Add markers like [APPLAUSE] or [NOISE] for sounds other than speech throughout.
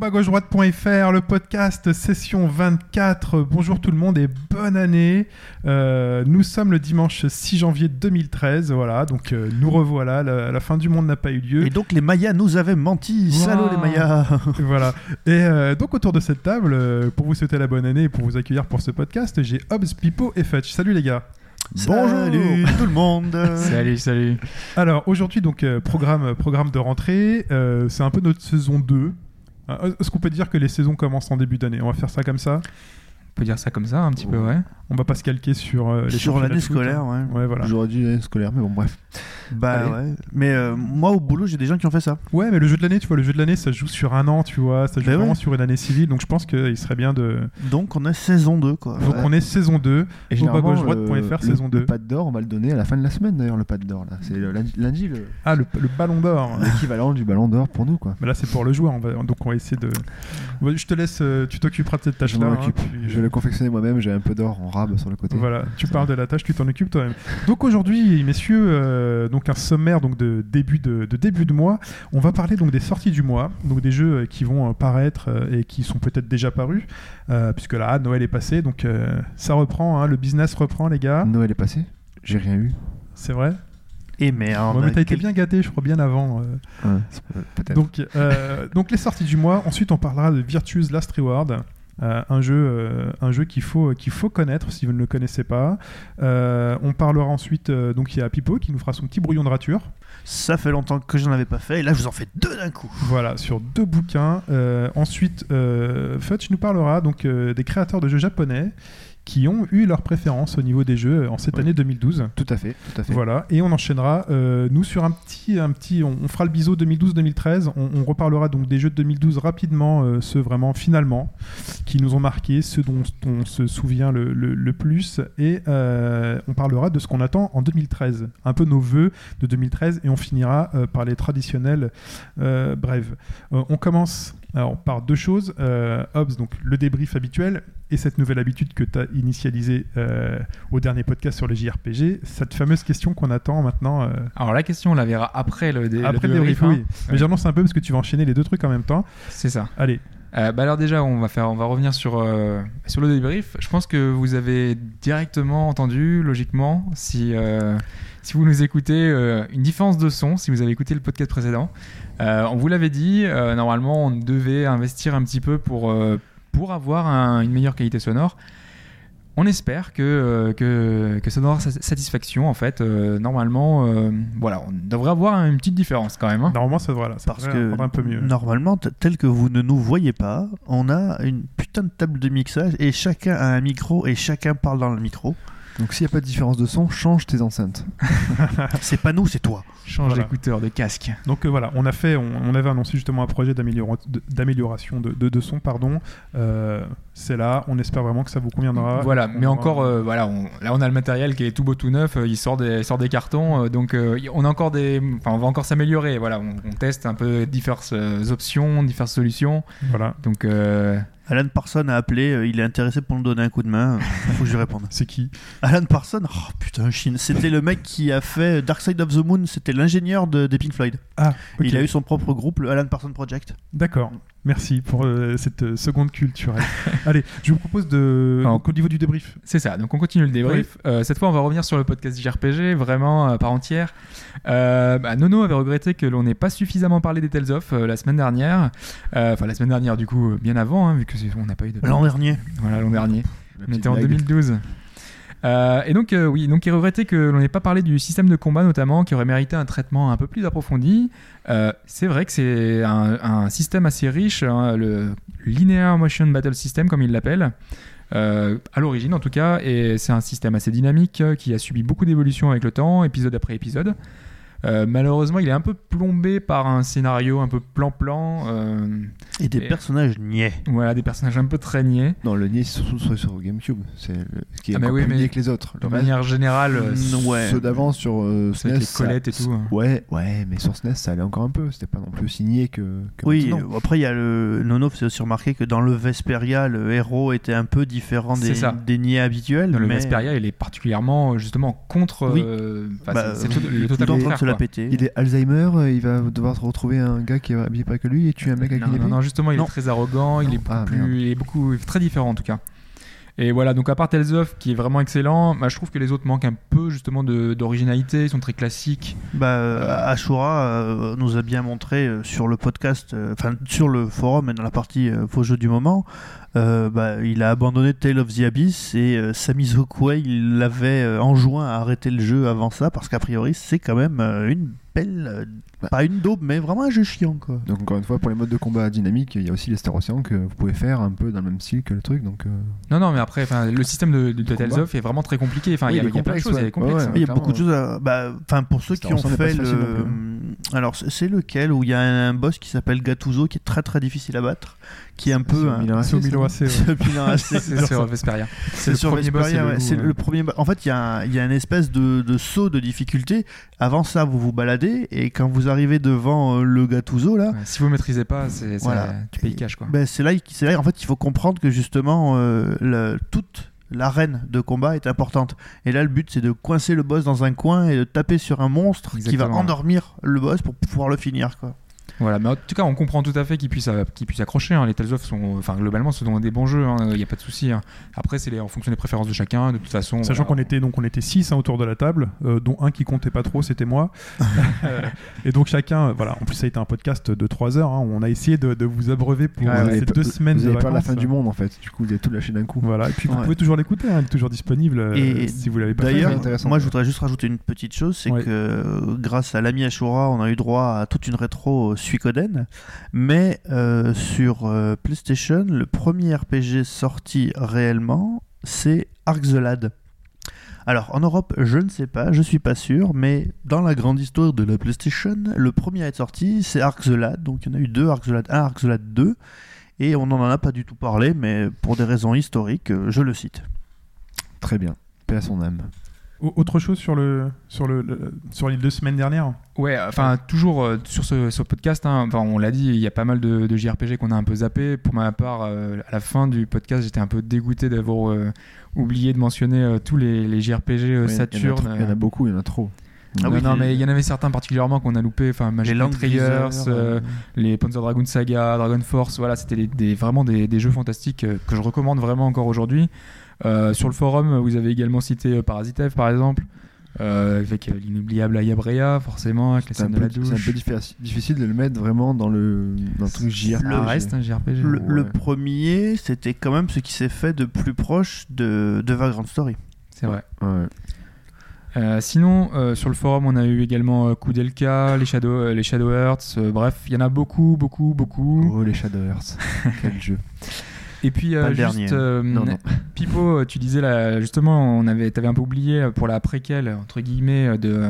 Au bas gauche droite.fr, le podcast session 24. Bonjour tout le monde et bonne année. Euh, nous sommes le dimanche 6 janvier 2013. Voilà, donc euh, nous revoilà. La, la fin du monde n'a pas eu lieu. Et donc les Mayas nous avaient menti. Salaud les Mayas. [LAUGHS] voilà. Et euh, donc autour de cette table, euh, pour vous souhaiter la bonne année et pour vous accueillir pour ce podcast, j'ai Hobbs, Pipo et Fetch. Salut les gars. Bonjour tout le monde. [LAUGHS] Salut, salut. Alors aujourd'hui donc euh, programme programme de rentrée. Euh, C'est un peu notre saison 2. Euh, Est-ce qu'on peut dire que les saisons commencent en début d'année? On va faire ça comme ça? On peut dire ça comme ça, un petit peu, ouais. On va pas se calquer sur euh, les Sur l'année scolaire, hein. ouais. Ouais, voilà. J'aurais dit l'année scolaire, mais bon, bref. Bah Allez. ouais. Mais euh, moi au boulot j'ai des gens qui ont fait ça. Ouais, mais le jeu de l'année, tu vois, le jeu de l'année, ça se joue sur un an, tu vois, ça se joue Bah vraiment ouais. sur une année civile, donc je pense qu'il serait bien de. Donc on est saison 2 quoi. Donc on est saison 2, Et droite.fr, le- saison le, 2. Le pad d'or, on va le donner à la fin de la semaine d'ailleurs, le pad d'or. là. C'est lundi, lundi, le- Ah, le, le ballon d'or. l'équivalent du ballon d'or pour nous. quoi. Mais là, c'est pour le joueur, on va, donc on va essayer de. Je te laisse, euh, tu t'occuperas de cette Je tâche-là. m'en hein, puis- Je vais le confectionner moi-même, j'ai un peu d'or sur le côté. Voilà, tu parles de la tâche, tu t'en occupes toi-même. Donc aujourd'hui, messieurs, euh, donc un sommaire donc de début de, de début de mois. On va parler donc des sorties du mois, donc des jeux qui vont euh, paraître euh, et qui sont peut-être déjà parus, euh, puisque là Noël est passé, donc euh, ça reprend, hein, le business reprend les gars. Noël est passé, j'ai rien eu. C'est vrai? Et merde. Ouais, mais t'as été bien gâté, je crois bien avant. euh. Ouais. Donc, euh, donc les sorties du mois. Ensuite, on parlera de Virtue's Last Reward. Euh, un jeu, euh, un jeu qu'il faut, qu'il faut connaître si vous ne le connaissez pas. Euh, on parlera ensuite, euh, donc il y a Pipo qui nous fera son petit brouillon de rature. Ça fait longtemps que j'en avais pas fait et là je vous en fais deux d'un coup. Voilà, sur deux bouquins. Euh, ensuite, euh, Fudge nous parlera donc euh, des créateurs de jeux japonais qui ont eu leur préférence au niveau des jeux en cette année 2012. Tout à fait, tout à fait. Voilà, et on enchaînera, euh, nous, sur un petit, un petit on, on fera le biseau 2012-2013, on, on reparlera donc des jeux de 2012 rapidement, euh, ceux vraiment finalement, qui nous ont marqué, ceux dont on se souvient le, le- le plus, et euh, on parlera de ce qu'on attend en 2013, un peu nos vœux de 2013, et on finira euh, par les traditionnels euh, brèves. Euh, on commence alors, par deux choses, euh, Hobbs, donc le débrief habituel, et cette nouvelle habitude que tu as initialisée euh, au dernier podcast sur les JRPG, cette fameuse question qu'on attend maintenant. euh, Alors la question, on la verra après le, dé- après le débrief, débrief, oui. hein. Mais j'annonce un peu parce que tu vas enchaîner les deux trucs en même temps. C'est ça. Allez, Euh, bah alors déjà, on va revenir sur euh, sur le débrief. Je pense que vous avez directement entendu, logiquement, si euh, si vous nous écoutez, euh, une différence de son. Si vous avez écouté le podcast précédent, on vous l'avait dit. normalement, on devait investir un petit peu pour pour avoir un- une meilleure qualité sonore. On espère que, euh, que, que ça donnera sa- satisfaction en fait. Euh, normalement, euh, voilà, on devrait avoir une petite différence quand même. hein. normalement ça, voilà, ça Parce devrait que un peu mieux. normalement, tel que vous ne nous voyez pas, on a une putain de table de mixage et chacun a un micro et chacun parle dans le micro. Donc s'il n'y a pas de différence de son, change tes enceintes. [LAUGHS] C'est pas nous, c'est toi. Change Voilà. d'écouteur, de casque. Donc euh, voilà, on a fait, on, on avait annoncé justement un projet d'amélioration de, de, de son, pardon. Euh, c'est là, on espère vraiment que ça vous conviendra. Voilà, On mais aura- encore, euh, voilà, on- là on a le matériel qui est tout beau tout neuf, euh, il sort des, il sort des cartons, euh, donc euh, on a encore des, enfin on va encore s'améliorer. Voilà, on, on teste un peu diverses euh, options, diverses solutions. Voilà, Donc euh, Alan Parson a appelé, euh, il est intéressé pour nous donner un coup de main. Il faut que je lui réponde. [LAUGHS] c'est qui? Alan Parson, oh putain, Chine. C'était le mec qui a fait Dark Side of the Moon, c'était l'ingénieur de, des Pink Floyd. Ah. Il a eu son propre groupe, le Alan Parson Project. D'accord. Merci pour euh, cette euh, seconde culturelle. [LAUGHS] Allez, je vous propose de, Alors, donc, au niveau du débrief. c'est ça. Donc on continue le débrief. Euh, cette fois, on va revenir sur le podcast JRPG, vraiment à part entière. Euh, bah, Nono avait regretté que l'on n'ait pas suffisamment parlé des Tales of euh, la semaine dernière. Euh, Enfin la semaine dernière, du coup, bien avant, hein, vu que c'est- on n'a pas eu de. L'an dernier. Voilà, l'an dernier. La On était en blague. 2012. Euh, et donc, euh, oui, donc il regrettait que l'on n'ait pas parlé du système de combat notamment, qui aurait mérité un traitement un peu plus approfondi. Euh, c'est vrai que c'est un, système assez riche, hein, le Linear Motion Battle System, comme il l'appelle, euh, à l'origine en tout cas, et c'est un système assez dynamique qui a subi beaucoup d'évolutions avec le temps, épisode après épisode. Euh, malheureusement, il est un peu plombé par un scénario un peu plan-plan. euh, Et des Et- personnages niais. voilà, des personnages un peu très niais. Non, le c'est surtout sur, sur GameCube. C'est le- ce qui est Ah, mais encore oui, plus mais niais que les autres. Le De reste, manière générale, euh, Mm, ouais. Ceux d'avant sur euh, c'est avec SNES. les Colettes et ça- tout. hein. Ouais, ouais, mais sur SNES, ça allait encore un peu. C'était pas non plus aussi niais que. que Oui, euh, après il y a le Nono c'est aussi remarqué que dans le Vesperia le héros était un peu différent des, ça. des niais habituels. Dans le Vesperia, il est particulièrement justement contre. Oui. euh, bah, c'est- le total contraire. La. Il est Alzheimer, euh, il va devoir se retrouver un gars qui est habillé pas que lui et tuer un mec avec une épée. non, justement, il Non. est très arrogant, il Non. est beaucoup Ah, plus, merde. il est beaucoup très différent en tout cas. Et voilà, donc à part Tales of qui est vraiment excellent, bah, je trouve que les autres manquent un peu justement d'originalité, ils sont très classiques. Bah, euh, Ashura euh, nous a bien montré euh, sur le podcast, euh, enfin sur le forum et dans la partie euh, faux jeux du moment, euh, bah, il a abandonné Tale of the Abyss et euh, Sami il l'avait euh, enjoint à arrêter le jeu avant ça parce qu'a priori c'est quand même euh, une belle, euh, Bah. pas une daube mais vraiment un jeu chiant quoi. Donc encore une fois, pour les modes de combat dynamiques, il y a aussi les Star Ocean que vous pouvez faire un peu dans le même style que le truc. Donc euh, Non, non, mais après, le système de, de Le Tales of est vraiment très compliqué. Enfin, Oui, il y a, il est il y a plein de complexe, choses, il ouais. est complexe. Ouais, ouais. Il y a beaucoup de choses. à- bah, Enfin, pour ceux Star qui ont fait le. plus, Alors, c'est- c'est lequel où il y a un boss qui s'appelle Gattuso qui est très très difficile à battre, qui est un peu. C'est au ouais. C'est Milan AC. [LAUGHS] C'est sur Vesperia. C'est le sur premier Vesperia, c'est le En fait, il y, a un- il y a une espèce de, de saut de difficulté. Avant ça, vous vous baladez et quand vous arrivez devant euh, le Gattuso là, si vous maîtrisez pas, c'est, tu payes cash quoi. ben, c'est là, c'est là en fait il faut comprendre que justement euh, toute l'arène de combat est importante. Et là, le but c'est de coincer le boss dans un coin et de taper sur un monstre qui va endormir le boss pour pouvoir le finir quoi. Voilà, mais en tout cas, on comprend tout à fait qu'ils puissent, euh, qu'ils puissent accrocher. hein. Les Tales of sont, enfin, globalement, ce sont des bons jeux. Il n'y a pas de souci. hein. Après, c'est les- en fonction des préférences de chacun. De toute façon, Sachant voilà. qu'on était donc on était six hein, autour de la table, euh, dont un qui comptait pas trop, c'était moi. [LAUGHS] [LAUGHS] Et donc chacun, euh, voilà. En plus ça a été un podcast de 3 heures. hein, on a essayé de, de vous abreuver pour Ouais, vous ouais, ces deux semaines Vous de peur de la vacances. fin du monde en fait. Du coup, vous avez tout lâché d'un coup. Voilà. Et puis vous pouvez toujours l'écouter. hein, il est toujours disponible euh, Et si vous l'avez pas fait. D'ailleurs, c'est intéressant, moi je voudrais juste rajouter une petite chose, c'est Ouais. que grâce à l'ami Ashura, on a eu droit à toute une rétro Suikoden, mais euh, sur euh, PlayStation, le premier RPG sorti réellement, c'est Ark. Alors en Europe, je ne sais pas, je suis pas sûr, mais dans la grande histoire de la PlayStation, le premier à être sorti, c'est Ark. Donc il y en a eu deux, Ark the Lad 1, Ark the Lad 2, et on n'en a pas du tout parlé, mais pour des raisons historiques, euh, je le cite. Très bien. Paix à son âme. Au- Autre chose sur le sur le, le- sur les deux semaines dernières. Ouais, enfin, toujours euh, sur ce, ce podcast, hein, enfin, on l'a dit, il y a pas mal de, de JRPG qu'on a un peu zappé. Pour ma part, euh, à la fin du podcast, j'étais un peu dégoûté d'avoir euh, oublié de mentionner euh, tous les, les JRPG euh, Ouais, il y en a Saturn. Il y en a beaucoup, il y en a trop. Ah non, oui, non, mais il y en avait certains particulièrement qu'on a loupé. Enfin, Magic Les Raiders, euh, les Panzer Dragoon Saga, Dragon Force, voilà, c'était des, des- vraiment des, des jeux fantastiques euh, que je recommande vraiment encore aujourd'hui. Euh, sur le forum, vous avez également cité euh, Parasite Eve, par exemple, euh, avec euh, l'inoubliable Ayabrea, forcément, avec la C'est un, scène de peu, la c'est un peu douche. diffi- difficile de le mettre vraiment dans le, dans le truc JRPG. Ça reste un JRPG. Le, le premier, c'était quand même ce qui s'est fait de plus proche de, de Vagrant Story. C'est vrai. Ouais. Euh, sinon, euh, sur le forum, on a eu également euh, Kudelka, les Shadow, euh, les Shadow Hearts, euh, bref, il y en a beaucoup, beaucoup, beaucoup. Oh, les Shadowhearts. [LAUGHS] Quel jeu. Et puis, euh, juste, euh, Non, non. [LAUGHS] Pipo, euh, tu disais là, justement, on avait, t'avais un peu oublié euh, pour la préquelle entre guillemets de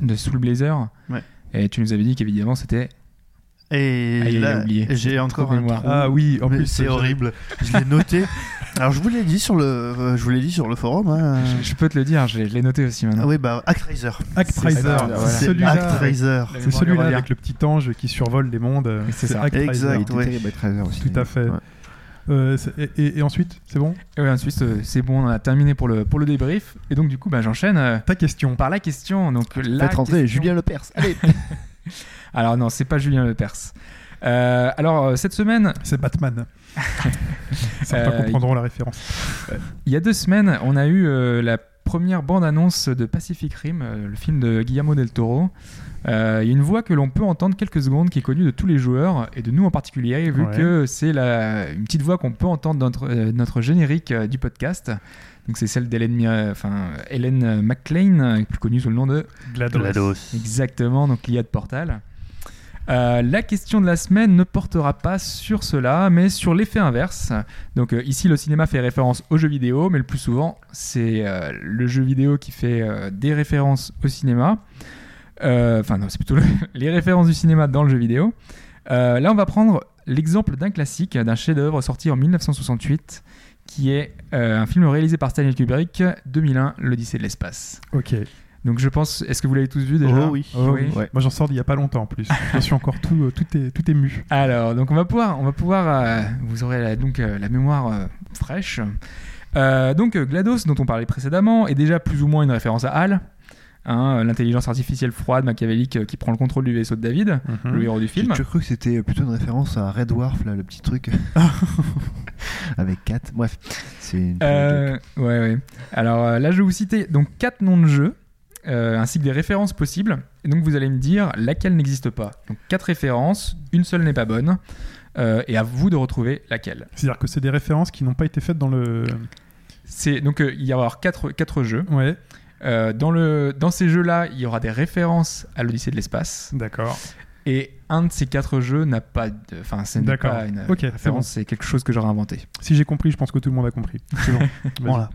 de Soul Blazer. Ouais. Et tu nous avais dit qu'évidemment c'était. Et Ah, là, oublié. j'ai encore un mémoire. trou. Ah oui, en Mais plus c'est horrible. Je l'ai noté. [LAUGHS] Alors je vous l'ai dit sur le, je vous l'ai dit sur le forum. hein. Je, je peux te le dire, je, l'ai- noté aussi maintenant. Ah oui, bah Actraiser. Actraiser, c'est celui-là. Actraiser. C'est celui-là avec le petit ange qui survole les mondes. C'est ça. Actraiser. Exact. Ouais. Actraiser aussi. Tout à fait. Ouais. Euh, et, et- et ensuite, c'est bon? Et ouais, ensuite euh, c'est bon, on a terminé pour le pour le débrief. Et donc du coup, bah, j'enchaîne euh, Ta question. par la question. Donc la Faites rentrer question- Julien Lepers. [LAUGHS] Allez. Alors non, c'est pas Julien Lepers. Euh, alors cette semaine, C'est Batman. [LAUGHS] Certains Euh, comprendront la référence. Il y a deux semaines, on a eu euh, la première bande-annonce de Pacific Rim, euh, le film de Guillermo del Toro. Euh, Il y a une voix que l'on peut entendre quelques secondes qui est connue de tous les joueurs et de nous en particulier, vu Ouais. que c'est la- une petite voix qu'on peut entendre dans notre, euh, notre générique euh, du podcast. Donc c'est celle d'Hélène enfin, Hélène euh, plus connue sous le nom de GLaDOS. Exactement, donc l'IA de Portal. Euh, la question de la semaine ne portera pas sur cela, mais sur l'effet inverse. Donc euh, ici, le cinéma fait référence au jeu vidéo, mais le plus souvent, c'est euh, le jeu vidéo qui fait euh, des références au cinéma. Euh, Enfin, non, c'est plutôt le- [LAUGHS] les références du cinéma dans le jeu vidéo. Euh, là, on va prendre l'exemple d'un classique, d'un chef-d'œuvre sorti en 1968, qui est euh, un film réalisé par Stanley Kubrick, 2001, l'Odyssée de l'espace. Ok. Donc, je pense, est-ce que vous l'avez tous vu déjà? Oh oui. Oh, Oui. Ouais. Moi j'en sors d'il y a pas longtemps en plus. [LAUGHS] Je suis encore tout, euh, tout, est, tout ému. Alors, donc on va pouvoir, on va pouvoir, euh, vous aurez la- donc euh, la mémoire euh, fraîche. Euh, donc GLaDOS, dont on parlait précédemment, est déjà plus ou moins une référence à HAL, hein, euh, l'intelligence artificielle froide, machiavélique, euh, qui prend le contrôle du vaisseau de David, Mhm. le héros du film. toujours cru que c'était plutôt une référence à Red Dwarf, là, le petit truc. [LAUGHS] Avec 4. Bref, c'est une. Euh, ouais, ouais. Alors euh, là, je vais vous citer donc quatre noms de jeux, euh, ainsi que des références possibles. Et donc vous allez me dire laquelle n'existe pas. Donc quatre références, une seule n'est pas bonne. euh, et à vous de retrouver laquelle. C'est-à-dire que c'est des références qui n'ont pas été faites dans le. C'est donc euh, il y aura quatre, quatre jeux. Ouais, Euh, dans, le, dans ces jeux-là, il y aura des références à l'Odyssée de l'espace. d'accord. Et un de ces quatre jeux n'a pas de. Enfin, ce n'est pas une référence, c'est quelque chose que j'aurais inventé. Si j'ai compris, je pense que tout le monde a compris. C'est bon. [LAUGHS] Voilà.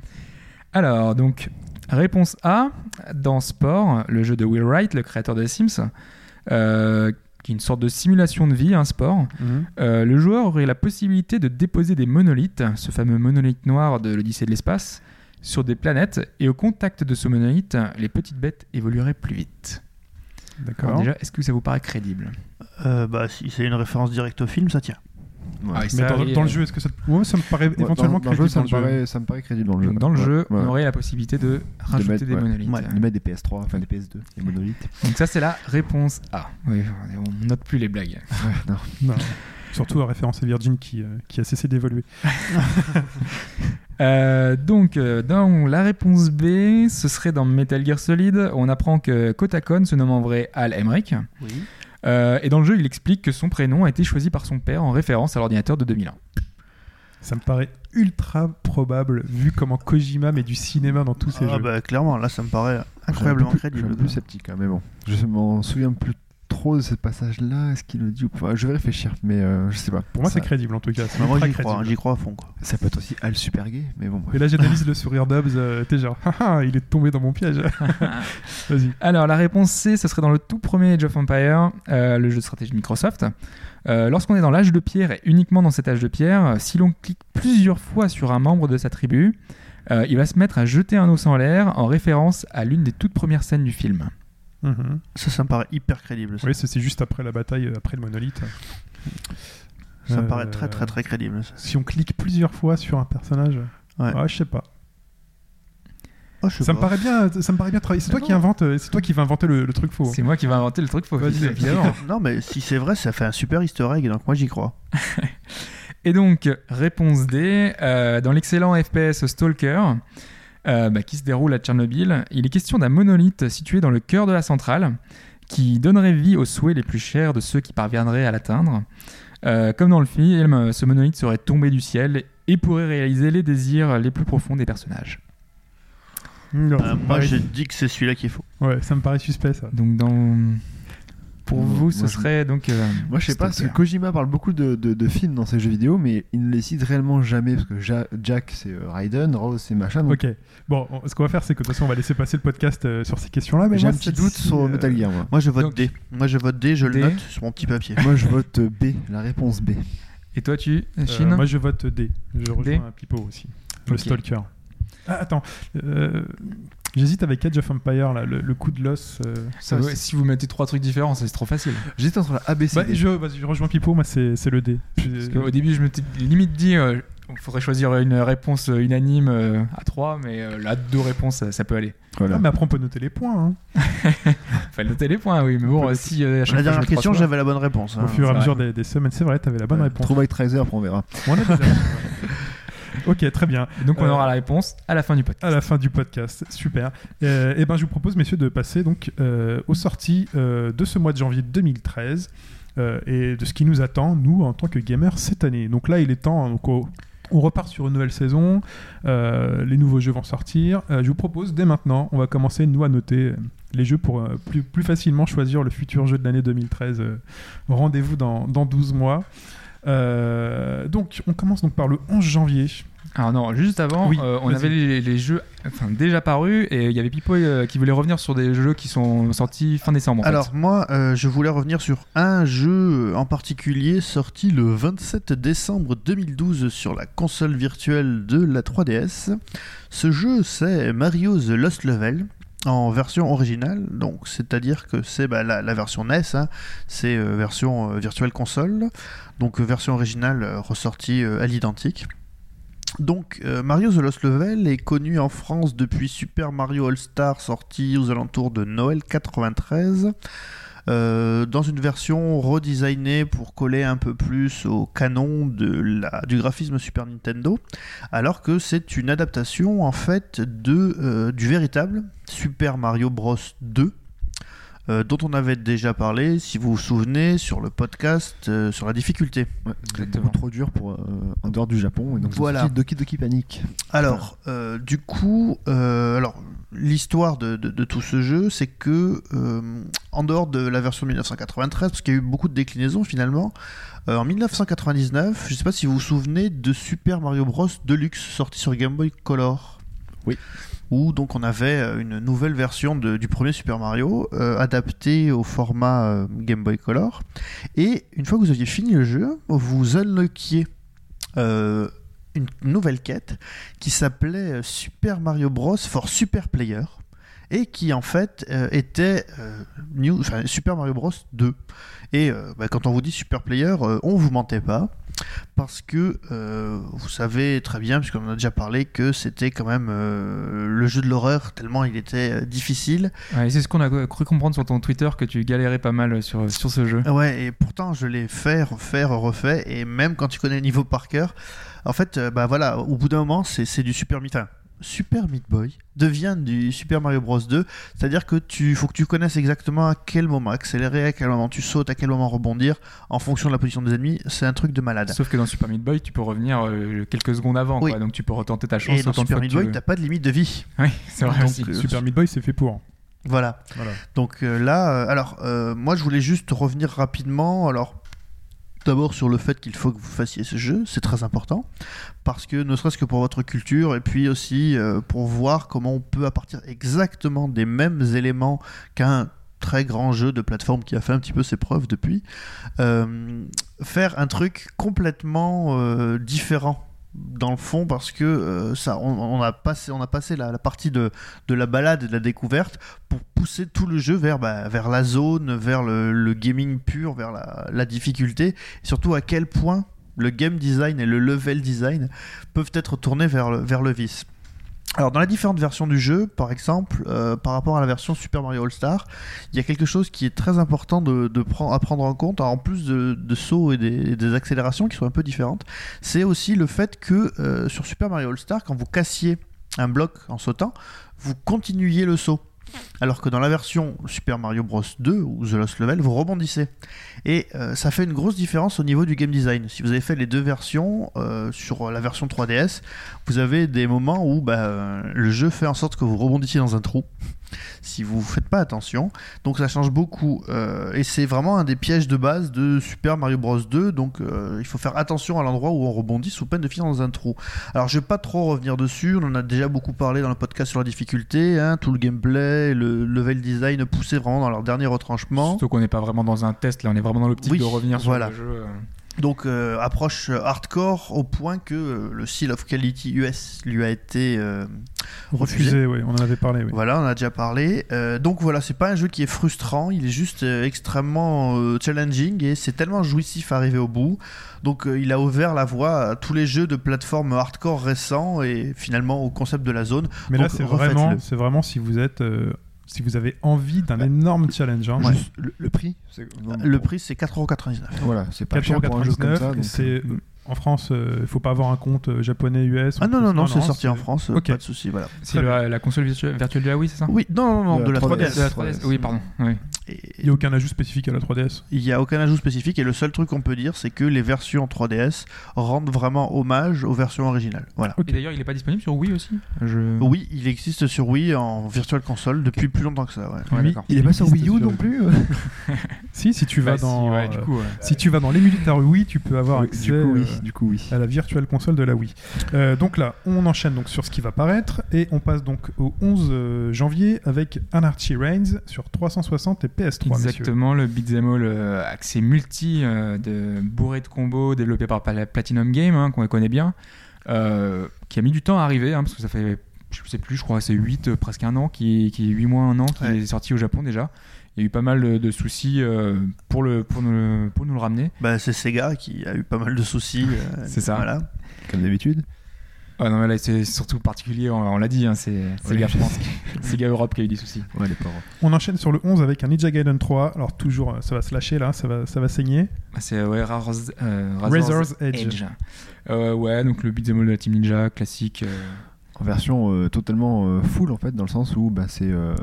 Alors, donc, réponse A, dans Sport, le jeu de Will Wright, le créateur de Sims, euh, qui est une sorte de simulation de vie, un sport, Mhm. euh, le joueur aurait la possibilité de déposer des monolithes, ce fameux monolithe noir de l'Odyssée de l'espace, sur des planètes, et au contact de ce monolithe, les petites bêtes évolueraient plus vite. D'accord. déjà, est-ce que ça vous paraît crédible? Euh, bah, si c'est une référence directe au film, ça tient. Ouais. Ah, Mais ça, dans, dans euh, le jeu, est-ce que ça te... Ouais, ça me paraît Ouais, éventuellement dans, dans le jeu, crédible ça me, dans le jeu? paraît, ça me paraît crédible dans le jeu. Donc, dans le Ouais, jeu, ouais. on aurait la possibilité de rajouter mettre, des ouais. monolithes. Ouais. Ils mettent des PS3, enfin des PS2, des monolithes. Donc ça, c'est la réponse A. Oui, on note plus les blagues. Ouais, non. Non. [LAUGHS] Surtout à référence à Virgin qui, euh, qui a cessé d'évoluer. [LAUGHS] Euh, donc, euh, dans la réponse B, ce serait dans Metal Gear Solid. On apprend que Kotakon se nomme en vrai Al Emmerich. Oui. Euh, et dans le jeu, il explique que son prénom a été choisi par son père en référence à l'ordinateur de 2001. Ça me paraît ultra probable vu comment Kojima met du cinéma dans tous ses Ah jeux. bah clairement, là ça me paraît incroyablement plus- Je suis un crédible. peu plus sceptique, hein, mais bon. Je m'en souviens plus trop de ce passage-là. Est-ce qu'il le dit ou pas? Je vais réfléchir, mais euh, je sais pas. Pour moi, Ça- c'est crédible en tout cas. Moi j'y crois, crédible. j'y crois à fond quoi. Ça peut être aussi Al Super Gay, mais bon. bref. Et là, j'analyse le sourire d'Hobbs. euh, T'es genre, Haha, [LAUGHS] il est tombé dans mon piège. [LAUGHS] Vas-y. Alors, la réponse C, ce serait dans le tout premier Age of Empire, euh, le jeu de stratégie de Microsoft. Euh, Lorsqu'on est dans l'âge de pierre et uniquement dans cet âge de pierre, euh, si l'on clique plusieurs fois sur un membre de sa tribu, euh, il va se mettre à jeter un os en l'air en référence à l'une des toutes premières scènes du film. Mhm. Ça, ça me paraît hyper crédible. Ça, Oui, c'est juste après la bataille, euh, après le monolithe. Ça me Euh, paraît très très très crédible. ça. Si on clique plusieurs fois sur un personnage, Ouais. ah, je sais pas. Oh, je sais Ça me paraît bien, ça me paraît bien travaillé. C'est toi qui invente, euh, c'est toi qui va inventer le, le truc faux. C'est moi qui vais inventer le truc faux. Évidemment. Non mais si c'est vrai, ça fait un super easter egg, donc moi j'y crois. [LAUGHS] Et donc, réponse D, euh, dans l'excellent FPS Stalker, euh, bah, qui se déroule à Tchernobyl, il est question d'un monolithe situé dans le cœur de la centrale, qui donnerait vie aux souhaits les plus chers de ceux qui parviendraient à l'atteindre. Euh, comme dans le film, ce monolithe serait tombé du ciel et pourrait réaliser les désirs les plus profonds des personnages. Non, Euh, moi paraît- je dis que c'est celui-là qui est faux. Ouais, ça me paraît suspect ça. Donc, dans... pour vous, ce je- serait donc. euh, Moi, je sais pas, parce que. Kojima parle beaucoup de, de- de films dans ses jeux vidéo, mais il ne les cite réellement jamais, parce que Ja- Jack, c'est euh, Raiden, Rose, c'est machin. Donc Ok. Bon, on- ce qu'on va faire, c'est que de toute façon, on va laisser passer le podcast euh, sur ces questions-là. Mais j'ai moi, un petit doute sur euh, Metal Gear, moi. Moi je vote Donc- D. Moi je vote D, je D. le note sur mon petit papier. moi, je vote B, la réponse B. Et toi, tu, euh, Chine moi, je vote D. Je rejoins Pipo aussi. Le. Stalker. Ah, attends. euh, J'hésite avec Edge of Empire, là, le, le coup de l'os. euh, Ça, ouais, Si vous mettez trois trucs différents, c'est trop facile. J'hésite entre la A, B, C, Bah, je, vas-y, je rejoins Pipo, moi, c'est c'est le D. Parce qu'au début, je m'étais limite dit, euh, il faudrait choisir une réponse euh, unanime euh, à 3, mais euh, là, deux réponses, ça, ça peut aller. Voilà. Ah, mais après, on peut noter les points. hein. [LAUGHS] Fallait noter les points, oui, mais bon, peut- euh, si euh, à chaque La fois, dernière question, trois j'avais la bonne réponse. Au hein. fur et à mesure des, des semaines, c'est vrai, t'avais la bonne Ouais, réponse. Trouve avec Tracer, après on verra. On a déjà- [LAUGHS] ok, très bien. Donc, on Euh, aura la réponse à la fin du podcast. À la fin du podcast, super. Euh, et ben, je vous propose, messieurs, de passer donc euh, aux sorties de ce mois de janvier 2013 euh, et de ce qui nous attend, nous, en tant que gamers, cette année. Donc là, il est temps. Donc, au- on repart sur une nouvelle saison. euh, les nouveaux jeux vont sortir. Euh, je vous propose dès maintenant, on va commencer nous à noter les jeux pour euh, plus, plus facilement choisir le futur jeu de l'année 2013. Euh, Rendez-vous dans, dans 12 mois. Donc, on commence donc par le 11 janvier. Alors non, juste avant, Oui, euh, on avait les, les jeux enfin, déjà parus et il y avait Pipo euh, qui voulait revenir sur des jeux qui sont sortis fin décembre. en fait. Alors moi, euh, je voulais revenir sur un jeu en particulier sorti le 27 décembre 2012 sur la console virtuelle de la 3DS. Ce jeu, c'est Mario The Lost Level en version originale, donc c'est-à-dire que c'est bah, la, la version NES, hein, c'est version virtuelle console, donc version originale ressortie à l'identique. Donc euh, Mario The Lost Level est connu en France depuis Super Mario All Star sorti aux alentours de Noël 93. euh, dans une version redesignée pour coller un peu plus au canon du graphisme Super Nintendo, alors que c'est une adaptation en fait de, euh, du véritable Super Mario Bros 2. Euh, dont on avait déjà parlé, si vous vous souvenez, sur le podcast euh, sur la difficulté. Ouais, Exactement. trop dur pour euh, en dehors du Japon. Et donc Voilà. Doki Doki Panic. Alors, du coup, alors l'histoire de, de- de tout ce jeu, c'est que en dehors de la version 1993, parce qu'il y a eu beaucoup de déclinaisons finalement, en 1999, je ne sais pas si vous vous souvenez de Super Mario Bros Deluxe sorti sur Game Boy Color. Oui. Où donc on avait euh, une nouvelle version du premier Super Mario euh, adaptée au format euh, Game Boy Color. Et une fois que vous aviez fini le jeu, vous unlockiez une nouvelle quête qui s'appelait Super Mario Bros for Super Player et qui en fait était Super Mario Bros 2. Et bah, quand on vous dit Super Player, on vous mentait pas parce que euh, vous savez très bien, puisqu'on en a déjà parlé, que c'était quand même euh, le jeu de l'horreur tellement il était euh, difficile. Ouais, c'est ce qu'on a cru comprendre sur ton Twitter que tu galérais pas mal sur, sur ce jeu. Ouais, et pourtant je l'ai fait, refait, refait, et même quand tu connais le niveau par cœur, en fait, bah voilà, au bout d'un moment, c'est c'est du Super enfin, Super Meat Boy devient du Super Mario Bros 2, c'est-à-dire que tu faut que tu connaisses exactement à quel moment accélérer, à quel moment tu sautes, à quel moment rebondir, en fonction de la position des ennemis, c'est un truc de malade. Sauf que dans Super Meat Boy, tu peux revenir euh, quelques secondes avant, Oui. quoi. donc tu peux retenter ta chance Et dans Super Meat tu Boy, veux. t'as pas de limite de vie. Oui, c'est vrai Donc, aussi. euh, Super Meat Boy, c'est fait pour. Voilà. Voilà. Donc euh, là, euh, alors, euh, moi je voulais juste revenir rapidement. Alors, d'abord sur le fait qu'il faut que vous fassiez ce jeu, c'est très important. Parce que ne serait-ce que pour votre culture, et puis aussi euh, pour voir comment on peut, à partir exactement des mêmes éléments qu'un très grand jeu de plateforme qui a fait un petit peu ses preuves depuis, euh, faire un truc complètement euh, différent dans le fond parce que euh, ça on, a passé on a passé la, partie de, la balade et de la découverte pour pousser tout le jeu vers bah, la zone vers le, gaming pur vers la, la difficulté et surtout à quel point le game design et le level design peuvent être tournés vers le, vers le vice alors dans les différentes versions du jeu, par exemple, euh, par rapport à la version Super Mario All Star, il y a quelque chose qui est très important à prendre en compte, en plus de, sauts et des, et des accélérations qui sont un peu différentes, c'est aussi le fait que euh, sur Super Mario All Star, quand vous cassiez un bloc en sautant, vous continuiez le saut. Alors que dans la version Super Mario Bros 2 ou The Lost Level, vous rebondissez. Et euh, ça fait une grosse différence au niveau du game design. Si vous avez fait les deux versions, euh, sur la version 3DS, vous avez des moments où bah, le jeu fait en sorte que vous rebondissiez dans un trou. Si vous faites pas attention, donc ça change beaucoup. Euh, et c'est vraiment un des pièges de base de Super Mario Bros 2. Donc euh, il faut faire attention à l'endroit où on rebondit sous peine de finir dans un trou. Alors je vais pas trop revenir dessus. On en a déjà beaucoup parlé dans le podcast sur la difficulté. hein, tout le gameplay, le level design poussé vraiment dans leur dernier retranchement. Surtout qu'on n'est pas vraiment dans un test, là, on est vraiment dans l'optique Oui, de revenir sur voilà. le jeu. Donc euh, approche euh, hardcore au point que euh, le Seal of Quality US lui a été euh, refusé. Refusé, oui, on en avait parlé. Oui. Voilà, on a déjà parlé. Donc voilà, c'est pas un jeu qui est frustrant, il est juste extrêmement challenging et c'est tellement jouissif à arriver au bout. Donc il a ouvert la voie à tous les jeux de plateforme hardcore récents et finalement au concept de la zone. Mais là, c'est vraiment, c'est vraiment si vous êtes, si vous avez envie d'un énorme challenge. hein. Ouais. Juste le, le prix Le prix c'est 4,99€. Voilà, c'est pas cher pour un jeu comme ça. 4,99€. donc, C'est euh, en France, euh, il faut pas avoir un compte euh, japonais, US. Ah non, non, non, c'est sorti en France, euh, Ok. pas de souci, voilà. C'est la console virtuelle, de la Wii, c'est ça? Oui, non, non, non, De de la la 3DS. 3DS. De la 3DS. Oui, pardon. Oui. Il n'y a aucun ajout spécifique à la 3DS. il n'y a aucun ajout spécifique et le seul truc qu'on peut dire c'est que les versions 3DS rendent vraiment hommage aux versions originales. Voilà. Et d'ailleurs, il est pas disponible sur Wii aussi? Je... Oui, il existe sur Wii en Virtual Console depuis plus longtemps que ça. ouais. Ouais. Il est pas sur Wii U non plus [LAUGHS] Si, si tu vas Bah, si, dans, ouais, du coup, ouais. si tu vas dans l'émulateur Wii, tu peux avoir Oui, accès Du coup, oui. euh, Du coup, oui. à la virtuelle console de la Wii. Euh, donc là, on enchaîne donc sur ce qui va paraître et on passe donc au 11 euh, janvier avec Anarchy Reigns sur 360 et PS3. messieurs. Exactement, le beat'em all euh, accès multi euh, de bourré de combos développé par Pla- Platinum Game, hein, qu'on connaît bien, euh, qui a mis du temps à arriver, hein, parce que ça fait, je sais plus, je crois c'est 8, presque un an, qui, qui est 8 mois, un an, qui Ouais. est sorti au Japon déjà. Il y a eu pas mal de, de soucis euh, pour, le, pour, nous, le- pour nous le ramener. Bah, c'est Sega qui a eu pas mal de soucis. euh, C'est ça. Voilà. Comme d'habitude. Ah non, mais là, c'est surtout particulier, on, on l'a dit, hein, c'est Sega France, Sega [LAUGHS] Europe qui a eu des soucis. Ouais, les pauvres. On enchaîne sur le 11 avec un Ninja Gaiden 3. Alors toujours, euh, ça va se lâcher là, ça va, ça va saigner. Ah, C'est ouais, Razor's, euh, Razor's Edge. Euh, ouais, donc le beat'em all de la Team Ninja, classique. euh, En version euh, totalement euh, full en fait, dans le sens où bah, c'est euh,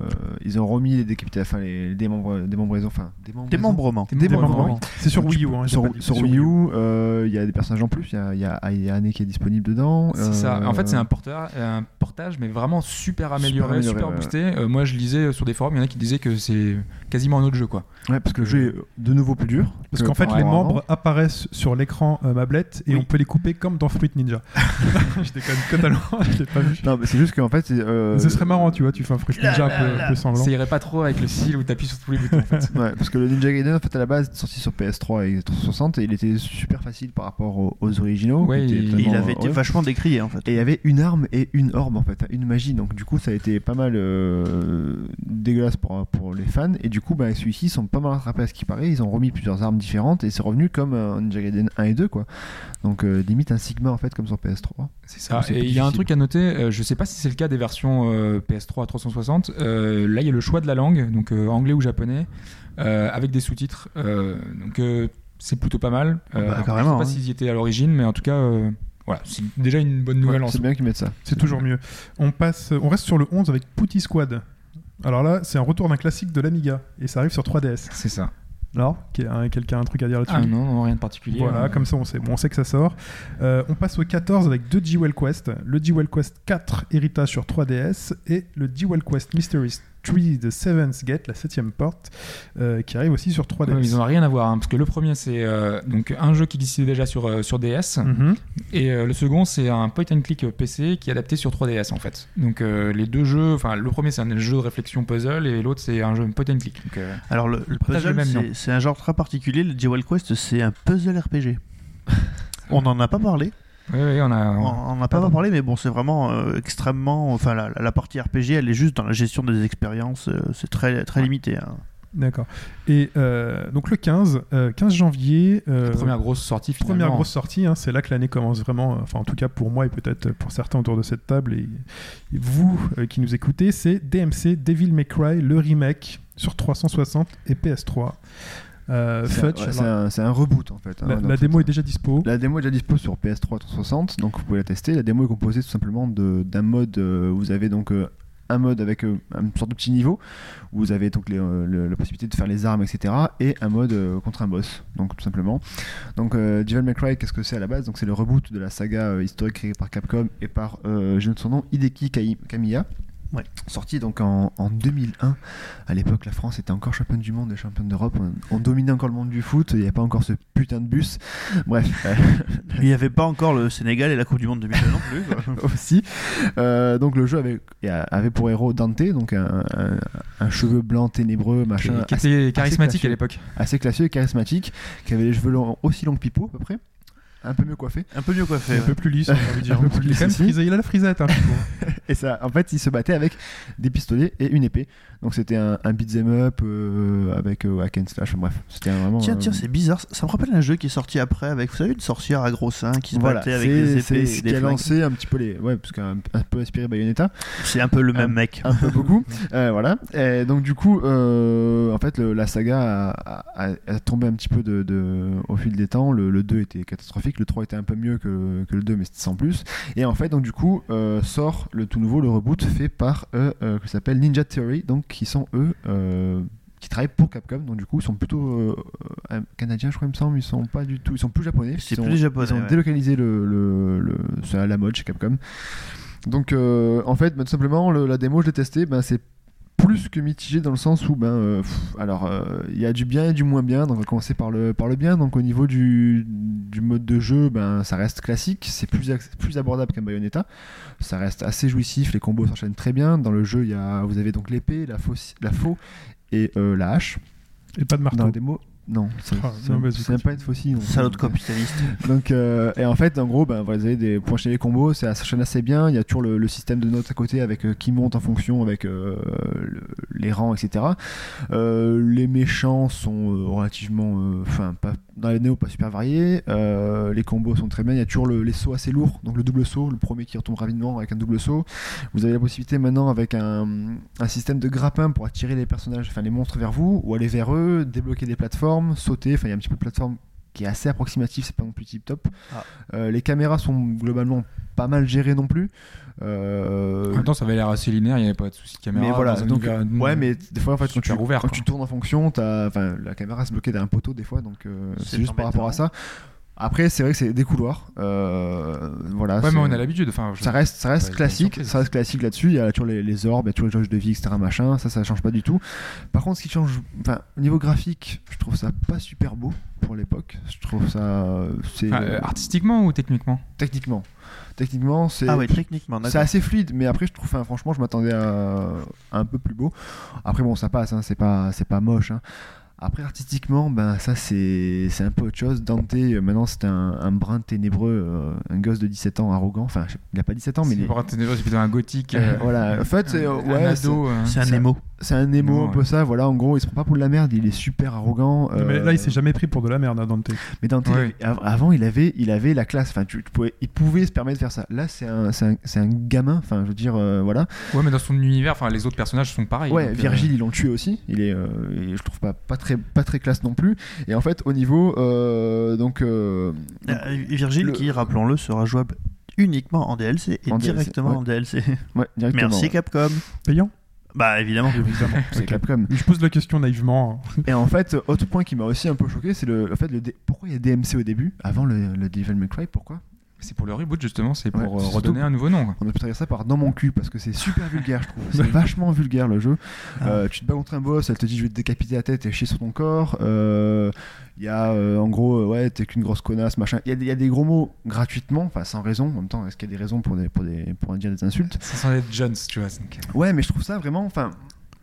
ils ont remis les décapitations, enfin les démembres, démembraisons, enfin démembraisons. Démembrement. Démembrement. C'est sur Wii U. Hein, Sur, sur Wii U, il y a des personnages en plus. Il y a, il y a, y a Anne qui est disponible dedans. C'est ça. En fait, c'est un, porteur, un portage, mais vraiment super amélioré, super, amélioré, boosté. Moi, je lisais sur des forums, il y en a qui disaient que c'est quasiment un autre jeu, quoi. Ouais, parce que le jeu est de nouveau plus dur. Parce que qu'en fait, les membres avant. apparaissent sur l'écran euh, Mablette et Oui. on peut les couper comme dans Fruit Ninja. [LAUGHS] je déconne totalement, je l'ai pas vu. Non, mais c'est juste qu'en fait, euh, Ce serait marrant, tu vois, tu fais un Fruit Ninja un peu, un peu sanglant. Ça irait pas trop avec le style où t'appuies sur tous les boutons, en fait. [LAUGHS] Ouais, parce que le Ninja Gaiden, en fait, à la base, est sorti sur PS3 et 360 et il était super facile par rapport aux, aux originaux. Ouais, il- Et totalement- il avait été ouais. vachement décrié en fait. Et il y avait une arme et une orbe en fait, une magie. Donc du coup, ça a été pas mal euh, dégueulasse pour, pour les fans. Et du coup, bah, celui-ci, ils sont pas mal rattrapés à ce qui paraît. Ils ont remis plusieurs armes différentes et c'est revenu comme un Ninja Gaiden 1 et 2 quoi. Donc euh, limite un Sigma en fait comme sur PS3. C'est ça. Et il y a un truc à noter, euh, je sais pas si c'est le cas des versions euh, PS3 à 360. euh, là, il y a le choix de la langue, donc euh, anglais ou japonais, euh, avec des sous-titres. Euh, donc euh, c'est plutôt pas mal. Euh, Bah, alors, carrément, je sais pas hein. s'ils y étaient à l'origine, mais en tout cas, euh, voilà, c'est déjà une bonne nouvelle Ouais, en c'est bien qu'ils mettent ça. C'est toujours mieux. On, passe, on reste sur le 11 avec Putty Squad. Alors là, c'est un retour d'un classique de l'Amiga et ça arrive sur 3DS. C'est ça. Alors, hein, quelqu'un a un truc à dire là-dessus Ah non, non, rien de particulier. Voilà, Euh, comme ça on sait, bon, on sait que ça sort. Euh, on passe au 14 avec deux G-Well Quest. Le G-Well Quest 4 héritage sur 3DS et le G-Well Quest Mystery Tree de Seventh Gate, la septième porte, euh, qui arrive aussi sur 3DS. Ouais, ils n'ont rien à voir, hein, parce que le premier c'est euh, donc un jeu qui existait déjà sur, euh, sur DS, Mhm. et euh, le second c'est un point and click PC qui est adapté sur 3DS en fait. Donc euh, les deux jeux, enfin le premier c'est un jeu de réflexion puzzle et l'autre c'est un jeu point and click. Donc, euh, Alors le, le puzzle, c'est un genre très particulier. Le Jewel Quest, c'est un puzzle RPG. [LAUGHS] On n'en a pas parlé. Oui, oui, on a. On on- n'en a pas parlé, mais bon, c'est vraiment euh, extrêmement. Enfin, la, la partie RPG, elle est juste dans la gestion des expériences. euh, c'est très très limité. hein. D'accord. Et euh, donc le 15, euh, 15 janvier. euh, la première grosse sortie finalement. Première grosse sortie, hein, c'est là que l'année commence vraiment, enfin en tout cas pour moi et peut-être pour certains autour de cette table et, et vous euh, qui nous écoutez, c'est DMC Devil May Cry, le remake sur 360 et PS3. Euh, C'est ouais, un, reboot en fait. hein, la, démo fait, est déjà dispo. La démo est déjà dispo sur PS3 360, donc vous pouvez la tester. La démo est composée tout simplement de- d'un mode. euh, vous avez donc euh, un mode avec euh, une sorte de petit niveau où vous avez donc les, le- la possibilité de faire les armes, etc. Et un mode contre un boss, donc tout simplement. Donc Devil May Cry, qu'est-ce que c'est à la base? Donc c'est le reboot de la saga historique créée par Capcom et par, je note son nom, Hideki Kamiya. Ouais. Sorti donc en, en 2001. À l'époque, la France était encore championne du monde et championne d'Europe. On, on dominait encore le monde du foot. Il n'y avait pas encore ce putain de bus. [LAUGHS] Bref, euh, [LAUGHS] Il n'y avait pas encore le Sénégal et la Coupe du Monde 2002 non plus. [LAUGHS] aussi. Euh, donc le jeu avait, pour héros Dante, donc un, un- un cheveu blanc ténébreux, machin, qui assez, était charismatique classieux. à l'époque. assez classieux et charismatique, qui avait les cheveux longs, aussi longs que Pipo à peu près, un peu mieux coiffé. Un peu mieux coiffé. un ouais. peu plus lisse, j'ai envie de dire. Un peu plus quand même lisse aussi. frisé, il a la frisette. Hein. [LAUGHS] Et ça, en fait, il se battait avec des pistolets et une épée. Donc c'était un, un beat'em up euh, avec euh, hack and slash. Bref, c'était un vraiment. Tiens, euh, tiens, c'est bizarre. Ça me rappelle un jeu qui est sorti après avec, vous savez, une sorcière à gros seins qui se voilà, battait avec c'est des c'est épées ce et qui a lancé un petit peu les, ouais, parce qu'un un peu inspiré Bayonetta. C'est un peu le Un- même mec. un peu beaucoup. [LAUGHS] Euh, voilà. Et donc du coup, euh, en fait, le- la saga a, a- a tombé un petit peu de, de- au fil des temps. Le, le 2 était catastrophique, le 3 était un peu mieux que, que le 2, mais c'était sans plus. Et en fait, donc du coup, euh, sort le tout nouveau, le reboot fait par eux, euh, qui s'appelle Ninja Theory, donc qui sont eux. euh, qui travaillent pour Capcom. Donc du coup, ils sont plutôt euh, canadiens, je crois, il me semble. Ils sont pas du tout, ils sont plus japonais. C'est plus japonais, Ils ont ouais. délocalisé le, le, le- c'est à la mode chez Capcom. Donc euh, en fait, ben, tout simplement, le- la démo, je l'ai testée, ben, c'est plus que mitigé dans le sens où ben euh, pff, alors euh, il y a du bien et du moins bien donc on va commencer par le par le bien. Donc au niveau du, du mode de jeu ben ça reste classique. C'est plus plus abordable qu'un Bayonetta. Ça reste assez jouissif. Les combos s'enchaînent très bien. Dans le jeu il y a vous avez donc l'épée la faux la faux et euh, la hache. Et pas de marteau. dans la démo non c'est Ah, même pas une faucille. Salaud de capitaliste. [LAUGHS] Donc, euh, et en fait, en gros, ben, vous avez des pour enchaîner les combos, ça s'enchaîne assez bien. Il y a toujours le, le système de notes à côté avec euh, qui monte en fonction avec euh, le- les rangs, etc. Euh, les méchants sont euh, relativement, euh, enfin, pas dans les néo pas super variés. Euh, les combos sont très bien. Il y a toujours le- les sauts assez lourds, donc le double saut, le premier qui retombe rapidement avec un double saut. Vous avez la possibilité maintenant avec un, un système de grappin pour attirer les personnages, enfin les monstres vers vous ou aller vers eux, débloquer des plateformes, sauter. Enfin, il y a un petit peu de plateforme qui est assez approximatif, c'est pas non plus tip top. Ah. Euh, les caméras sont globalement pas mal gérées non plus. Euh, En même temps, ça avait l'air assez linéaire, il n'y avait pas de souci de caméra. mais voilà, donc, univers- ouais, mais des fois, en fait, quand, tu, ouvert, quand tu tournes en fonction, t'as- enfin, la caméra se bloquait derrière un poteau des fois, donc euh, C'est juste par rapport à ça. Après, c'est vrai que c'est des couloirs. euh, voilà, Ouais, c'est- mais on a l'habitude. Enfin, je- ça reste, ça reste Ouais, classique, ça reste classique là-dessus. Il y a toujours les, les orbes, il y a toujours les jauges de vie, etc. Machin, ça, ça change pas du tout. Par contre, ce qui change, enfin, au niveau graphique, je trouve ça pas super beau pour l'époque. Je trouve ça, c'est Enfin, euh, artistiquement ou techniquement? Techniquement, techniquement, c'est Ah ouais, techniquement, c'est d'accord. assez fluide, mais après je trouve, enfin, franchement, je m'attendais à, à un peu plus beau. Après bon, ça passe, hein, c'est pas, c'est pas moche. hein. Après artistiquement, ben ça c'est, c'est un peu autre chose. Dante, euh, maintenant c'est un, un brin ténébreux, euh, un gosse de 17 ans arrogant. Enfin, il a pas 17 ans, mais il est, un ténébreux, c'est plutôt un gothique. [LAUGHS] euh, voilà. En fait, c'est, un ouais, c'est- ado. euh, C'est un émo. C'est un émo Non, un peu ouais. ça. Voilà, en gros, il se prend pas pour de la merde, il est super arrogant. Mais euh, là, il s'est jamais pris pour de la merde, hein, Dante. Mais Dante, Ouais. av- avant, il avait, il avait la classe. Enfin, tu, tu pouvais, il pouvait se permettre de faire ça. Là, c'est un, c'est un, c'est un gamin. Enfin, je veux dire, euh, voilà. Ouais, mais dans son univers, enfin, les autres personnages sont pareils. Ouais, donc, euh, Virgile, ils l'ont tué aussi. Il est, euh, je trouve pas, pas très, pas très classe non plus. Et en fait, au niveau, euh, donc, euh, Euh, Virgile, le- qui, rappelons-le, sera jouable uniquement en DLC et En DLC, directement ouais. en DLC. ouais, directement. Merci ouais. Capcom. Payant Bah évidemment. Évidemment, [LAUGHS] c'est. Capcom. Je pose la question naïvement. Et en fait, autre point qui m'a aussi un peu choqué, c'est le, le fait le pourquoi il y a DMC au début, avant le, le Devil May Cry, pourquoi? C'est pour le reboot, justement, c'est pour euh, redonner un nouveau nom. On a pu traduire ça par dans mon cul parce que c'est super vulgaire, je trouve. C'est [LAUGHS] vachement vulgaire le jeu. Euh, tu te bats contre un boss, elle te dit je vais te décapiter la tête et chier sur ton corps. Euh, Il y a euh, en gros, ouais, t'es qu'une grosse connasse, machin. Il y, a des- il y a des gros mots gratuitement, enfin sans raison. En même temps, est-ce qu'il y a des raisons pour, des, pour, des, pour dire des insultes? Ça semble être Jones, tu vois. Ouais, mais je trouve ça vraiment. Enfin,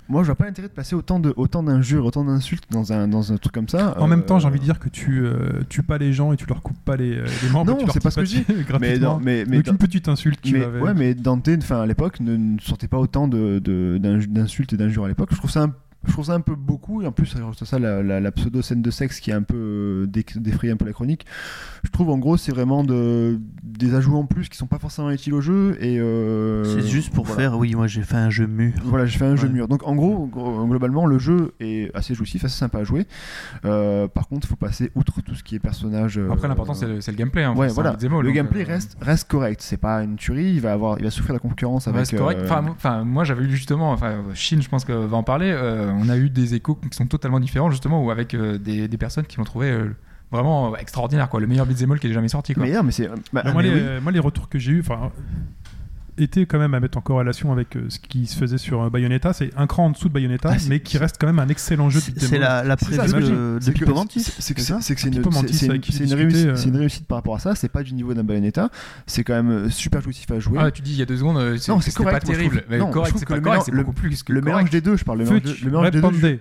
moi je vois pas l'intérêt de passer autant de autant d'injures, autant d'insultes dans un, dans un truc comme ça. En même temps, Euh, j'ai envie de dire que tu euh, tues pas les gens et tu leur coupes pas les, euh, les membres. Non, c'est pas ce que je dis. [LAUGHS] Mais, dans- mais, mais Donc dans- une petite insulte qui mais, ouais, mais Dante, enfin à l'époque, ne, ne sortait pas autant de, d'insultes et d'injures à l'époque. Je trouve ça un je trouve ça un peu beaucoup, et en plus, c'est ça, la, la- la pseudo-scène de sexe qui est un peu euh, dé- défraye un peu la chronique. Je trouve en gros, c'est vraiment de, des ajouts en plus qui sont pas forcément utiles au jeu. Et euh, C'est juste pour voilà. faire, oui, moi j'ai fait un jeu mûr. Voilà, j'ai fait un jeu mûr. Donc en gros, gro- globalement, le jeu est assez jouissif, assez sympa à jouer. Euh, par contre, il faut passer outre tout ce qui est personnage. euh, Après, l'important, c'est le, gameplay. hein. Ouais, voilà. le donc, gameplay euh, reste, reste correct. C'est pas une tuerie. Il va avoir, il va souffrir la concurrence avec. reste correct. Enfin, moi- j'avais lu justement, enfin, Shin, je pense que va en parler. euh, on a eu des échos qui sont totalement différents, justement, ou avec euh, des, des personnes qui l'ont trouvé euh, vraiment euh, extraordinaire, quoi. Le meilleur beat'em all qui est jamais sorti, quoi. Mais non, mais c'est. bah, Non, moi, les, oui. euh, moi, les retours que j'ai eu, enfin, étaient quand même à mettre en corrélation avec euh, ce qui se faisait sur euh, Bayonetta. C'est un cran en dessous de Bayonetta, Ah, mais qui reste quand même un excellent jeu de C'est la, la ça, prévue c'est de, de C'est que- Pipo Mantis. c'est- que ça, ça c'est que c'est une, réussite, euh. par rapport à ça. C'est pas du niveau d'un Bayonetta. C'est quand même euh, super jouissif à jouer. Ah, tu dis il y a deux secondes, euh, c'est Non, c'est c'était pas terrible. trouve. Mais correct, c'est pas correct, c'est beaucoup plus que le mélange des deux, je parle. Le mélange, des deux.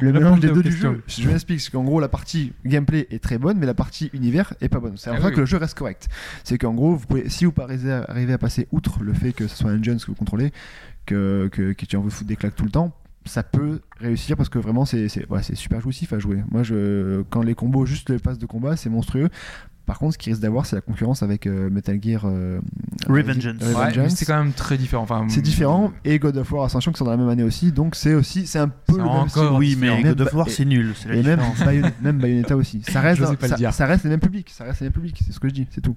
le mélange des deux [LAUGHS] du jeu. Je m'explique, c'est qu'en gros la partie gameplay est très bonne, mais la partie univers est pas bonne. C'est Ah pour ça oui. que le jeu reste correct. C'est qu'en gros, vous pouvez, si vous arrivez à, arrivez à passer outre le fait que ce soit un Jones que vous contrôlez, que, que, que tu en veux foutre des claques tout le temps, ça peut réussir parce que vraiment c'est c'est ouais, c'est super jouissif à jouer. Moi, je, quand les combos, juste les passes de combat, c'est monstrueux. Par contre, ce qui risque d'avoir, c'est la concurrence avec euh, Metal Gear euh, Revengeance. Ouais, c'est quand même très différent. Enfin, C'est différent et God of War Ascension qui sont dans la même année aussi, donc c'est aussi c'est un peu C'est le même encore Oui, mais différent. God of Même- War c'est nul. C'est la et même, même Bayonetta aussi. Ça [LAUGHS] reste, J'osais pas le ça, dire. ça reste les mêmes publics. Ça reste les mêmes publics. C'est ce que je dis. C'est tout.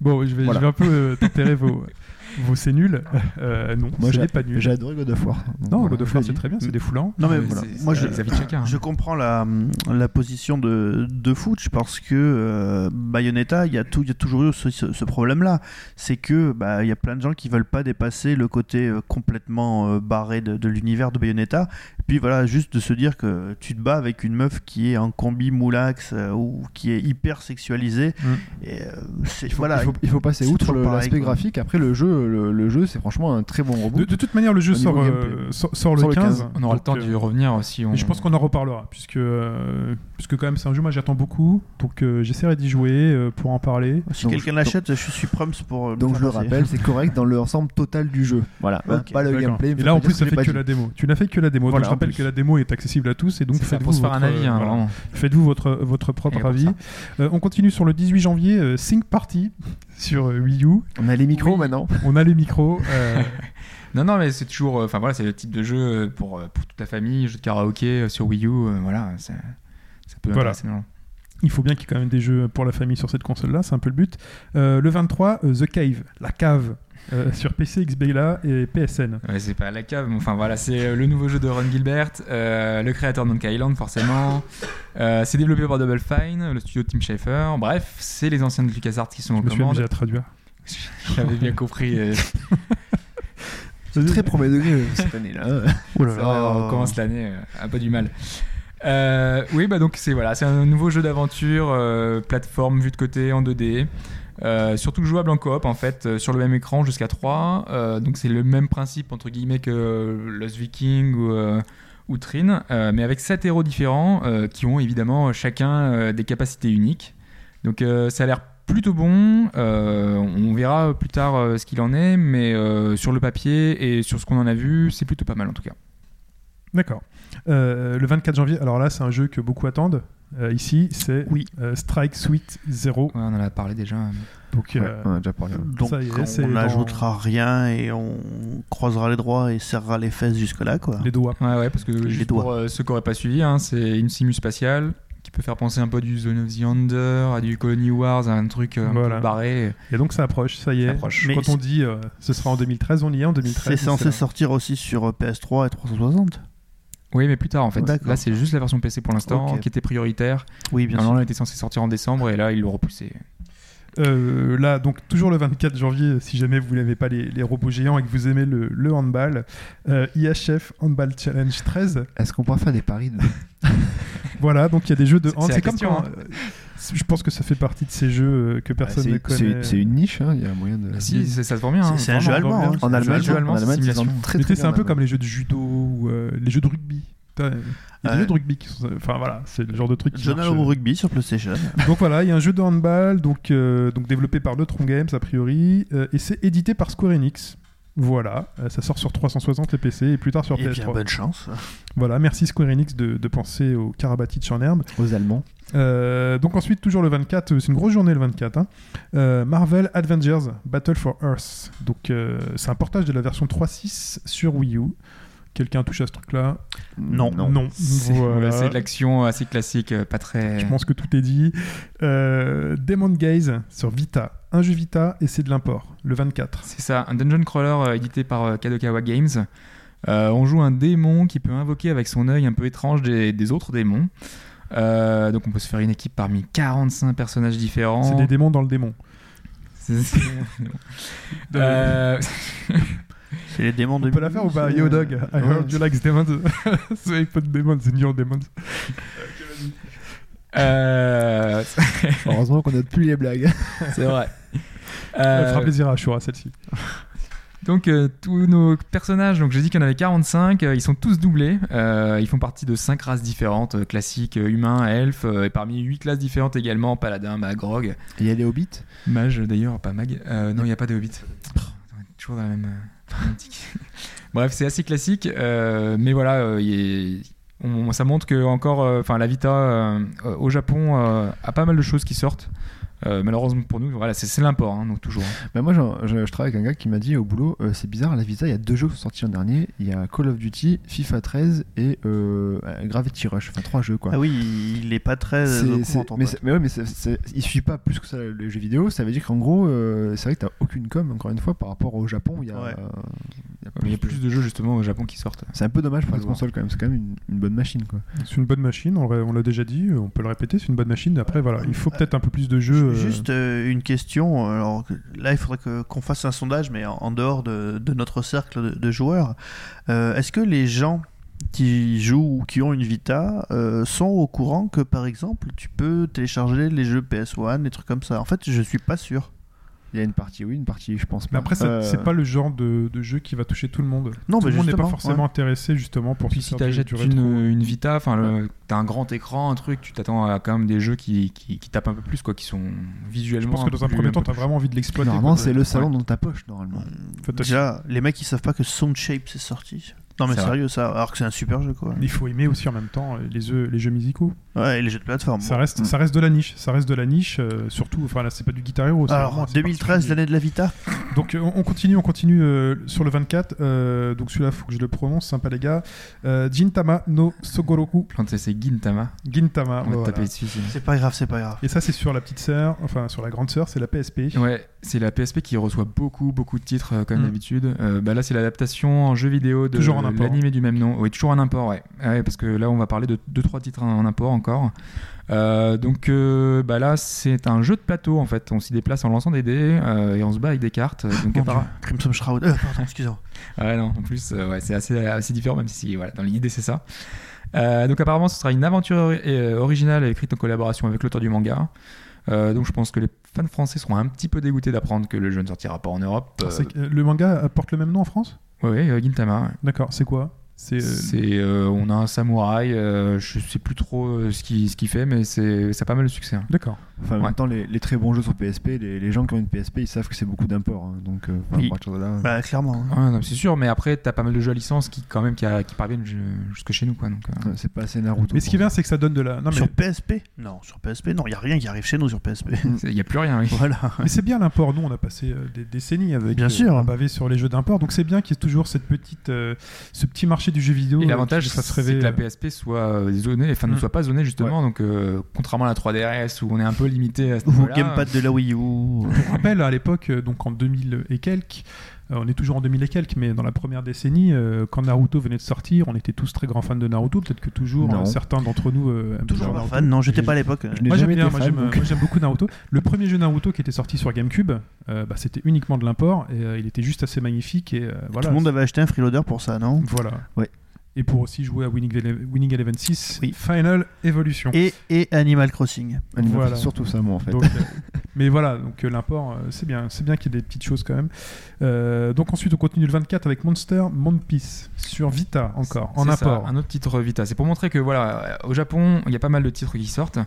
Bon, je vais, Voilà. je vais un peu euh, tempérer vos, [LAUGHS] Vous, c'est nul Euh, Non, Moi, j'ai pas nul. j'ai adoré God of War. Donc, Non, voilà, God of je War, c'est très bien, c'est défoulant. Non mais Ouais, voilà, moi je, chacun. je comprends la, la position de, de Fouch parce que euh, Bayonetta, il y, a y toujours eu ce, ce- ce problème-là. C'est que bah, il y a plein de gens qui veulent pas dépasser le côté euh, complètement euh, barré de, de l'univers de Bayonetta. Et puis voilà, juste de se dire que tu te bats avec une meuf qui est en combi moulax euh, ou qui est hyper sexualisée. Mm. Et euh, Il faut, voilà. il, faut, il faut passer outre l'aspect graphique. Après, le jeu, le, le jeu c'est franchement un très bon robot. De, de toute manière, le jeu sort, euh, sort, sort le Sort le 15. 15. On aura le temps euh, d'y revenir si on. Je pense qu'on en reparlera, puisque, euh, puisque quand même c'est un jeu, moi j'attends beaucoup, donc euh, j'essaierai d'y jouer euh, pour en parler. Si quelqu'un l'achète, je suis prums pour. euh, Donc je le rappelle, c'est correct dans l'ensemble total du jeu. Voilà, Ok, pas le gameplay. Et là en plus ça fait que la démo. Tu n'as fait que la démo, donc je rappelle que la démo est accessible à tous, et donc C'est ça, faites-vous pour se faire un votre, avis, hein, euh. Faites-vous votre, votre propre avis. Euh, on continue sur le 18 janvier, euh, Sync Party [LAUGHS] sur euh, Wii U. On a les micros maintenant. On a les micros. euh, [LAUGHS] Non, non, mais c'est toujours. euh, Enfin voilà, c'est le type de jeu euh, pour, euh, pour toute la famille, jeu de karaoké sur Wii U. voilà, ça, ça peut Voilà. intéresser. il faut bien qu'il y ait quand même des jeux pour la famille sur cette console-là, c'est un peu le but. Euh, le 23, euh, The Cave, la cave, euh, sur PC, XBLA et PSN. Ouais, c'est pas la cave, mais enfin voilà, c'est le nouveau jeu de Ron Gilbert, le créateur de Monkey Island forcément. C'est développé par Double Fine, le studio de Tim Schafer. Bref, c'est les anciens de LucasArts qui sont Je aux me suis commandes. amusé à traduire. [LAUGHS] J'avais bien compris. euh, C'est très premier degré euh, [LAUGHS] cette année-là. Ouh là on commence l'année euh, un peu du mal. Euh, oui, bah donc c'est voilà, c'est un nouveau jeu d'aventure, euh, plateforme vue de côté en 2D. euh, surtout jouable en coop en fait, euh, sur le même écran jusqu'à 3. euh, donc c'est le même principe entre guillemets que Lost Viking ou, euh, ou Trin, euh, mais avec 7 héros différents euh, qui ont évidemment chacun euh, des capacités uniques. Donc euh, ça a l'air plutôt bon. euh, on verra plus tard euh, ce qu'il en est, mais euh, sur le papier et sur ce qu'on en a vu, c'est plutôt pas mal en tout cas. D'accord. Euh, le 24 janvier, alors là, c'est un jeu que beaucoup attendent. Euh, ici, c'est Oui. euh, Strike Suite 0. Ouais, on en a parlé déjà. Donc, Ouais, euh, on a déjà parlé. Donc Ça y est, c'est on dans- n'ajoutera rien et on croisera les doigts et serrera les fesses jusque là quoi. les doigts. Ouais, ouais, parce que Les juste doigts. pour euh, ceux qui n'auraient pas suivi, hein, c'est une simu spatiale peut faire penser un peu à du Zone of the Under, à du Colony Wars, à un truc euh, un Voilà. peu barré. Et donc, ça approche, ça y est. Ça approche. Mais Quand on dit euh, ce sera en 2013, on y est en 2013. C'est censé sortir aussi sur euh, PS3 et 360. Oui, mais plus tard en fait. Là, c'est juste la version PC pour l'instant qui était prioritaire. Oui, bien Normalement, sûr. elle était censée sortir en décembre et là, ils l'ont repoussé. Euh, là, donc toujours le 24 janvier, si jamais vous n'aimez pas les, les robots géants et que vous aimez le, le handball, euh, IHF Handball Challenge 13. Est-ce qu'on pourra faire des paris de... [LAUGHS] Voilà, donc il y a des jeux de C'est- hand. c'est comme quand. euh, je pense que ça fait partie de ces jeux euh, que personne C'est- ne connaît. C'est une niche, hein, il y a moyen de. Si, c'est- ça se vend bien. hein, C'est- un jeu allemand. hein. En C'est un jeu Allemagne, jeu allemand, en Allemagne, c'est un peu comme les jeux de judo ou euh, les jeux de rugby. Il y a des Ouais. jeux de rugby qui sont. Enfin voilà, c'est le genre de truc qui Journal marche. au rugby sur PlayStation. [LAUGHS] Donc voilà, il y a un jeu de handball donc, euh, donc développé par Neutron Games a priori euh, et c'est édité par Square Enix. Voilà, euh, ça sort sur 360 et PC et plus tard sur Et bien, PS3. bonne chance. Voilà, merci Square Enix de, de penser au Karabatic en herbe. Aux Allemands. Euh, donc ensuite, toujours le 24, euh, c'est une grosse journée le 24. hein. Euh, Marvel Avengers Battle for Earth. Donc euh, c'est un portage de la version 3.6 sur Wii U. Quelqu'un touche à ce truc-là Non. Non. [LAUGHS] C'est Voilà. [LAUGHS] de l'action assez classique, euh, pas très. Je pense que tout est dit. Euh, Demon Gaze sur Vita. Un jeu Vita et c'est de l'import. Le 24. C'est ça, un dungeon crawler euh, édité par euh, Kadokawa Games. On joue un démon qui peut invoquer avec son œil un peu étrange des, des autres démons. Donc on peut se faire une équipe parmi 45 personnages différents. C'est des démons dans le démon. C'est- [LAUGHS] c'est- Euh, C'est les démons de On peut la faire ou pas Yo Dog, I heard you like demons. [LAUGHS] c'est pas de démons, c'est your demons. euh, [LAUGHS] Heureusement qu'on note plus les blagues. [LAUGHS] c'est vrai. Ça fera Euh, plaisir à Shura celle-ci. Donc euh, tous nos personnages, donc j'ai dit qu'il y en avait 45, euh, ils sont tous doublés. Euh, ils font partie de 5 races différentes, euh, classiques, euh, humains, elfes, euh, et parmi 8 classes différentes également, paladin, mag, rogue, Il y a les hobbits? mage d'ailleurs, pas mag. Euh, non, il n'y a pas de hobbit. On est Toujours dans la même euh. [LAUGHS] Bref, c'est assez classique, euh, mais voilà, euh, ça montre que encore, euh, enfin la Vita au Japon a pas mal de choses qui sortent. Euh, malheureusement pour nous, voilà, c'est l'import, hein, donc toujours. Bah, moi, j'en- je, je travaille avec un gars qui m'a dit au boulot euh, c'est bizarre, à la Vita, il y a deux jeux qui sont sortis l'an dernier. Il y a Call of Duty, FIFA 13 et euh, Gravity Rush. Enfin, trois jeux quoi. Ah oui, il est pas très ton mais, mais ouais, mais c'est- c'est- il suit pas plus que ça les jeux vidéo. Ça veut dire qu'en gros, euh, c'est vrai que t'as aucune com, encore une fois, par rapport au Japon. Il y a, Ouais. Euh, il y a Mais il y a plus de jeux justement au Japon qui sortent. C'est un peu dommage pour la console quand même. C'est quand même une, une bonne machine quoi. C'est une bonne machine, on l'a déjà dit, on peut le répéter, c'est une bonne machine. Après, voilà, il faut peut-être un peu plus de jeux. euh, Juste euh, une question. Alors, là, il faudrait qu'on fasse un sondage, mais en, en dehors de, de notre cercle de, de joueurs. Euh, Est-ce que les gens qui jouent ou qui ont une Vita euh, sont au courant que, par exemple, tu peux télécharger les jeux PS1, des trucs comme ça? En fait, je suis pas sûr. Il y a une partie oui, une partie je pense pas. Mais après, ça- Euh, c'est pas le genre de, de jeu qui va toucher tout le monde. Non, tout mais le monde n'est pas forcément ouais. intéressé justement pour Puis si t'achètes une, une Vita, enfin, t'as un grand écran, un truc, tu t'attends à quand même des jeux qui, qui, qui tapent un peu plus, quoi, qui sont visuellement. Je pense que dans un premier temps, tu as vraiment envie de l'exploiter. Normalement, c'est le salon dans ta poche normalement. Déjà, les mecs, ils savent pas que Sound Shape c'est sorti. Non, mais sérieux, ça, alors que c'est un super jeu, quoi. Il faut aimer aussi en même temps les jeux, les jeux musicaux. Ouais, et les jeux de plateforme. Ça reste, ça reste de la niche. Ça reste de la niche, euh, surtout. Enfin là, c'est pas du Guitar Hero. Alors, vraiment assez 2013, particulier. l'année de la Vita Donc euh, on, on continue, on continue euh, sur le 24. euh, donc celui-là, faut que je le prononce, sympa les gars. Euh, Gintama no Sogoroku c'est- c'est Gintama. Gintama. On va voilà. taper dessus. C'est pas grave, c'est pas grave. Et ça, c'est sur la petite sœur, enfin sur la grande sœur, c'est la PSP. Ouais, c'est la PSP qui reçoit beaucoup, beaucoup de titres, euh, comme Mm. d'habitude. Euh, bah là, c'est l'adaptation en jeu vidéo de l'animé du même nom. Oui, toujours en import, ouais. Ouais, parce que là, on va parler de 2-3 titres en import encore. Euh, donc bah là, c'est un jeu de plateau en fait. On s'y déplace en lançant des dés et on se bat avec des cartes. Donc, appara- Dieu, Crimson Shroud. Pardon, excusez-moi. [LAUGHS] Ouais, non, en plus, ouais, c'est assez, assez différent, même si voilà, dans l'idée, c'est ça. Donc, apparemment, ce sera une aventure ori- originale écrite en collaboration avec l'auteur du manga. Euh, donc, je pense que les fans français seront un petit peu dégoûtés d'apprendre que le jeu ne sortira pas en Europe. C'est- euh, Le manga porte le même nom en France? Ouais, euh, Gintama. D'accord, c'est quoi? C'est. euh, euh, on a un samouraï, euh, je sais plus trop ce qu'il ce fait, mais c'est, ça a pas mal de succès. hein. D'accord. Enfin, en Ouais. même temps, les, les très bons jeux sur PSP, les, les gens qui ont une PSP, ils savent que c'est beaucoup d'import. hein. donc, euh, enfin, à partir de là. Bah, clairement. hein. Ouais, non, c'est sûr, mais après, t'as pas mal de jeux à licence qui, quand même, qui, a- qui parviennent ju- jusque chez nous, quoi. Donc, euh, euh, c'est pas assez Naruto. Mais ce qui est bien, c'est que ça donne de la. Non, mais, Sur PSP Non, sur PSP, non, il n'y a rien qui arrive chez nous sur PSP. il [LAUGHS] y a plus rien. oui. voilà. [LAUGHS] mais c'est bien l'import. Nous, on a passé euh, des décennies avec. Bien euh, sûr. à baver sur les jeux d'import. Donc c'est bien qu'il y ait toujours cette petite, euh, ce petit marché du jeu vidéo. Et euh, l'avantage, c'est que la euh. PSP soit euh, zonée, enfin ne Mm. soit pas zonée justement. Donc, euh, contrairement à la 3DS où on est un peu limité à ce Ou. Gamepad de la Wii U. Je rappelle à l'époque, euh, donc en 2000 et quelques, euh, on est toujours en 2000 et quelques, mais dans la première décennie, euh, quand Naruto venait de sortir, on était tous très grands fans de Naruto. Peut-être que toujours Non. euh, certains d'entre nous euh, aiment Toujours toujours pas fan, non, j'étais pas à l'époque. Moi j'aime bien, moi j'aime donc- moi, j'aime beaucoup Naruto. Le premier jeu Naruto qui était sorti sur GameCube, euh, bah, c'était uniquement de l'import et euh, il était juste assez magnifique et euh, voilà. Tout le monde avait acheté un freeloader pour ça, non? Voilà. Ouais. Et pour aussi jouer à Winning, Ele- Winning Eleven 6, Oui. Final Evolution. et, et Animal Crossing. Animal, Voilà. c'est surtout ça, moi, en fait. Donc, euh, [LAUGHS] mais voilà, donc euh, l'import, euh, c'est bien, c'est bien qu'il y ait des petites choses quand même. Euh, donc ensuite, on continue le 24 avec Monster Monpiece sur Vita encore en C'est ça, import. un autre titre Vita. C'est pour montrer que voilà, au Japon, il y a pas mal de titres qui sortent.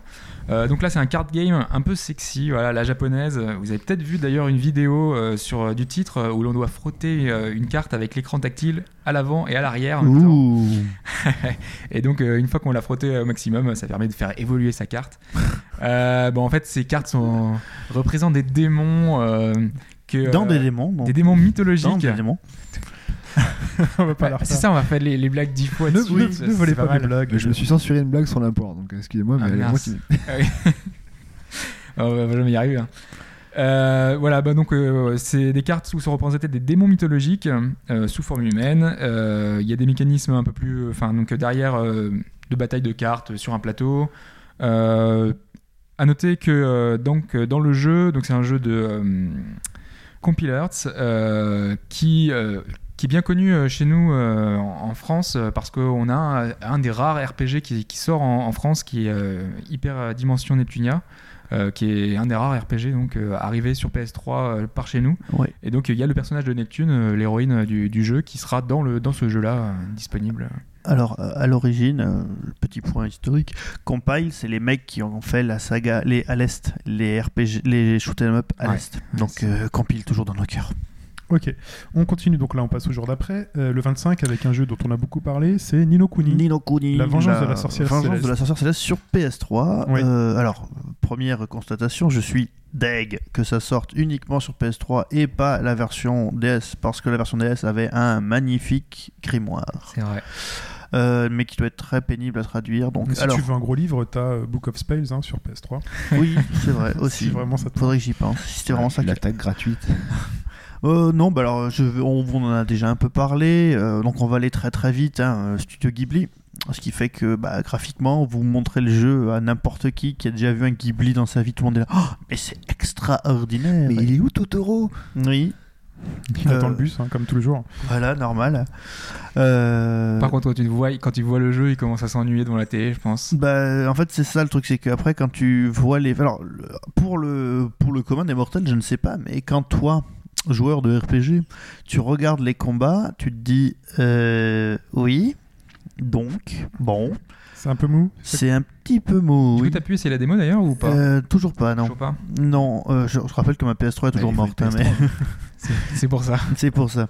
Euh, donc là, c'est un card game un peu sexy, voilà, la japonaise. Vous avez peut-être vu d'ailleurs une vidéo euh, sur du titre où l'on doit frotter euh, une carte avec l'écran tactile à l'avant et à l'arrière. en [LAUGHS] Et donc, euh, une fois qu'on l'a frotté au maximum, ça permet de faire évoluer sa carte. [LAUGHS] Euh, bon, en fait, ces cartes sont, représentent des démons. euh, que, Dans euh, des démons. non. des démons Dans mythologiques. des démons. on va pas Ouais, la c'est ça, on va faire les, les blagues dix fois Ne, dessus. ne- ne volez pas, mal. mes blagues. Je me suis censuré une blague sur l'import, donc excusez-moi, Ah, mais moi mince. qui. [LAUGHS] Ah oui. on va jamais y arriver. hein. Euh, voilà, bah donc euh, c'est des cartes où sont représentés des démons mythologiques euh, sous forme humaine. Il y a des mécanismes un peu plus, enfin donc derrière de bataille de cartes sur un plateau. À noter que donc dans le jeu, c'est un jeu de Compile Arts euh, qui qui est bien connu chez nous en, France parce qu'on a un, des rares RPG qui, sort en, France qui est Hyper Dimension Neptunia. Euh, qui est un des rares RPG donc euh, arrivé sur PS3 euh, par chez nous Ouais. et donc il y a le personnage de Neptune l'héroïne du, du jeu qui sera dans le dans ce jeu là disponible Alors, à l'origine, petit point historique, Compile, c'est les mecs qui ont fait la saga, les à l'Est, les RPG, les shoot 'em up à Ouais. l'Est. Donc, Compile toujours dans nos cœurs. Ok, on continue. Donc là, on passe au jour d'après. Euh, le 25, avec un jeu dont on a beaucoup parlé, c'est Nino Kuni. Nino Kuni, La vengeance de la sorcière vengeance céleste. de la sorcière céleste sur PS3. Oui. Euh, alors, première constatation, je suis deg que ça sorte uniquement sur PS3 et pas la version DS, parce que la version DS avait un magnifique grimoire, C'est vrai. euh, mais qui doit être très pénible à traduire. Donc, Mais si alors, tu veux un gros livre, t'as euh, Book of Spells hein, sur PS3. oui, c'est vrai [LAUGHS] aussi. Si vraiment ça te Faudrait que j'y pense. Si c'était vraiment ça. qui- L'attaque gratuite. [LAUGHS] Euh, non, bah alors je, on, on en a déjà un peu parlé, euh, donc on va aller très très vite. Hein, euh, Studio Ghibli, ce qui fait que bah, graphiquement, vous montrez le jeu à n'importe qui qui a déjà vu un Ghibli dans sa vie, tout le monde est là. Oh, mais c'est extraordinaire. Mais il est où Totoro? Oui, Il attend Euh, le bus, hein, comme tous les jours. voilà, normal. Euh, Par contre, quand tu, te vois, quand tu vois le jeu, il commence à s'ennuyer devant la télé, je pense. Bah, en fait, c'est ça le truc, c'est qu'après, quand tu vois les. Alors, le- pour le, pour le commun des mortels, je ne sais pas, mais quand toi, joueur de RPG, tu regardes les combats, tu te dis euh, oui, donc, bon, C'est un peu mou. c'est un petit peu mou. Du oui. pu essayer la démo d'ailleurs ou pas? Euh, toujours pas, non. Toujours pas? Non, euh, je, je rappelle que ma PS3 est toujours morte, hein, mais [LAUGHS] C'est- pour ça. c'est pour ça.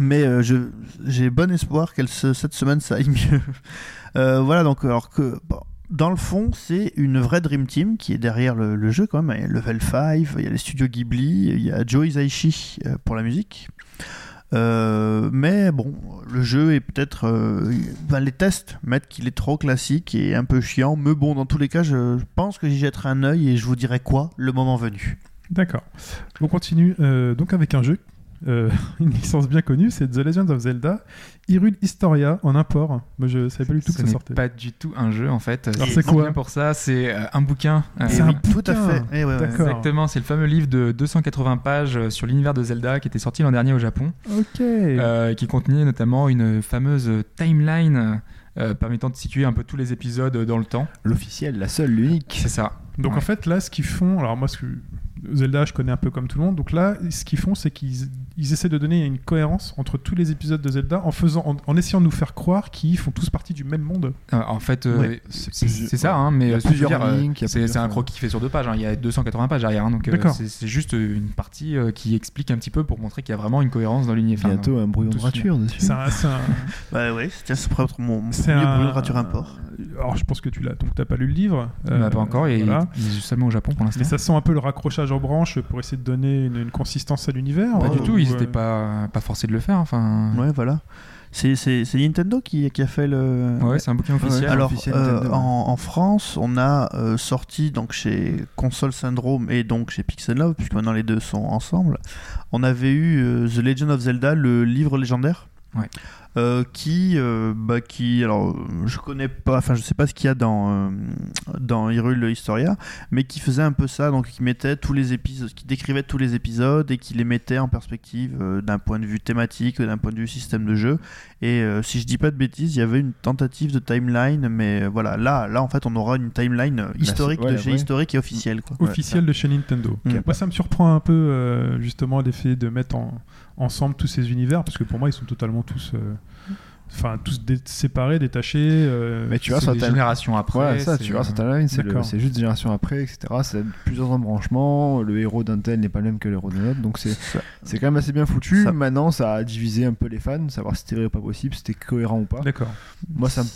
Mais euh, je, j'ai bon espoir qu'elle se, cette semaine ça aille mieux. Euh, voilà, donc alors que bon, dans le fond, c'est une vraie Dream Team qui est derrière le, jeu quand même. Il y a Level 5, il y a les studios Ghibli, il y a Joe Hisaishi euh, pour la musique. Euh, mais bon, le jeu est peut-être. euh, les tests mettent qu'il est trop classique et un peu chiant. Mais bon, dans tous les cas, je pense que j'y jetterai un œil et je vous dirai quoi le moment venu. D'accord. On continue donc avec un jeu, euh, [LAUGHS] une licence bien connue, c'est The Legend of Zelda, Hyrule Historia en import. Moi je savais pas du tout que Ce ça n'est sortait. pas du tout un jeu en fait. Alors, c'est quoi bien pour ça C'est euh, un bouquin. euh, C'est un oui, tout à fait. Eh ouais, ouais. D'accord. Exactement, c'est le fameux livre de 280 pages euh, sur l'univers de Zelda qui était sorti l'an dernier au Japon, Ok. euh, qui contenait notamment une fameuse timeline euh, permettant de situer un peu tous les épisodes dans le temps. L'officiel, la seule, l'unique. C'est ça. Donc Ouais. en fait là ce qu'ils font, alors moi ce que Zelda je connais un peu comme tout le monde, donc là ce qu'ils font c'est qu'ils ils essaient de donner une cohérence entre tous les épisodes de Zelda en faisant en, en essayant de nous faire croire qu'ils font tous partie du même monde. Euh, en fait, euh, Ouais. c'est ça, hein, mais Il il c'est un croquis fait sur deux pages. hein. Il y a 280 pages derrière, hein, donc euh, D'accord. c'est juste une partie euh, qui explique un petit peu pour montrer qu'il y a vraiment une cohérence dans l'univers. Bientôt un brouillon de rature dessus. C'est un, [LAUGHS] Bah ouais, c'était ce serait mon, mon c'est premier un- brouillon de rature import. Alors je pense que tu l'as, donc t'as pas lu le livre. on l'a Euh, pas encore, et voilà. il est seulement au Japon pour l'instant. Mais ça sent un peu le raccrochage en branche pour essayer de donner une, une consistance à l'univers. Pas du tout, ils n'étaient euh, pas, pas forcés de le faire. Enfin, Ouais, voilà. C'est c'est- c'est Nintendo qui, qui a fait le. ouais, c'est un bouquin officiel. Ouais. Alors, officiel euh, en France, on a euh, sorti donc chez Console Syndrome et donc chez Pixel Love, puisque maintenant les deux sont ensemble. On avait eu euh, The Legend of Zelda, le livre légendaire. Ouais. Euh, qui, euh, bah, qui, alors, je connais pas, enfin, je sais pas ce qu'il y a dans euh, dans Hyrule Historia, mais qui faisait un peu ça, donc qui mettait tous les épisodes, qui décrivait tous les épisodes et qui les mettait en perspective euh, d'un point de vue thématique, d'un point de vue système de jeu. Et euh, si je dis pas de bêtises, il y avait une tentative de timeline, mais euh, voilà, là, là en fait, on aura une timeline euh, historique ouais, de chez historique et officielle, quoi. officiel de chez Nintendo. Mm. Moi, ça me surprend un peu euh, justement l'effet de mettre en- ensemble tous ces univers parce que pour moi, ils sont totalement tous, euh, enfin, tous dé- séparés, détachés. euh, Mais tu vois, ta- générations après. Voilà, ça, c'est- tu vois, c'est juste génération après, etc. C'est plusieurs embranchements. Le héros d'un tel n'est pas le même que le héros d'un autre. Donc c'est Ça- c'est quand même assez bien foutu. Ça- Maintenant, ça a divisé un peu les fans, savoir si c'était vrai ou pas possible, si c'était cohérent ou pas. D'accord. Moi, ça me.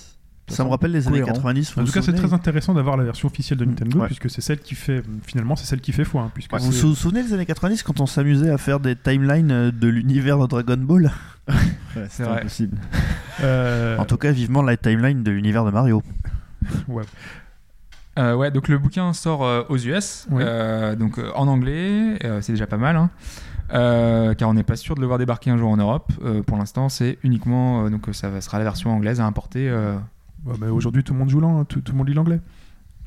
Ça me rappelle les années cohérent. 90. vous En vous tout cas, c'est très intéressant d'avoir la version officielle de Mm. Nintendo Ouais. puisque c'est celle qui fait, finalement, c'est celle qui fait foi. hein, puisque Vous vous souvenez des années 90 quand on s'amusait à faire des timelines euh, de l'univers de Dragon Ball? Ouais, [LAUGHS] c'est vrai. impossible. [LAUGHS] euh, En tout cas, vivement la timeline de l'univers de Mario. [LAUGHS] ouais. Euh, ouais, donc le bouquin sort euh, aux US, Oui. euh, donc euh, en anglais, euh, c'est déjà pas mal, hein. Euh, car on n'est pas sûr de le voir débarquer un jour en Europe. Euh, pour l'instant, c'est uniquement euh, donc ça sera la version anglaise à importer. Ouais, aujourd'hui, tout le monde joue l'an, tout, tout le monde lit l'anglais.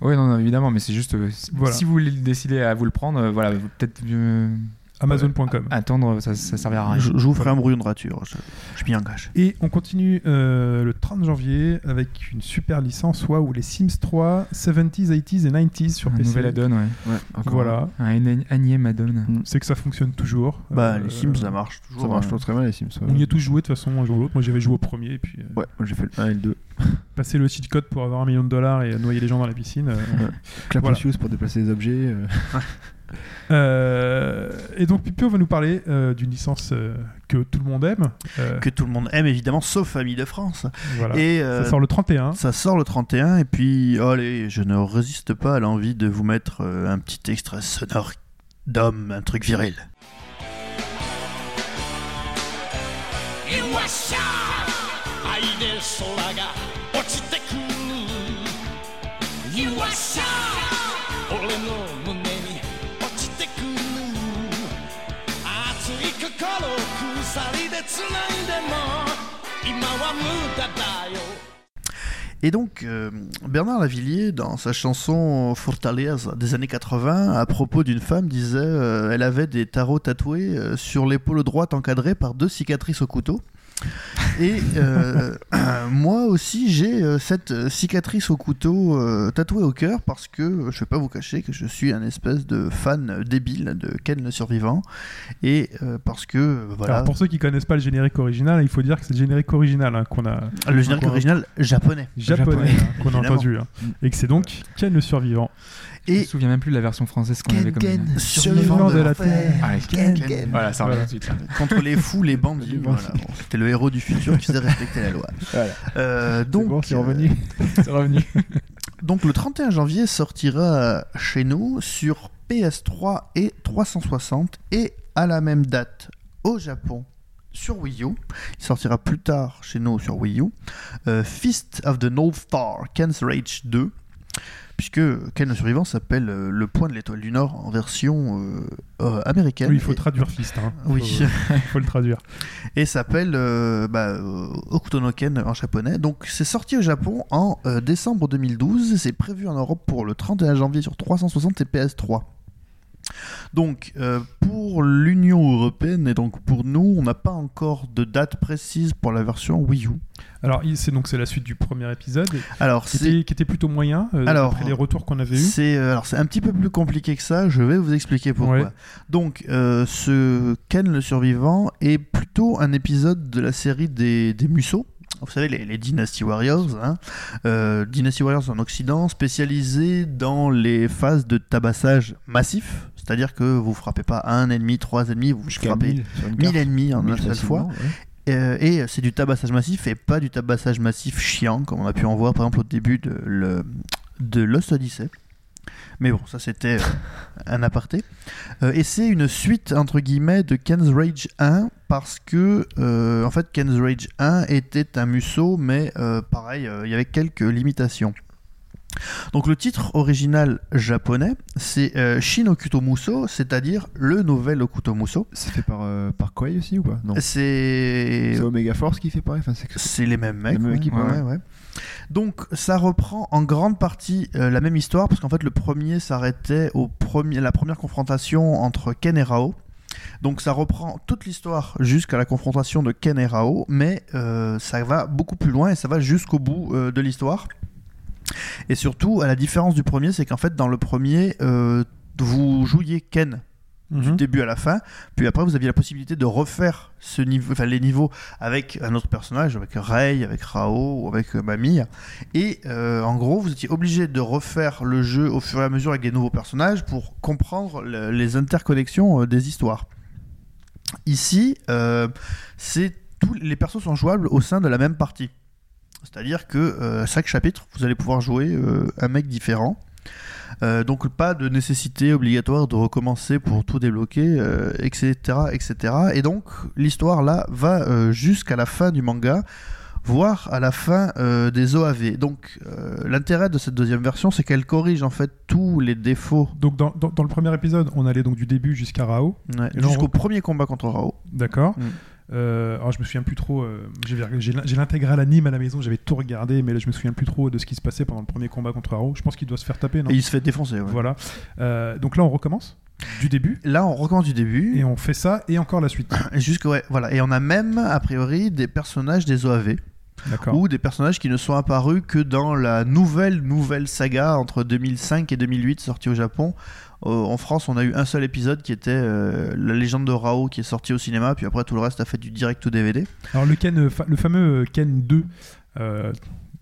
Oui, non, non, évidemment, mais c'est juste euh, si- Voilà. si vous décider à vous le prendre, euh, voilà, peut-être euh, Amazon.com. attendre, ça, ça servira à rien. Je, je vous ferai un brouillon de rature, je, je m'y engage. Et on continue euh, le 30 janvier avec une super licence, waouh, les Sims 3, 70s, 80s et 90s sur un PC. nouvel add-on, ouais. Ouais, Voilà, Un éni- énième add-on. c'est que ça fonctionne toujours. Bah, Euh, les Sims, ça marche toujours. Ça marche toujours très bien, les Sims. ouais. On y a tous joué de toute façon un jour ou l'autre. Moi j'avais joué au premier et puis euh, Ouais, moi j'ai fait le 1 et le 2. [LAUGHS] passer le cheat code pour avoir un million de dollars et noyer les gens dans la piscine. euh, [LAUGHS] Clap Voilà. pour déplacer les objets. Euh. Et donc Pipio va nous parler euh, d'une licence euh, que tout le monde aime. Euh, Que tout le monde aime évidemment, sauf Famille de France. voilà. Et euh, Ça sort le 31. ça sort le 31 et puis allez, je ne résiste pas à l'envie de vous mettre euh, un petit extrait sonore d'homme, un truc viril. 鎖で繋いでも今は無駄だよ Et donc, euh, Bernard Lavillier, dans sa chanson Fortaleza des années 80, à propos d'une femme, disait euh, elle avait des tarots tatoués euh, sur l'épaule droite encadrés par deux cicatrices au couteau. Et euh, [COUGHS] moi aussi, j'ai euh, cette euh, cicatrice au couteau euh, tatouée au cœur parce que je vais pas vous cacher que je suis un espèce de fan débile de Ken le survivant. Et euh, parce que, voilà, Alors pour ceux qui connaissent pas le générique original, il faut dire que c'est le générique original hein, qu'on a le générique original japonais. japonais Japonais. hein, qu'on a entendu hein. et que c'est donc Ken le survivant. Je me Et souviens même plus de la version française qu'on avait comme survivant de la Terre. Allez, Ken, Ken. Ken. Voilà, ça revient Voilà. tout de suite. là. contre les fous, les bandits. Voilà. Bon, C'était le héros du futur qui faisait respecter la loi. [LAUGHS] Voilà. Euh, Donc, bon, c'est revenu. C'est revenu. euh, [LAUGHS] [LAUGHS] donc le 31 janvier sortira chez nous sur PS3 et 360 et à la même date au Japon sur Wii U. Il sortira plus tard chez nous sur Wii U. euh, Fist of the North Star, Ken's Rage 2. Puisque Ken le survivant s'appelle euh, le point de l'étoile du Nord en version euh, euh, américaine. Oui, il faut Et- traduire fist. Hein. [LAUGHS] Oui. Faut, faut le traduire. et s'appelle euh, bah, euh, Hokuto no Ken en japonais. Donc c'est sorti au Japon en euh, décembre 2012. C'est prévu en Europe pour le 31 janvier sur 360 et PS3. Donc euh, pour l'Union européenne et donc pour nous, on n'a pas encore de date précise pour la version Wii U. Alors il- c'est donc c'est la suite du premier épisode Alors qui c'est était, qui était plutôt moyen euh, Alors, après les retours qu'on avait eus. C'est euh, alors c'est un petit peu plus compliqué que ça. Je vais vous expliquer pourquoi. Ouais. Donc euh, ce Ken le survivant est plutôt un épisode de la série des, des Musso. Vous savez les, les Dynasty Warriors, hein. Euh, Dynasty Warriors en Occident, spécialisés dans les phases de tabassage massif, c'est-à-dire que vous frappez pas un ennemi, trois ennemis, vous frappez 1000 sur une 1000 carte. ennemis en 1000 une seule fois. ouais. Euh, et c'est du tabassage massif et pas du tabassage massif chiant comme on a pu en voir par exemple au début de, Lost Odyssey. Mais bon, ça c'était euh, un aparté. Euh, et c'est une suite entre guillemets de Ken's Rage 1 parce que en fait Ken's Rage 1 était un musso mais pareil, il y avait quelques limitations. Donc le titre original japonais c'est euh, Shin Okuto Muso, c'est-à-dire le nouvel Okuto Muso. C'est fait par, euh, par Koei aussi ou pas? Non. C'est Omega Force qui fait pareil. Enfin, c'est les mêmes mecs. La même ouais. équipe, Ouais, ouais. ouais. Donc ça reprend en grande partie euh, la même histoire parce qu'en fait le premier s'arrêtait au premier, la première confrontation entre Ken et Rao. Donc ça reprend toute l'histoire jusqu'à la confrontation de Ken et Rao, mais euh, ça va beaucoup plus loin et ça va jusqu'au bout euh, de l'histoire. Et surtout, à la différence du premier, c'est qu'en fait dans le premier, euh, vous jouiez Ken du Mhm. début à la fin. Puis après, vous aviez la possibilité de refaire ce niveau, enfin, les niveaux avec un autre personnage, avec Rei, avec Rao ou avec euh, Mamie. Et euh, en gros, vous étiez obligé de refaire le jeu au fur et à mesure avec des nouveaux personnages pour comprendre le- les interconnexions euh, des histoires. Ici, c'est tous les persos sont jouables au sein de la même partie. C'est-à-dire que euh, chaque chapitre, vous allez pouvoir jouer euh, un mec différent. Euh, donc pas de nécessité obligatoire de recommencer pour tout débloquer, etc., etc. Et donc l'histoire là va jusqu'à la fin du manga, voire à la fin des OAV. Donc l'intérêt de cette deuxième version, c'est qu'elle corrige en fait tous les défauts Donc dans, dans- dans le premier épisode, on allait donc du début jusqu'à Rao, ouais, on jusqu'au re- premier combat contre Rao. d'accord. Mm. Euh, alors je me souviens plus trop. euh, j'ai j'ai l'in- j'ai l'intégrale anime à la maison, j'avais tout regardé, mais là je me souviens plus trop de ce qui se passait pendant le premier combat contre Rao. Je pense qu'il doit se faire taper, non? Et il se fait défoncer. ouais. Voilà. Euh, donc là on recommence? Du début? Là, on recommence du début. et on fait ça et encore la suite. Jusque, ouais, voilà. Et on a même, a priori, des personnages des OAV. Ou des personnages qui ne sont apparus que dans la nouvelle nouvelle saga entre 2005 et 2008 sortie au Japon. Euh, en France, on a eu un seul épisode qui était euh, la légende de Rao qui est sorti au cinéma, puis après tout le reste a fait du direct ou DVD. Alors le Ken, euh, le fameux Ken 2, euh,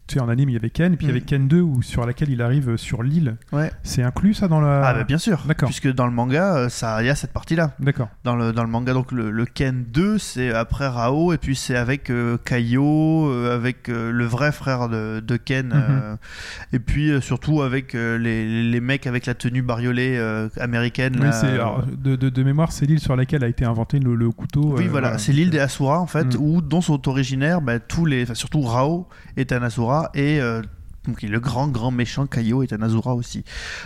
tu sais, en anime, il y avait Ken, et puis il y avait Mhm. Ken 2 où, sur laquelle il arrive sur l'île. Ouais. C'est inclus ça dans la. Ah bah bien sûr. D'accord. Puisque dans le manga, euh, ça, il y a cette partie-là. D'accord. Dans le, dans le manga, donc le, le Ken 2, c'est après Rao, et puis c'est avec euh, Kaio, euh, avec euh, le vrai frère de, de Ken, euh, et puis euh, surtout avec euh, les, les mecs avec la tenue bariolée euh, américaine. Oui, là, c'est, euh, alors, de, de- de mémoire, c'est l'île sur laquelle a été inventé le, le couteau. Oui, euh, voilà, c'est l'île des Asura en fait, Mm. où dont sont originaires bah, tous les, enfin, surtout Rao est un Asura et euh, donc le grand grand méchant Kaio est un Asura aussi.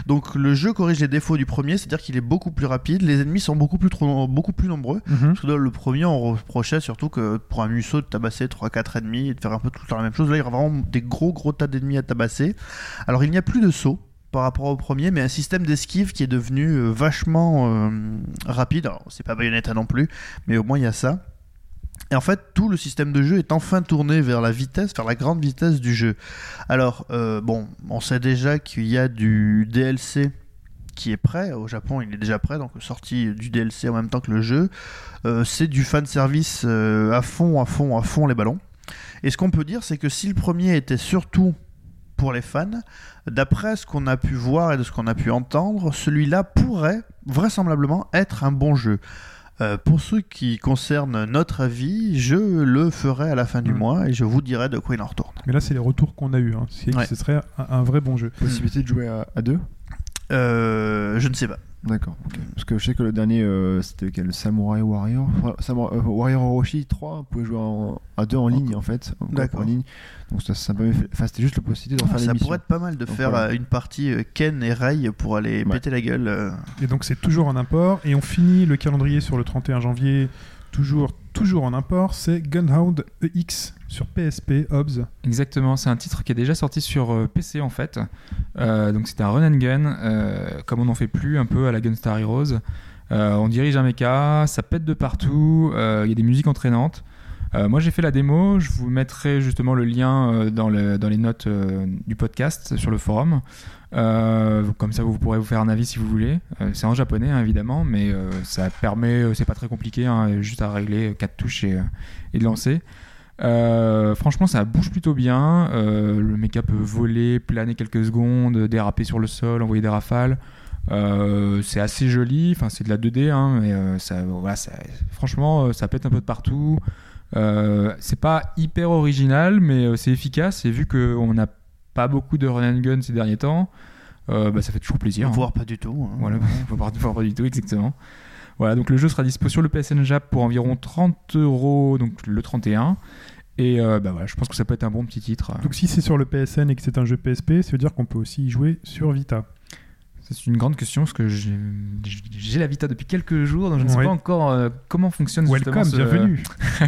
Donc le jeu corrige les défauts du premier, c'est-à-dire qu'il est beaucoup plus rapide, les ennemis sont beaucoup plus trop, beaucoup plus nombreux. Mhm. Parce que dans le premier, on reprochait surtout que pour un musso de tabasser 3-4 ennemis et de faire un peu tout le temps la même chose. Là, il y a vraiment des gros gros tas d'ennemis à tabasser. Alors, il n'y a plus de sauts par rapport au premier, mais un système d'esquive qui est devenu euh, vachement euh, rapide. Alors, c'est pas Bayonetta non plus, mais au moins il y a ça. Et en fait, tout le système de jeu est enfin tourné vers la vitesse, vers la grande vitesse du jeu. Alors, euh, bon, on sait déjà qu'il y a du DLC qui est prêt. Au Japon, il est déjà prêt, donc sorti du DLC en même temps que le jeu. Euh, c'est du fan service euh, à fond, à fond, à fond les ballons. Et ce qu'on peut dire, c'est que si le premier était surtout pour les fans, d'après ce qu'on a pu voir et de ce qu'on a pu entendre, celui-là pourrait vraisemblablement être un bon jeu. Euh, pour ce qui concerne notre avis, je le ferai à la fin du Mm. mois et je vous dirai de quoi il en retourne. Mais là, c'est les retours qu'on a eu. Hein. Ouais. ce serait un, un vrai bon jeu. Possibilité de jouer à, à deux? Euh, je ne sais pas. D'accord. Parce que je sais que le dernier, euh, c'était quel Samurai Warrior? Samurai- euh, Warrior Orochi 3, vous pouvez jouer en- à deux en ligne en fait. D'accord. En ligne. Donc ça, ça permet- enfin, c'était juste la possibilité d'en Ah, faire ça pourrait être pas mal de Donc, faire voilà. euh, une partie Ken et Ray pour aller Ouais. péter la gueule. Et donc, c'est toujours en import. Et on finit le calendrier sur le 31 janvier. Toujours, toujours en import. C'est Gunhound EX sur PSP, Hobbs. Exactement, c'est un titre qui est déjà sorti sur euh, PC en fait. Euh, donc c'était un run and gun, euh, comme on n'en fait plus un peu à la Gunstar Heroes. On dirige un mecha, ça pète de partout, il y a des musiques entraînantes. Moi j'ai fait la démo, je vous mettrai justement le lien dans, le- dans les notes du podcast sur le forum. Euh, comme ça vous pourrez vous faire un avis si vous voulez. Euh, c'est en japonais hein, évidemment, mais euh, ça permet, c'est pas très compliqué, hein, juste à régler quatre touches et, de lancer. Franchement, ça bouge plutôt bien. Le mecha peut voler, planer quelques secondes, déraper sur le sol, envoyer des rafales. C'est assez joli. Enfin, c'est de la 2D, hein, mais ça, voilà, ça- franchement, ça pète un peu de partout. C'est pas hyper original, mais c'est efficace. Et vu qu'on n'a pas beaucoup de run and gun ces derniers temps, euh, bah, ça fait toujours plaisir. hein. Voire pas du tout. hein. Voilà, [LAUGHS] faut pas, du tout, exactement. Voilà, donc le jeu sera dispo sur le PSN Jap pour environ 30 euros, donc le 31. Et euh, bah voilà, je pense que ça peut être un bon petit titre. Donc, si c'est sur le PSN et que c'est un jeu PSP, ça veut dire qu'on peut aussi y jouer sur Vita. C'est une grande question parce que j'ai la Vita depuis quelques jours, donc je ne sais Ouais. pas encore euh, comment fonctionne justement Welcome, ce- bienvenue. [LAUGHS]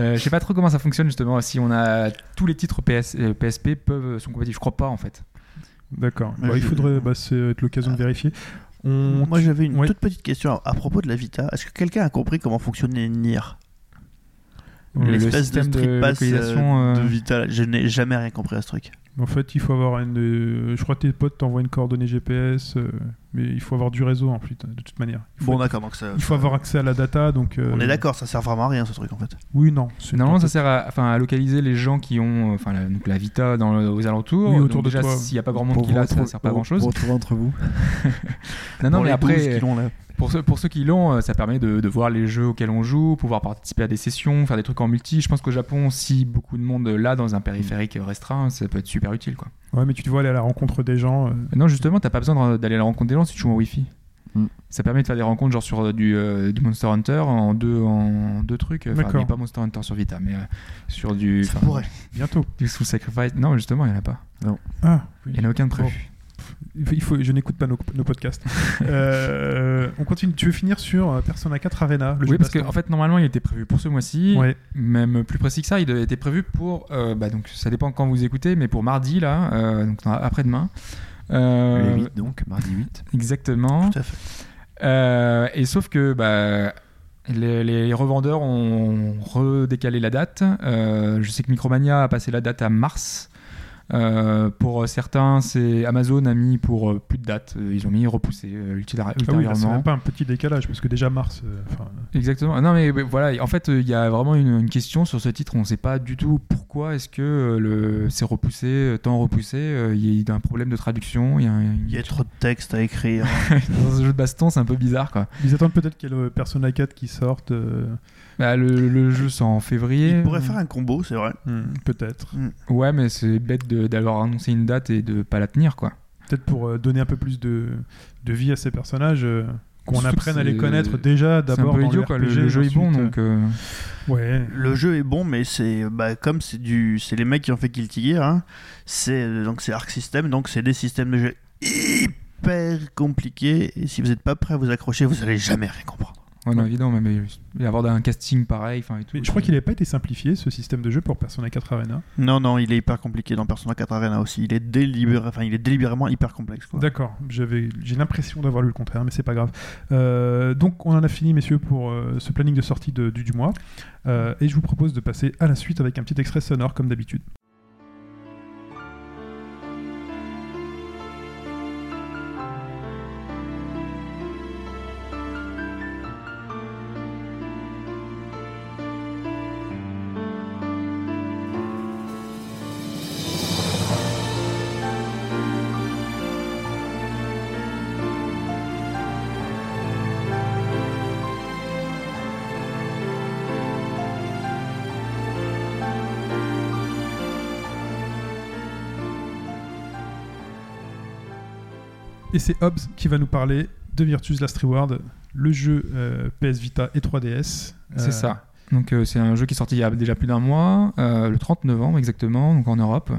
Euh, je sais pas trop comment ça fonctionne justement. Si on a tous les titres PS, euh, PSP peuvent sont compatibles, je crois pas en fait. D'accord. Mais Bah, il faudrait, bah, c'est être l'occasion de vérifier. On... Moi j'avais une Ouais. toute petite question à, à propos de la Vita. Est-ce que quelqu'un a compris comment fonctionnait Nier? Le- le L'espèce de système de street pass localisation, euh, de euh, Vita. Je n'ai jamais rien compris à ce truc. En fait, il faut avoir une. euh, Je crois que tes potes t'envoient une coordonnée GPS, euh, mais il faut avoir du réseau en plus, de toute manière. Il faut, Bon d'accord, donc ça. il faut avoir accès à la data, donc. euh, On est d'accord, ça sert vraiment à rien ce truc en fait. Oui, non. Normalement, ça sert à, enfin, à localiser les gens qui ont enfin, la, donc la Vita dans aux alentours. Oui, autour Donc de déjà, toi. s'il n'y a pas grand monde Pour qui l'a, ça ne sert pas grand chose. Pour retrouver entre vous. [LAUGHS] Non, non, Pour mais les 12 après, qui l'ont là. Pour ceux, pour ceux qui l'ont, euh, ça permet de, de voir les jeux auxquels on joue, pouvoir participer à des sessions, faire des trucs en multi. Je pense qu'au Japon, si beaucoup de monde l'a dans un périphérique restreint, ça peut être super utile. Quoi. Ouais, mais tu te vois aller à la rencontre des gens. euh, Non, justement, t'as pas besoin d'aller à la rencontre des gens si tu joues en Wi-Fi. Mm. Ça permet de faire des rencontres genre sur du, euh, du Monster Hunter en deux, en deux trucs. Enfin, a pas Monster Hunter sur Vita, mais euh, sur du, Ça pourrait. bientôt. du Soul Sacrifice. Non, justement, il n'y en a pas. Ah, oui. Il n'y en a aucun de prévu. Il faut- je n'écoute pas nos, nos podcasts. [LAUGHS] Euh, on continue. Tu veux finir sur euh, Persona 4 Arena le jeu Oui, parce qu'en fait, normalement, il était prévu pour ce mois-ci. Ouais. Même plus précis que ça, il était prévu pour. euh, bah, donc, ça dépend quand vous écoutez, mais pour mardi, là, euh, donc après-demain. Euh, Le 8 donc, mardi 8. Exactement. Tout à fait. Euh, et sauf que bah, les, les revendeurs ont redécalé la date. Euh, je sais que Micromania a passé la date à mars. Euh, pour certains, c'est Amazon a mis pour euh, plus de date. Euh, ils ont mis repoussé euh, ultérie- Ah oui, c'est ultérieurement. même pas un petit décalage, parce que déjà mars. euh, Exactement. Non mais mais voilà, en fait, il y a vraiment une, une question sur ce titre. On ne sait pas du tout pourquoi est-ce que le c'est repoussé, tant repoussé. euh, Il y a eu un problème de traduction. Il y a, un- Il y a trop de textes à écrire. [LAUGHS] dans ce jeu de baston, c'est un peu bizarre quoi. ils attendent peut-être qu'il y ait le Persona 4 qui sorte. Bah, le, le jeu c'est en février. Il pourrait faire un combo, c'est vrai. hmm, peut-être. Ouais, mais c'est bête d'avoir annoncé une date et de pas la tenir quoi. Peut-être pour euh, donner un peu plus de, de vie à ces personnages. euh, qu'on apprenne à les connaître déjà C'est un d'abord peu dans idiot le quoi. Le, jeu est bon donc. euh, euh, ouais Le jeu est bon, mais c'est bah, comme c'est du, c'est les mecs qui ont fait Guilty Gear. Hein, c'est donc c'est Arc System, donc c'est des systèmes de jeu hyper compliqués. Et si vous n'êtes pas prêt à vous accrocher, vous allez jamais rien comprendre. Ouais, non, évidemment, mais, mais avoir un casting pareil, enfin et tout. Mais je crois qu'il n'avait pas été simplifié ce système de jeu pour Persona 4 Arena. Non, non, il est hyper compliqué dans Persona 4 Arena aussi. Il est délibéré, enfin, il est délibérément hyper complexe. Quoi. D'accord, j'avais, j'ai l'impression d'avoir lu le contraire, mais c'est pas grave. Euh, donc on en a fini, messieurs, pour euh, ce planning de sortie de- du, du mois. Euh, et je vous propose de passer à la suite avec un petit extrait sonore, comme d'habitude. C'est Hobbs qui va nous parler de Virtus Last Reward, le jeu euh, PS Vita et 3DS. C'est Euh, ça. Donc euh, c'est un jeu qui est sorti il y a déjà plus d'un mois, euh, le 30 novembre exactement, donc en Europe.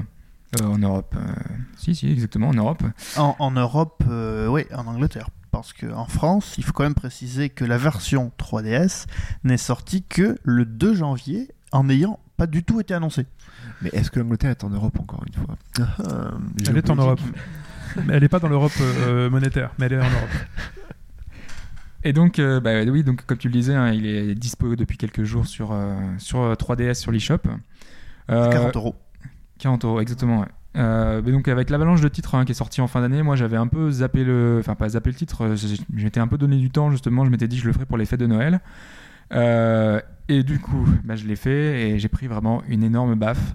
Euh, en Europe, euh, si si exactement en Europe. En, en Europe, euh, oui, en Angleterre. Parce qu'en France, il faut quand même préciser que la version 3DS n'est sortie que le 2 janvier en n'ayant pas du tout été annoncée. Mais est-ce que l'Angleterre est en Europe encore une fois? Euh, Elle est en. Europe. Mais elle n'est pas dans l'Europe euh, monétaire, mais elle est en Europe. Et donc, euh, bah, oui, donc comme tu le disais, hein, il est dispo depuis quelques jours sur, euh, sur euh, 3DS sur l'eShop. Euh, 40 euros. 40 euros, exactement. ouais. Euh, mais donc avec l'avalanche de titres hein, qui est sorti en fin d'année, moi j'avais un peu zappé le, enfin pas zappé le titre, euh, m'étais un peu donné du temps justement. Je m'étais dit que je le ferais pour les fêtes de Noël. Euh, et du coup, bah, je l'ai fait et j'ai pris vraiment une énorme baffe.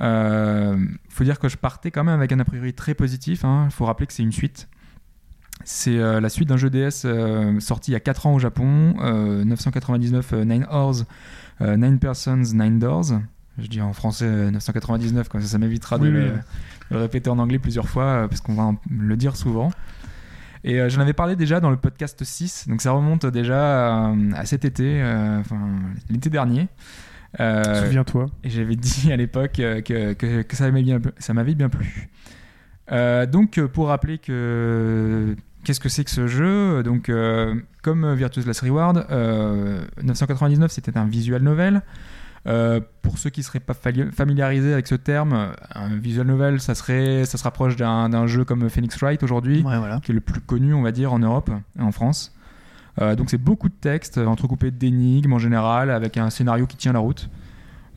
Euh, faut dire que je partais quand même avec un a priori très positif. Il faut rappeler que c'est une suite. C'est euh, la suite d'un jeu DS euh, sorti il y a 4 ans au Japon, euh, 999 euh, Nine Hours, euh, Nine Persons, Nine Doors. Je dis en français euh, 999, comme ça, ça m'évitera de, Oui, le, oui. de le répéter en anglais plusieurs fois, parce qu'on va le dire souvent. Et euh, j'en avais parlé déjà dans le podcast 6, donc ça remonte déjà à, à cet été, euh, enfin l'été dernier. Euh, Souviens-toi. et j'avais dit à l'époque euh, que, que, que ça m'avait bien, ça bien plu. Euh, donc, euh, pour rappeler que qu'est-ce que c'est que ce jeu Donc, euh, comme Virtus Last Reward, euh, 999 c'était un visual novel. Euh, pour ceux qui seraient pas familiarisés avec ce terme, un visual novel, ça serait, ça se rapproche d'un d'un jeu comme Phoenix Wright aujourd'hui Ouais, voilà. qui est le plus connu, on va dire, en Europe et en France. Euh, donc c'est beaucoup de textes euh, entrecoupés d'énigmes en général, avec un scénario qui tient la route.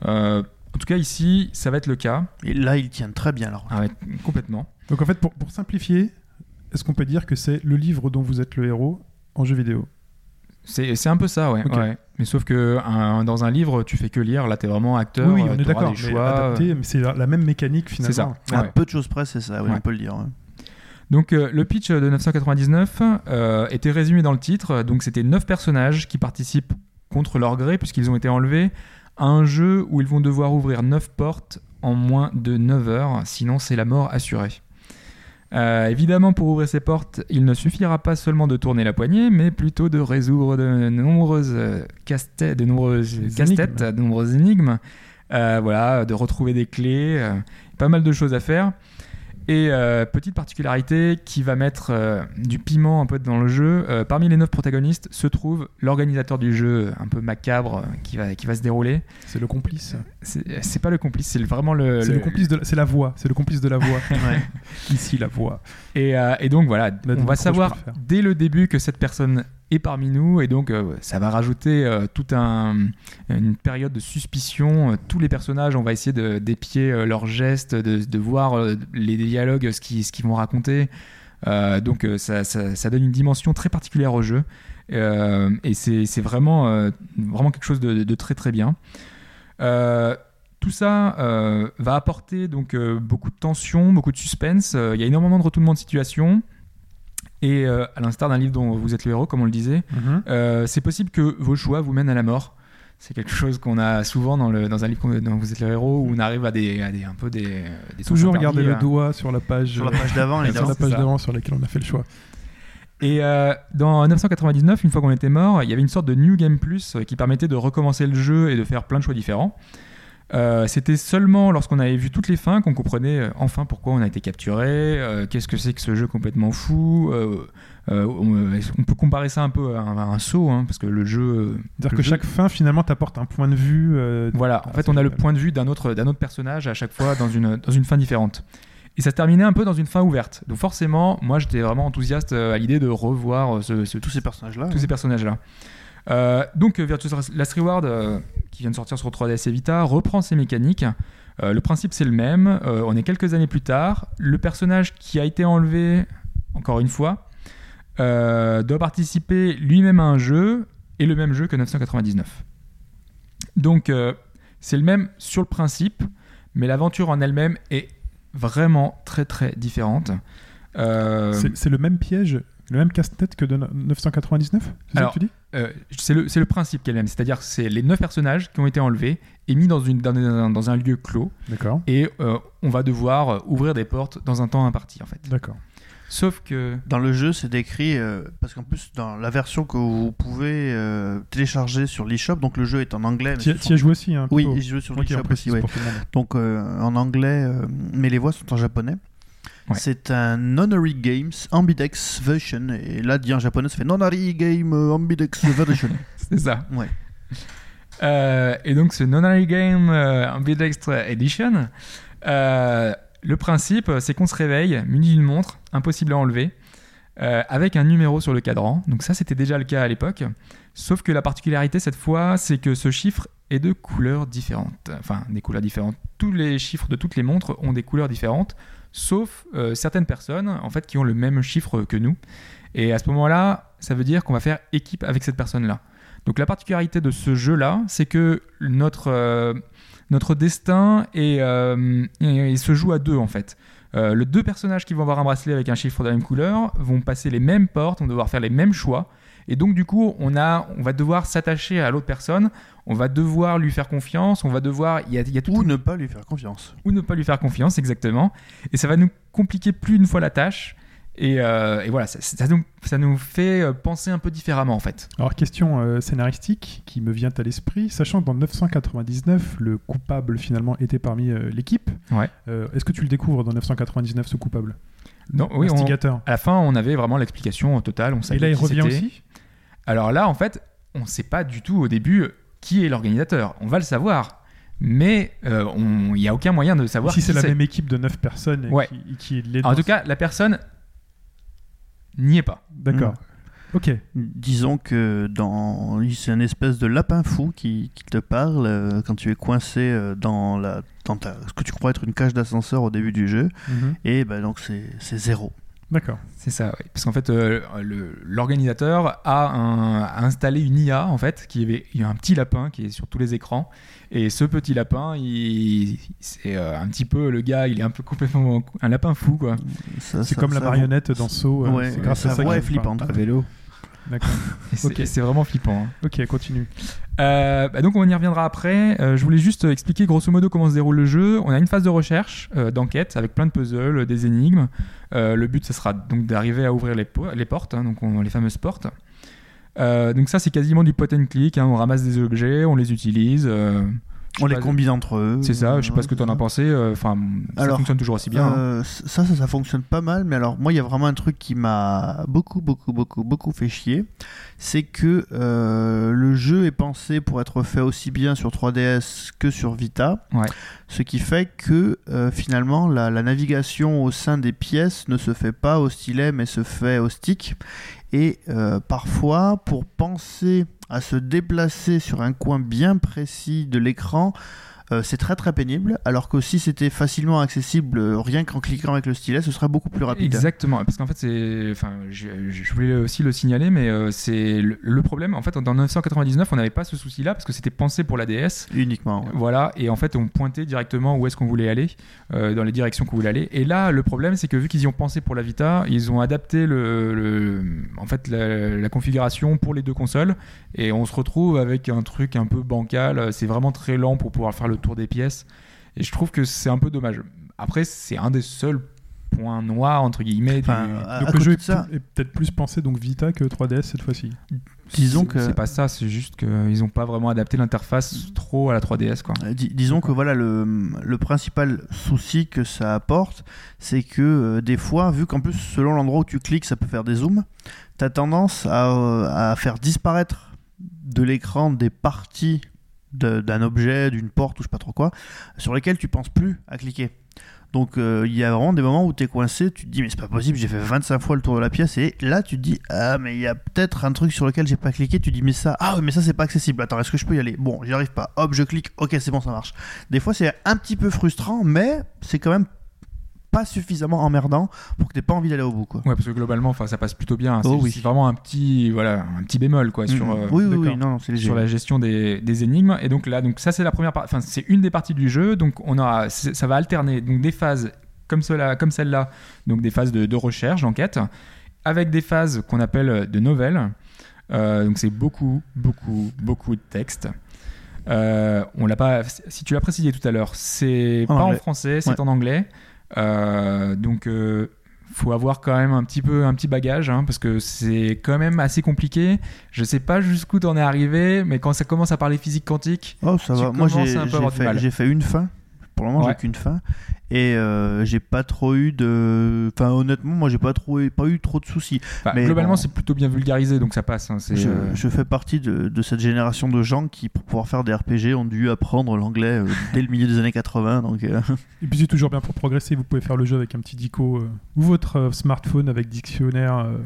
Euh, en tout cas ici, ça va être le cas, Et là, ils tiennent très bien alors. Ah ouais, complètement. Donc en fait, pour, pour simplifier, est-ce qu'on peut dire que c'est le livre dont vous êtes le héros en jeu vidéo? C'est c'est un peu ça, ouais. Mais sauf que un- dans un livre, tu fais que lire. Là, t'es vraiment acteur. Oui, oui, euh, on est t'auras d'accord. des Mais mais c'est la, la même mécanique C'est finalement. ça. À Ouais. peu de choses près, c'est ça, oui, Ouais. on peut le dire. Donc euh, le pitch de 999 euh, était résumé dans le titre. Donc c'était neuf personnages qui participent contre leur gré puisqu'ils ont été enlevés à un jeu où ils vont devoir ouvrir 9 portes en moins de 9 heures, sinon c'est la mort assurée. Euh, évidemment, pour ouvrir ces portes, il ne suffira pas seulement de tourner la poignée, mais plutôt de résoudre de nombreuses casse-têtes, de nombreuses casse-têtes, énigmes. de nombreuses énigmes. Euh, voilà, de retrouver des clés, euh, pas mal de choses à faire. Et euh, petite particularité qui va mettre euh, du piment un peu dans le jeu, euh, parmi les neuf protagonistes se trouve l'organisateur du jeu un peu macabre qui va, qui va se dérouler. C'est le complice. C'est pas le complice, c'est vraiment le. C'est le complice de la- c'est la voix. C'est le complice de la voix. [LAUGHS] Ouais. Ici, la voix. Et, euh, et donc voilà, Là, on va savoir le dès le début que cette personne est parmi nous et donc euh, ça va rajouter euh, toute un, une période de suspicion. Euh, Tous les personnages, on va essayer de- d'épier leurs gestes, de, de voir les dialogues, ce qu'ils vont raconter. Donc ça, ça- ça donne une dimension très particulière au jeu et c'est vraiment, vraiment quelque chose de, de très très bien. Euh, tout ça euh, va apporter donc euh, beaucoup de tension, beaucoup de suspense. Euh, Il y a énormément de retournements de situation. Et euh, à l'instar d'un livre dont vous êtes le héros, comme on le disait, Mhm. euh, c'est possible que vos choix vous mènent à la mort. C'est quelque chose qu'on a souvent dans, le, dans un livre dont vous êtes le héros, où on arrive à des, à des un peu des, des Toujours tensions garder perdues, le doigt sur la page, Sur la page d'avant, sur la page d'avant sur laquelle on a fait le choix. Et euh, dans 999, une fois qu'on était mort, il y avait une sorte de New Game Plus qui permettait de recommencer le jeu et de faire plein de choix différents. Euh, C'était seulement lorsqu'on avait vu toutes les fins qu'on comprenait euh, enfin pourquoi on a été capturé, euh, qu'est-ce que c'est que ce jeu complètement fou. euh, euh, on, on peut comparer ça un peu à un, à un saut, hein, parce que le jeu. C'est-à-dire le que jeu- chaque fin, finalement, t'apporte un point de vue. euh, Voilà, en Ah, fait, on a le point de vue d'un autre, d'un autre personnage à chaque fois dans une, dans une fin différente. Et ça se terminait un peu dans une fin ouverte. Donc forcément, moi, j'étais vraiment enthousiaste à l'idée de revoir ce, ce- Tous ces personnages-là. tous ces personnages-là. Euh, donc euh, Virtuous Last Reward, euh, qui vient de sortir sur 3DS et Vita, reprend ses mécaniques. Le principe c'est le même. On est quelques années plus tard. Le personnage qui a été enlevé, encore une fois, doit participer lui-même à un jeu et le même jeu que 999. Donc c'est le même sur le principe, mais l'aventure en elle-même est vraiment très très différente. C'est le même piège, le même casse-tête que de no- 999 C'est ça Alors, que tu dis Euh, c'est le, c'est le principe qu'elle même, c'est-à-dire que c'est les neuf personnages qui ont été enlevés et mis dans, une, dans, un, dans un lieu clos D'accord. et euh, on va devoir euh, ouvrir des portes dans un temps imparti en fait. D'accord. Sauf que Dans le jeu, c'est décrit, euh, parce qu'en plus, dans la version que vous pouvez euh, télécharger sur l'eShop, donc le jeu est en anglais. Tu y as joué aussi, hein Oui, je joue sur l'eShop aussi, ouais. Donc euh, en anglais, euh, mais les voix sont en japonais. Ouais. C'est un Nonary Games Ambidex version. Et là, dit en japonais, ça fait Nonary Game euh, Ambidex version. [LAUGHS] c'est ça. Ouais. Euh, et donc ce Nonary Game euh, Ambidextre Edition, euh, le principe c'est qu'on se réveille muni d'une montre, impossible à enlever, euh, avec un numéro sur le cadran. Donc ça c'était déjà le cas à l'époque. Sauf que la particularité cette fois c'est que ce chiffre est de couleurs différentes. Enfin des couleurs différentes. Tous les chiffres de toutes les montres ont des couleurs différentes, sauf euh, certaines personnes en fait qui ont le même chiffre que nous. Et à ce moment-là, ça veut dire qu'on va faire équipe avec cette personne-là. Donc la particularité de ce jeu-là, c'est que notre, euh, notre destin est, euh, et- et se joue à deux en fait. Euh, les deux personnages qui vont avoir un bracelet avec un chiffre de la même couleur vont passer les mêmes portes, vont devoir faire les mêmes choix. Et donc du coup, on, a, on va devoir s'attacher à l'autre personne, on va devoir lui faire confiance, on va devoir... Il y a, y a tout Ou ne pas lui faire confiance. ou ne pas lui faire confiance, exactement. Et ça va nous compliquer plus d'une fois la tâche. Et, euh, et voilà, ça, ça nous, ça nous fait euh, penser un peu différemment en fait. Alors, question euh, scénaristique qui me vient à l'esprit, sachant que dans 999, le coupable finalement était parmi euh, l'équipe. Ouais. Euh, Est-ce que tu le découvres dans 999, ce coupable? Non, oui, on- à la fin, on avait vraiment l'explication totale. On savait Et là, il revient aussi? Alors là, en fait, on ne sait pas du tout au début qui est l'organisateur. On va le savoir, mais euh, il n'y a aucun moyen de savoir Si c'est la même équipe de 9 personnes et Ouais. qui, qui En tout cas, la personne n'y est pas. D'accord. Ok. Disons que dans c'est un espèce de lapin fou qui, qui te parle euh, quand tu es coincé euh, dans, la, dans ta, ce que tu crois être une cage d'ascenseur au début du jeu. Mhm. Et ben donc c'est zéro. D'accord. C'est ça, oui. Parce qu'en fait, euh, l'organisateur a, un- a installé une IA, en fait, qui avait, il y a un petit lapin qui est sur tous les écrans. Et ce petit lapin, il, c'est euh, un petit peu le gars, il est un peu complètement un lapin fou, quoi. Ça- C'est ça- comme la ça- marionnette dans Saw. euh, Ouais, c'est grâce sa à ça voix qu'il est flippante. À vélo. D'accord. [LAUGHS] C'est Ok. c'est vraiment flippant. hein. Ok, continue. Euh, bah donc on y reviendra après. Euh, je voulais juste expliquer grosso modo comment se déroule le jeu. On a une phase de recherche, euh, d'enquête, avec plein de puzzles, des énigmes. Le but, ce sera donc d'arriver à ouvrir les, po- les portes, hein, donc on- les fameuses portes. Donc ça, c'est quasiment du pot and click. hein. On ramasse des objets, on les utilise. On les combine entre eux. C'est ça. Je sais pas ce que tu en as pensé. euh, Enfin, ça fonctionne toujours aussi bien. hein. Euh, ça, ça, ça fonctionne pas mal, mais alors moi, il y a vraiment un truc qui m'a beaucoup, beaucoup, beaucoup, beaucoup fait chier. C'est que euh, le jeu est pensé pour être fait aussi bien sur 3DS que sur Vita. Ouais. Ce qui fait que finalement, la, la navigation au sein des pièces ne se fait pas au stylet, mais se fait au stick. Et euh, parfois, pour penser à se déplacer sur un coin bien précis de l'écran, euh, c'est très très pénible, alors que si c'était facilement accessible euh, rien qu'en cliquant avec le stylet, ce serait beaucoup plus rapide. Exactement, parce qu'en fait, c'est, enfin, je, je voulais aussi le signaler, mais euh, c'est le, le problème. En fait, dans 999, on n'avait pas ce souci-là parce que c'était pensé pour la DS. Uniquement. ouais. Voilà, et en fait, on pointait directement où est-ce qu'on voulait aller, dans les directions qu'on voulait aller. Et là, le problème, c'est que vu qu'ils y ont pensé pour la Vita, ils ont adapté le, le- en fait, la, la configuration pour les deux consoles, et on se retrouve avec un truc un peu bancal. C'est vraiment très lent pour pouvoir faire le tour des pièces, et je trouve que c'est un peu dommage. Après, c'est un des seuls points noirs entre guillemets. du- Enfin, à- Donc à le jeu de ça, est, peut-être plus pensé donc Vita que 3DS cette fois-ci. disons que- c'est pas ça, c'est juste qu'ils n'ont pas vraiment adapté l'interface trop à la 3DS, quoi. Euh, dis- disons que voilà le, le principal souci que ça apporte, c'est que euh, des fois, vu qu'en plus selon l'endroit où tu cliques, ça peut faire des zooms, tu as tendance à, euh, à faire disparaître de l'écran des parties d'un objet, d'une porte ou je sais pas trop quoi, sur lesquelles tu penses plus à cliquer. Donc euh, il y a vraiment des moments où tu es coincé, tu te dis mais c'est pas possible, j'ai fait 25 fois le tour de la pièce et là tu te dis ah mais il y a peut-être un truc sur lequel j'ai pas cliqué, tu dis mais ça ah mais ça c'est pas accessible. Attends, est-ce que je peux y aller? Bon, j'y arrive pas. Hop, je clique. OK, c'est bon, ça marche. Des fois c'est un petit peu frustrant mais c'est quand même pas suffisamment emmerdant pour que t'aies pas envie d'aller au bout quoi. Ouais, parce que globalement, enfin, ça passe plutôt bien. C'est Oh oui. c'est vraiment un petit, voilà, un petit bémol, quoi, sur, Mhm. euh, oui, oui, non, sur la gestion des, des énigmes. Et donc là, donc ça, c'est la première. Enfin, c'est une des parties du jeu. Donc on aura, ça va alterner donc des phases comme cela, comme celle-là, donc des phases de, de recherche, d'enquête, avec des phases qu'on appelle de nouvelles. Euh, donc c'est beaucoup, beaucoup, beaucoup de texte. Euh, on l'a pas. Si tu l'as précisé tout à l'heure, c'est pas en français, c'est Ouais. en anglais. Euh, donc euh, faut avoir quand même un petit peu un petit bagage hein, parce que c'est quand même assez compliqué. Je sais pas jusqu'où t'en es arrivé, mais quand ça commence à parler physique quantique, Oh, ça va. Moi, fait, j'ai fait une fin. Pour le moment, Ouais. j'ai qu'une fin. Et euh, j'ai pas trop eu de. Enfin, honnêtement, moi, j'ai pas, trop, pas eu trop de soucis. bah, Mais globalement bon. c'est plutôt bien vulgarisé, donc ça passe. hein, c'est, Je, euh, je fais partie de, de cette génération de gens qui, pour pouvoir faire des RPG, ont dû apprendre l'anglais euh, dès le milieu des années 80. Donc, euh, [LAUGHS] Et puis c'est toujours bien pour progresser. Vous pouvez faire le jeu avec un petit dico euh, ou votre euh, smartphone avec dictionnaire euh,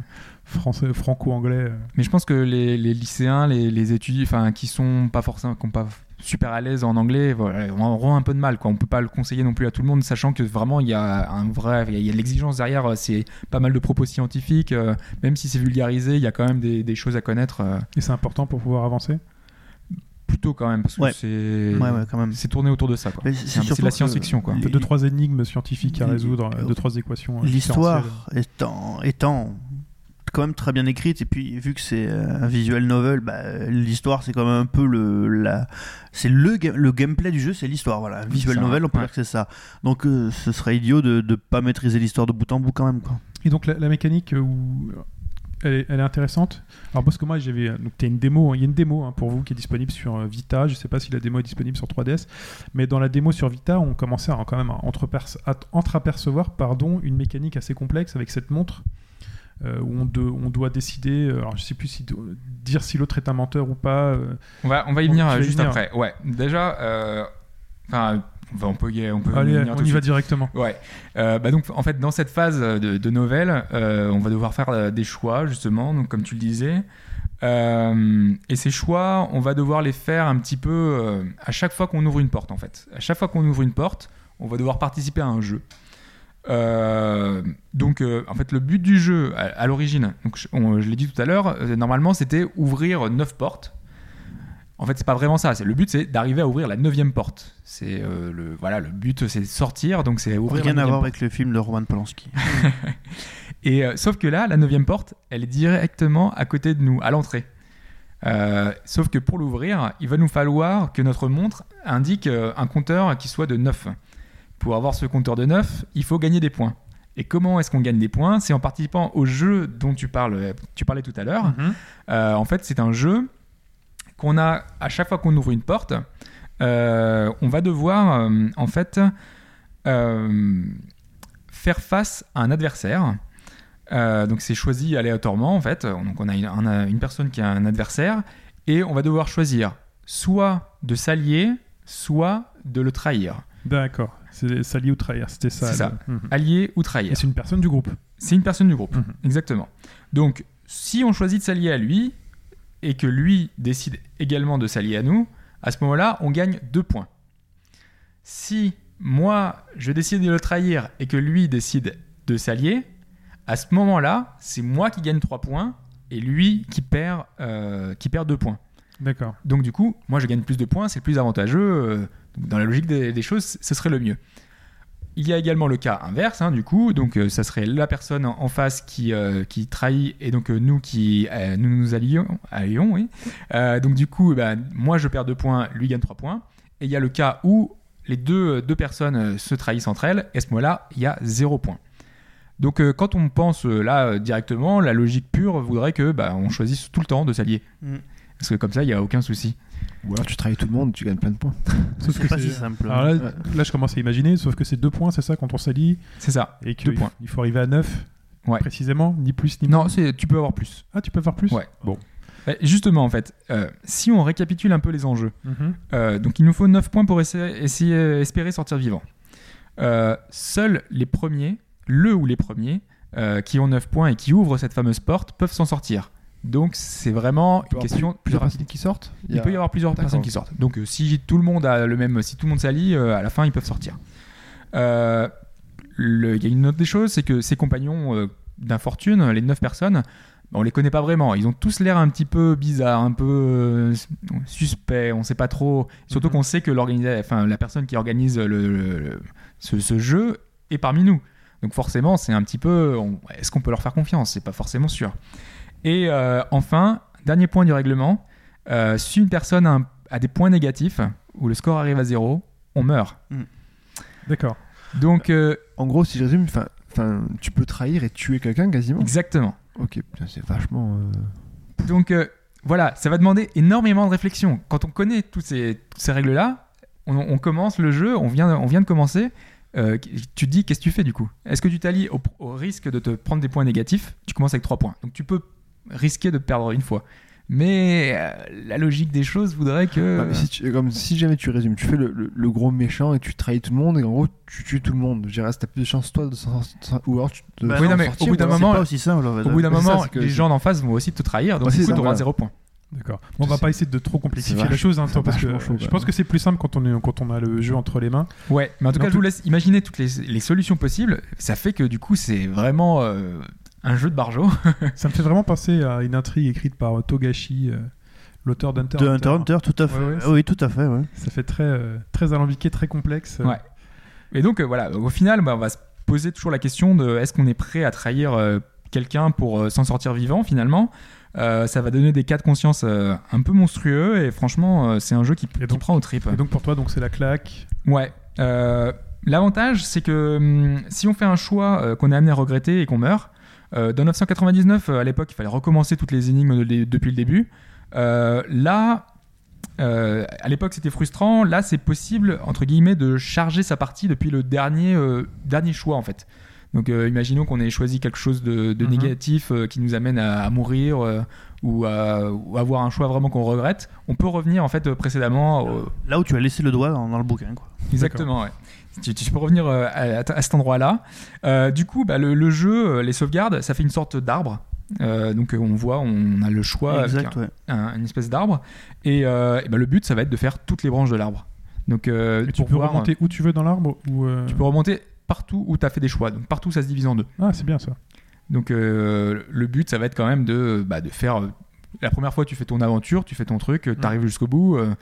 français, franco-anglais. Mais je pense que les, les lycéens, les, les étudiants, enfin qui sont pas forcément, qui sont pas super à l'aise en anglais, voilà, on aura un peu de mal. Quoi. On peut pas le conseiller non plus à tout le monde, sachant que vraiment il y a un vrai, il y a- il y a de l'exigence derrière. euh, C'est pas mal de propos scientifiques, euh, même si c'est vulgarisé, il y a quand même des, des choses à connaître. euh, Et c'est important pour pouvoir avancer? plutôt quand même parce que Ouais. c'est ouais, ouais, tourné autour de ça. C'est de la science-fiction quoi. Peu deux trois énigmes scientifiques à résoudre, deux trois équations. L'histoire étant quand même très bien écrite et puis vu que c'est euh, un visual novel bah, l'histoire c'est quand même un peu le la c'est le ga- le gameplay du jeu c'est l'histoire voilà un visual ça, novel on peut ouais. dire que c'est ça donc euh, ce serait idiot de ne pas maîtriser l'histoire de bout en bout quand même quoi Et donc la, la mécanique euh, où elle est, elle est intéressante. Alors parce que moi j'avais donc une démo, hein, il y a une démo hein, pour vous qui est disponible sur Vita. Je sais pas si la démo est disponible sur 3DS, mais dans la démo sur Vita, on commençait à quand même à entreapercevoir pardon une mécanique assez complexe avec cette montre. Euh, où on, de- on doit décider, euh, alors je sais plus si dire si l'autre est un menteur ou pas. euh, On va on va y venir euh, juste venir. après. Ouais, déjà, enfin, on peut y on peut y allez, venir on y va directement. Ouais. Bah donc en fait dans cette phase de, de nouvelle, on va devoir faire des choix justement, donc comme tu le disais. Euh, et ces choix, on va devoir les faire un petit peu euh, à chaque fois qu'on ouvre une porte en fait. À chaque fois qu'on ouvre une porte, on va devoir participer à un jeu. Euh, donc euh, en fait le but du jeu à, à l'origine, donc je, on- je l'ai dit tout à l'heure, euh, normalement c'était ouvrir 9 portes. En fait, c'est pas vraiment ça. C'est le but, c'est d'arriver à ouvrir la neuvième porte. C'est le voilà, le but, c'est de sortir. Donc c'est ouvrir. rien à voir porte. avec le film de Roman Polanski [LAUGHS] Et sauf que là, la neuvième porte, elle est directement à côté de nous, à l'entrée. Sauf que pour l'ouvrir, il va nous falloir que notre montre indique un compteur qui soit de 9. Pour avoir ce compteur de 9, il faut gagner des points. Et comment est-ce qu'on gagne des points? C'est en participant au jeu dont tu, parles, tu parlais tout à l'heure. Mhm. Euh, en fait, c'est un jeu qu'on a à chaque fois qu'on ouvre une porte. euh, on va devoir euh, en fait faire face à un adversaire. Donc c'est choisi aléatoirement en fait. Donc on a une, on a une personne qui a un adversaire et on va devoir choisir soit de s'allier, soit de le trahir. D'accord. C'est s'allier ou trahir, c'était ça. C'est ça. le-. Allier ou trahir. C'est une personne du groupe. C'est une personne du groupe, Mhm. exactement. Donc, si on choisit de s'allier à lui et que lui décide également de s'allier à nous, à ce moment-là, on gagne deux points. Si moi, je décide de le trahir et que lui décide de s'allier, à ce moment-là, c'est moi qui gagne trois points et lui qui perd, euh, qui perd deux points. D'accord. Donc du coup, moi je gagne plus de points, c'est plus avantageux. euh, dans la logique des, des choses, ce serait le mieux. Il y a également le cas inverse, hein, du coup, donc euh, ça serait la personne en en face qui, euh, qui trahit et donc euh, nous qui euh, nous nous allions, allions oui. Euh, donc du coup, bah, moi je perds deux points, lui gagne trois points. Et il y a le cas où les deux, deux personnes euh, se trahissent entre elles, et à ce moment-là, il y a zéro point. Donc euh, quand on pense euh, là euh, directement, la logique pure voudrait que bah, on choisisse tout le temps de s'allier. Mm. Parce que comme ça, il n'y a aucun souci. Ou alors tu trahis tout le monde, tu gagnes plein de points. Sauf C'est que pas c'est- si simple. Alors là, là, je commence à imaginer, sauf que c'est deux points, c'est ça, quand on s'allie, C'est ça. et que Deux il- points. il faut arriver à 9 Ouais. précisément, ni plus ni moins. Non, c'est tu peux avoir plus. Ah, tu peux faire plus Ouais. Bon. Eh, Justement, en fait, euh, si on récapitule un peu les enjeux, Mhm. euh, donc il nous faut 9 points pour essayer, essayer- espérer sortir vivant. Euh, seuls les premiers, le ou les premiers, euh, qui ont 9 points et qui ouvrent cette fameuse porte peuvent s'en sortir. Donc c'est vraiment Il peut y une question plus- plusieurs personnes qui sortent. Il peut y avoir plusieurs personnes qui sortent. Donc euh, si tout le monde a le même, si tout le monde s'allie, euh, à la fin ils peuvent sortir. Euh, Il y a une autre des choses, c'est que ces compagnons d'infortune, les neuf personnes, on les connaît pas vraiment. Ils ont tous l'air un petit peu bizarres, un peu suspects. On sait pas trop. Surtout Mhm. qu'on sait que enfin la personne qui organise le, le- le- ce, ce jeu est parmi nous. Donc forcément, c'est un petit peu. Est-ce qu'on peut leur faire confiance? C'est pas forcément sûr. Et euh, enfin, dernier point du règlement. euh, si une personne a, un- a des points négatifs ou le score arrive à zéro, on meurt. D'accord. Donc euh, En gros, si je résume, enfin, tu peux trahir et tuer quelqu'un quasiment. exactement. Ok, c'est vachement. euh, Donc euh, voilà, ça va demander énormément de réflexion. Quand on connaît toutes ces, règles-là, on, on commence le jeu, on vient, on vient de commencer. euh, tu te dis, qu'est-ce que tu fais du coup? Est-ce que tu t'allies au, au risque de te prendre des points négatifs? Tu commences avec 3 points. Donc tu peux risquer de perdre une fois. Mais euh, la logique des choses voudrait que. ouais, si, tu- comme, si jamais tu résumes, tu fais le, le- le gros méchant et tu trahis tout le monde et en gros tu tues tout le monde. Je dirais, t'as plus de chance toi de s'en sortir. Ou alors tu te Bah Oui, non, non, mais sortir, au bout d'un moment- pas aussi simple. au bout d'un c'est ça, moment, que les gens d'en face vont aussi te trahir, donc Ouais, du c'est coup, tu auras voilà. 0 point. D'accord. Bon, on va pas essayer de trop complexifier la chose, hein, parce que chaud, je pense que c'est plus simple quand on, est, quand on a le jeu entre les mains. Ouais, mais en tout Mais cas, en je vous laisse imaginer toutes les, les solutions possibles. Ça fait que du coup, c'est vraiment euh, un jeu de barjo. [LAUGHS] Ça me fait vraiment penser à une intrigue écrite par Togashi, euh, l'auteur d'Hunter De Hunter x Hunter, tout à fait. Ouais, ouais, oui, tout à fait. ouais. Ça fait très, euh, très alambiqué, très complexe. Ouais. Et donc, euh, voilà, au final, bah, on va se poser toujours la question de est-ce qu'on est prêt à trahir euh, quelqu'un pour euh, s'en sortir vivant finalement? Euh, Ça va donner des cas de conscience euh, un peu monstrueux et franchement, euh, c'est un jeu qui, qui donc- prend aux tripes. Et donc pour toi, donc c'est la claque? Ouais. Euh, L'avantage, c'est que hum, si on fait un choix euh, qu'on est amené à regretter et qu'on meurt, euh, dans 999, euh, à l'époque, il fallait recommencer toutes les énigmes de- depuis le début. Euh, là, euh, à l'époque, c'était frustrant. Là, c'est possible, entre guillemets, de charger sa partie depuis le dernier, dernier choix, en fait. Donc, imaginons qu'on ait choisi quelque chose de, de Mhm. négatif qui nous amène à, à mourir ou, à, ou avoir un choix vraiment qu'on regrette. On peut revenir, en fait, précédemment Là où tu as laissé le doigt dans, dans le bouquin. Quoi. Exactement, ouais. Tu, tu peux revenir euh, à, à cet endroit-là. Euh, du coup, bah, le, le jeu, euh, les sauvegardes, ça fait une sorte d'arbre. Euh, donc on voit, on a le choix avec exact, ouais. un- un- une espèce d'arbre. Et, euh, et bah, le but, ça va être de faire toutes les branches de l'arbre. Donc euh, Et tu peux voir, remonter où tu veux dans l'arbre ou euh, tu peux remonter partout où tu as fait des choix. Donc partout, ça se divise en deux. Ah, c'est bien ça. Donc euh, le but, ça va être quand même de, bah, de faire... euh, la première fois, tu fais ton aventure, tu fais ton truc, tu arrives jusqu'au bout. euh,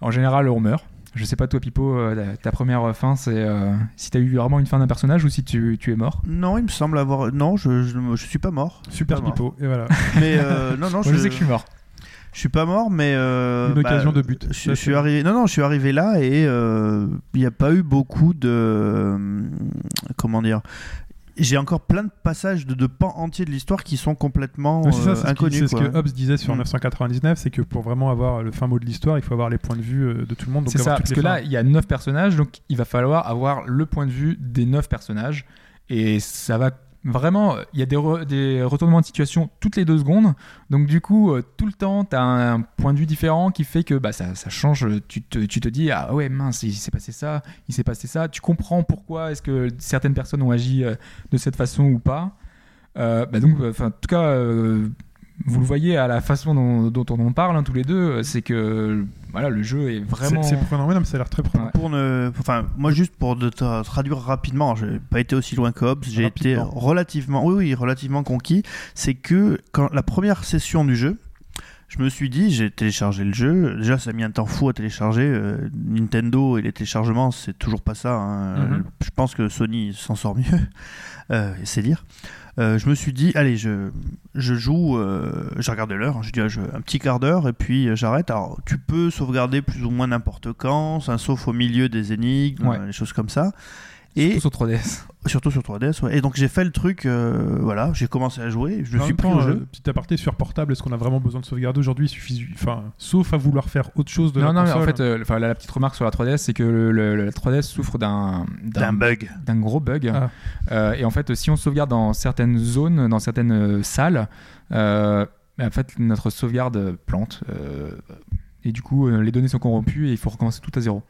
en général, on meurt. Je sais pas, toi, Pipo, euh, ta, première fin, c'est euh, si tu as eu vraiment une fin d'un personnage ou si tu, tu es mort. Non, il me semble avoir. Non, je, je, je suis pas mort. Super Pas mort. pipo. Et voilà. [LAUGHS] Mais euh, [LAUGHS] non, non, Moi, je... sais que je suis mort. Je suis pas mort, mais euh, Une occasion de but. Je, suis arrivé. Non, non, je suis arrivé là et euh, il n'y a pas eu beaucoup de. Comment dire J'ai encore plein de passages de, de pans entiers de l'histoire qui sont complètement ça, euh, c'est ce, qui- inconnus. c'est ce que Hobbes disait sur Mm. 999, c'est que pour vraiment avoir le fin mot de l'histoire, il faut avoir les points de vue euh, de tout le monde. C'est ça, parce que là, il y a 9 personnages, donc il va falloir avoir le point de vue des 9 personnages. Et ça va vraiment. Il y a des, re- des retournements de situation toutes les deux secondes. Donc, du coup, euh, tout le temps, tu as un, point de vue différent qui fait que bah, ça, change. Tu te, tu te dis, ah ouais, mince, il s'est passé ça, il s'est passé ça. Tu comprends pourquoi est-ce que certaines personnes ont agi euh, de cette façon ou pas. Euh, bah donc, en tout cas, vous le voyez à la façon dont, dont on en parle hein, tous les deux, c'est que voilà, le jeu est vraiment. c'est prenant, ouais, non, mais ça a l'air très prenant. Ouais. Pour ne, enfin, moi juste pour de te traduire rapidement, j'ai pas été aussi loin que Hobbes, j'ai été relativement, oui, oui, relativement conquis. C'est que quand la première session du jeu, je me suis dit, j'ai téléchargé le jeu. Déjà, ça a mis un temps fou à télécharger. Euh, Nintendo et les téléchargements, c'est toujours pas ça. hein. Mhm. Je pense que Sony s'en sort mieux. [LAUGHS] Euh, c'est dire. Euh, je me suis dit, allez, je, je joue, euh, j'ai regardé l'heure, hein, j'ai dit ah, je- un petit quart d'heure et puis euh, j'arrête. Alors, tu peux sauvegarder plus ou moins n'importe quand, sauf au milieu des énigmes, Ouais. euh, des choses comme ça. Et Surtout sur 3DS. Surtout sur 3DS, ouais. Et donc j'ai fait le truc, euh, voilà, j'ai commencé à jouer, je me suis pris temps, au jeu. euh, petit aparté sur portable, est-ce qu'on a vraiment besoin de sauvegarder aujourd'hui? Il suffit, enfin, sauf à vouloir faire autre chose de Non, la non, mais en console. fait, euh, la, la petite remarque sur la 3DS, c'est que le, le- la 3DS souffre d'un D'un bug. d'un gros bug. Ah. Euh, et en fait, si on sauvegarde dans certaines zones, dans certaines euh, salles, euh, en fait, notre sauvegarde plante. euh, et du coup, euh, les données sont corrompues et il faut recommencer tout à zéro.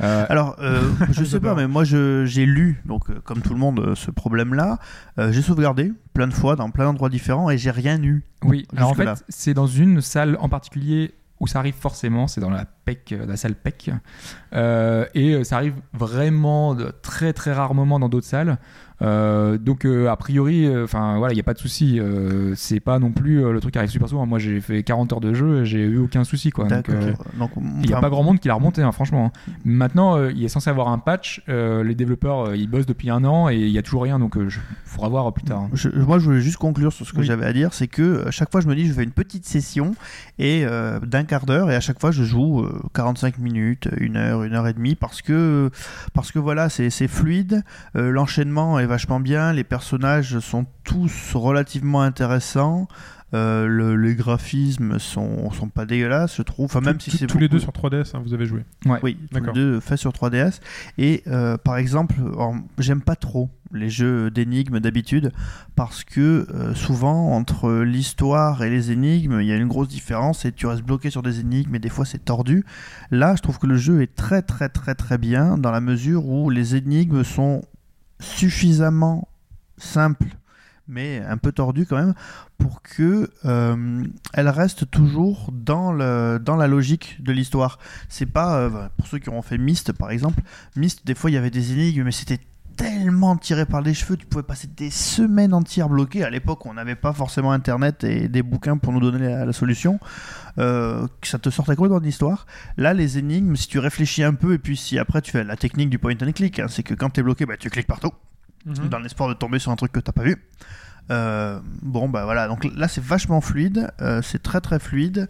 Euh, Alors, euh, [LAUGHS] je sais pas, mais moi je- j'ai lu, donc euh, comme tout le monde, ce problème-là. Euh, j'ai sauvegardé plein de fois dans plein d'endroits différents et j'ai rien eu. oui, alors en fait, c'est dans une salle en particulier où ça arrive forcément, c'est dans la PEC, euh, la salle PEC. Euh, et euh, ça arrive vraiment de très très rare moments dans d'autres salles. Euh, donc euh, a priori, enfin voilà, il n'y a pas de souci. C'est pas non plus le truc qui arrive super souvent. Moi j'ai fait 40 heures de jeu et j'ai eu aucun souci quoi. Donc, il n'y a pas grand monde qui l'a remonté, hein, franchement. Maintenant, euh, il est censé avoir un patch. les développeurs, ils bossent depuis un an et il y a toujours rien, donc il faudra voir plus tard. hein. je- moi, je voulais juste conclure sur ce que Oui. j'avais à dire, c'est que chaque fois, je me dis, je fais une petite session et d'un quart d'heure, et à chaque fois, je joue 45 minutes, une heure, une heure et demie, parce que parce que voilà, c'est c'est fluide, euh, l'enchaînement est vachement bien, les personnages sont tous relativement intéressants. Euh, le- les graphismes sont, sont pas dégueulasses, je trouve. Enfin, même si c'est tous les deux sur 3DS, hein, vous avez joué. Ouais. Oui, tous les deux faits sur 3DS. Et euh, par exemple, j'aime pas trop les jeux d'énigmes d'habitude parce que euh, souvent entre l'histoire et les énigmes, il y a une grosse différence et tu restes bloqué sur des énigmes et des fois c'est tordu. Là, je trouve que le jeu est très très très très bien dans la mesure où les énigmes sont suffisamment simples mais un peu tordues quand même pour que euh, elles restent toujours dans le dans la logique de l'histoire. C'est pas euh, pour ceux qui ont fait Myst par exemple. Myst, des fois il y avait des énigmes, mais c'était tellement tiré par les cheveux, tu pouvais passer des semaines entières bloqué. À l'époque, on n'avait pas forcément Internet et des bouquins pour nous donner la, solution. Euh, ça te sortait complètement de l'histoire. Là, les énigmes, si tu réfléchis un peu et puis si après tu fais la technique du point and click, hein, c'est que quand tu es bloqué, bah, tu cliques partout dans l'espoir de tomber sur un truc que t'as pas vu. Euh, bon bah voilà donc là c'est vachement fluide euh, c'est très très fluide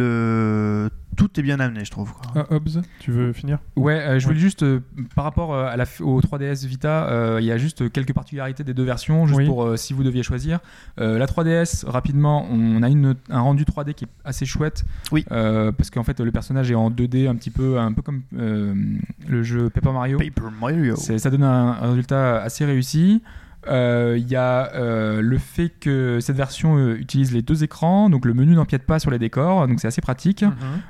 le tout est bien amené je trouve quoi. Ah, Hobbs, tu veux finir? Ouais, euh, je voulais juste, euh, par rapport euh, à la, au 3DS Vita, euh, il y a juste quelques particularités des deux versions, juste Oui. pour euh, si vous deviez choisir. Euh, la 3DS, rapidement, on a une, un rendu 3D qui est assez chouette. Oui. Euh, parce qu'en fait, le personnage est en 2D, un petit peu, un peu comme euh, le jeu Paper Mario. Paper Mario C'est- Ça donne un, un résultat assez réussi. Euh, Il y a euh, le fait que cette version euh, utilise les deux écrans, donc le menu n'empiète pas sur les décors, donc c'est assez pratique.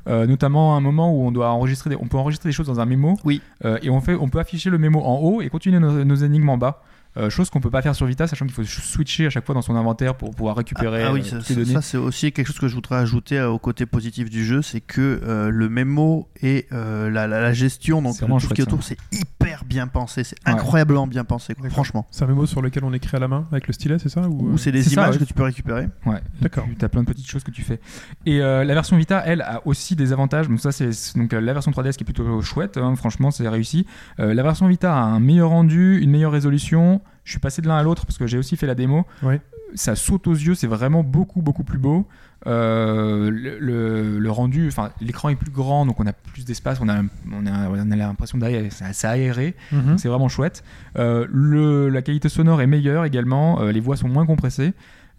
Euh, notamment à un moment où on doit enregistrer, des- on peut enregistrer des choses dans un mémo. Oui. Euh, et on fait, on peut afficher le mémo en haut et continuer nos, nos énigmes en bas. Euh, chose qu'on peut pas faire sur Vita, sachant qu'il faut switcher à chaque fois dans son inventaire pour pouvoir récupérer Ah, ah oui, euh, ça, toutes les ça- données. ça, c'est aussi quelque chose que je voudrais ajouter euh, au côté positif du jeu, c'est que euh, le mémo et euh, la, la- la gestion, donc tout ce qui est autour, c'est hyper bien pensé, c'est Ouais. incroyablement bien pensé, quoi, franchement. C'est un mémo sur lequel on écrit à la main avec le stylet, c'est ça ou, Ou c'est des ça, images ouais. que tu peux récupérer. Ouais. D'accord. Tu as plein de petites choses que tu fais. Et euh, la version Vita, elle, a aussi des avantages. Donc ça, c'est donc euh, la version 3DS qui est plutôt chouette. hein, franchement, c'est réussi. Euh, la version Vita a un meilleur rendu, une meilleure résolution. Je suis passé de l'un à l'autre parce que j'ai aussi fait la démo. Ouais. Ça saute aux yeux, c'est vraiment beaucoup beaucoup plus beau. Euh, le, le- le rendu, enfin l'écran est plus grand, donc on a plus d'espace, on a, on a, on a l'impression d'aller, c'est aéré. Mhm. C'est vraiment chouette. Euh, le, la qualité sonore est meilleure également. euh, les voix sont moins compressées.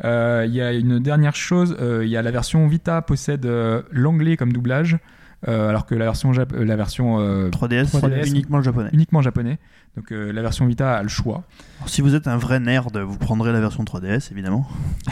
Il y a une dernière chose. Il y a la version Vita possède l'anglais comme doublage. Euh, alors que la version, jap- euh, la version euh, 3DS, c'est 3DS. uniquement japonais. uniquement japonais. Donc euh, la version Vita a le choix. Alors, si vous êtes un vrai nerd, vous prendrez la version 3DS, évidemment. [LAUGHS]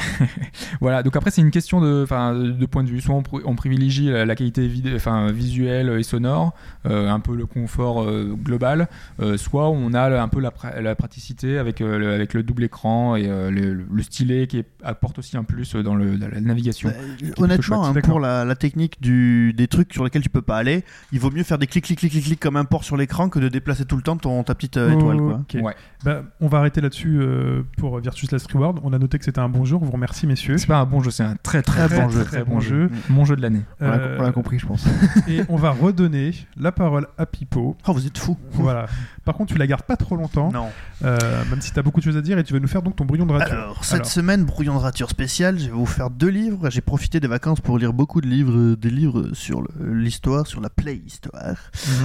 Voilà, donc après c'est une question de, de point de vue. Soit on, pri- on privilégie la, la qualité visuelle et sonore, euh, un peu le confort euh, global, euh, soit on a un peu la, pra- la praticité avec, euh, le, avec le double écran et euh, le, le stylet qui apporte aussi un plus dans, le, dans la navigation. Bah, honnêtement, chouette. hein, pour la, la technique du, des trucs sur lesquels tu peux pas aller, il vaut mieux faire des clics, clics, clics, clics, clics comme un port sur l'écran que de déplacer tout le temps ton, ta petite euh, étoile. Quoi. Ok. Ouais. Bah, on va arrêter là-dessus euh, pour Virtus Last Reward. On a noté que c'était un bon jour. On vous remercie, messieurs. C'est pas un bon jeu, c'est un très très, Très bon jeu, très très bon bon jeu. jeu. Mon jeu de l'année. On l'a- Euh, on l'a compris, je pense. [LAUGHS] et on va redonner la parole à Pipo. Oh, vous êtes fous. Voilà. Par contre, tu la gardes pas trop longtemps, Non. euh, même si tu as beaucoup de choses à dire et tu vas nous faire donc ton brouillon de rature. Alors, cette Alors. semaine, brouillon de rature spécial, je vais vous faire deux livres. J'ai profité des vacances pour lire beaucoup de livres, euh, des livres sur l'histoire, sur la play-histoire.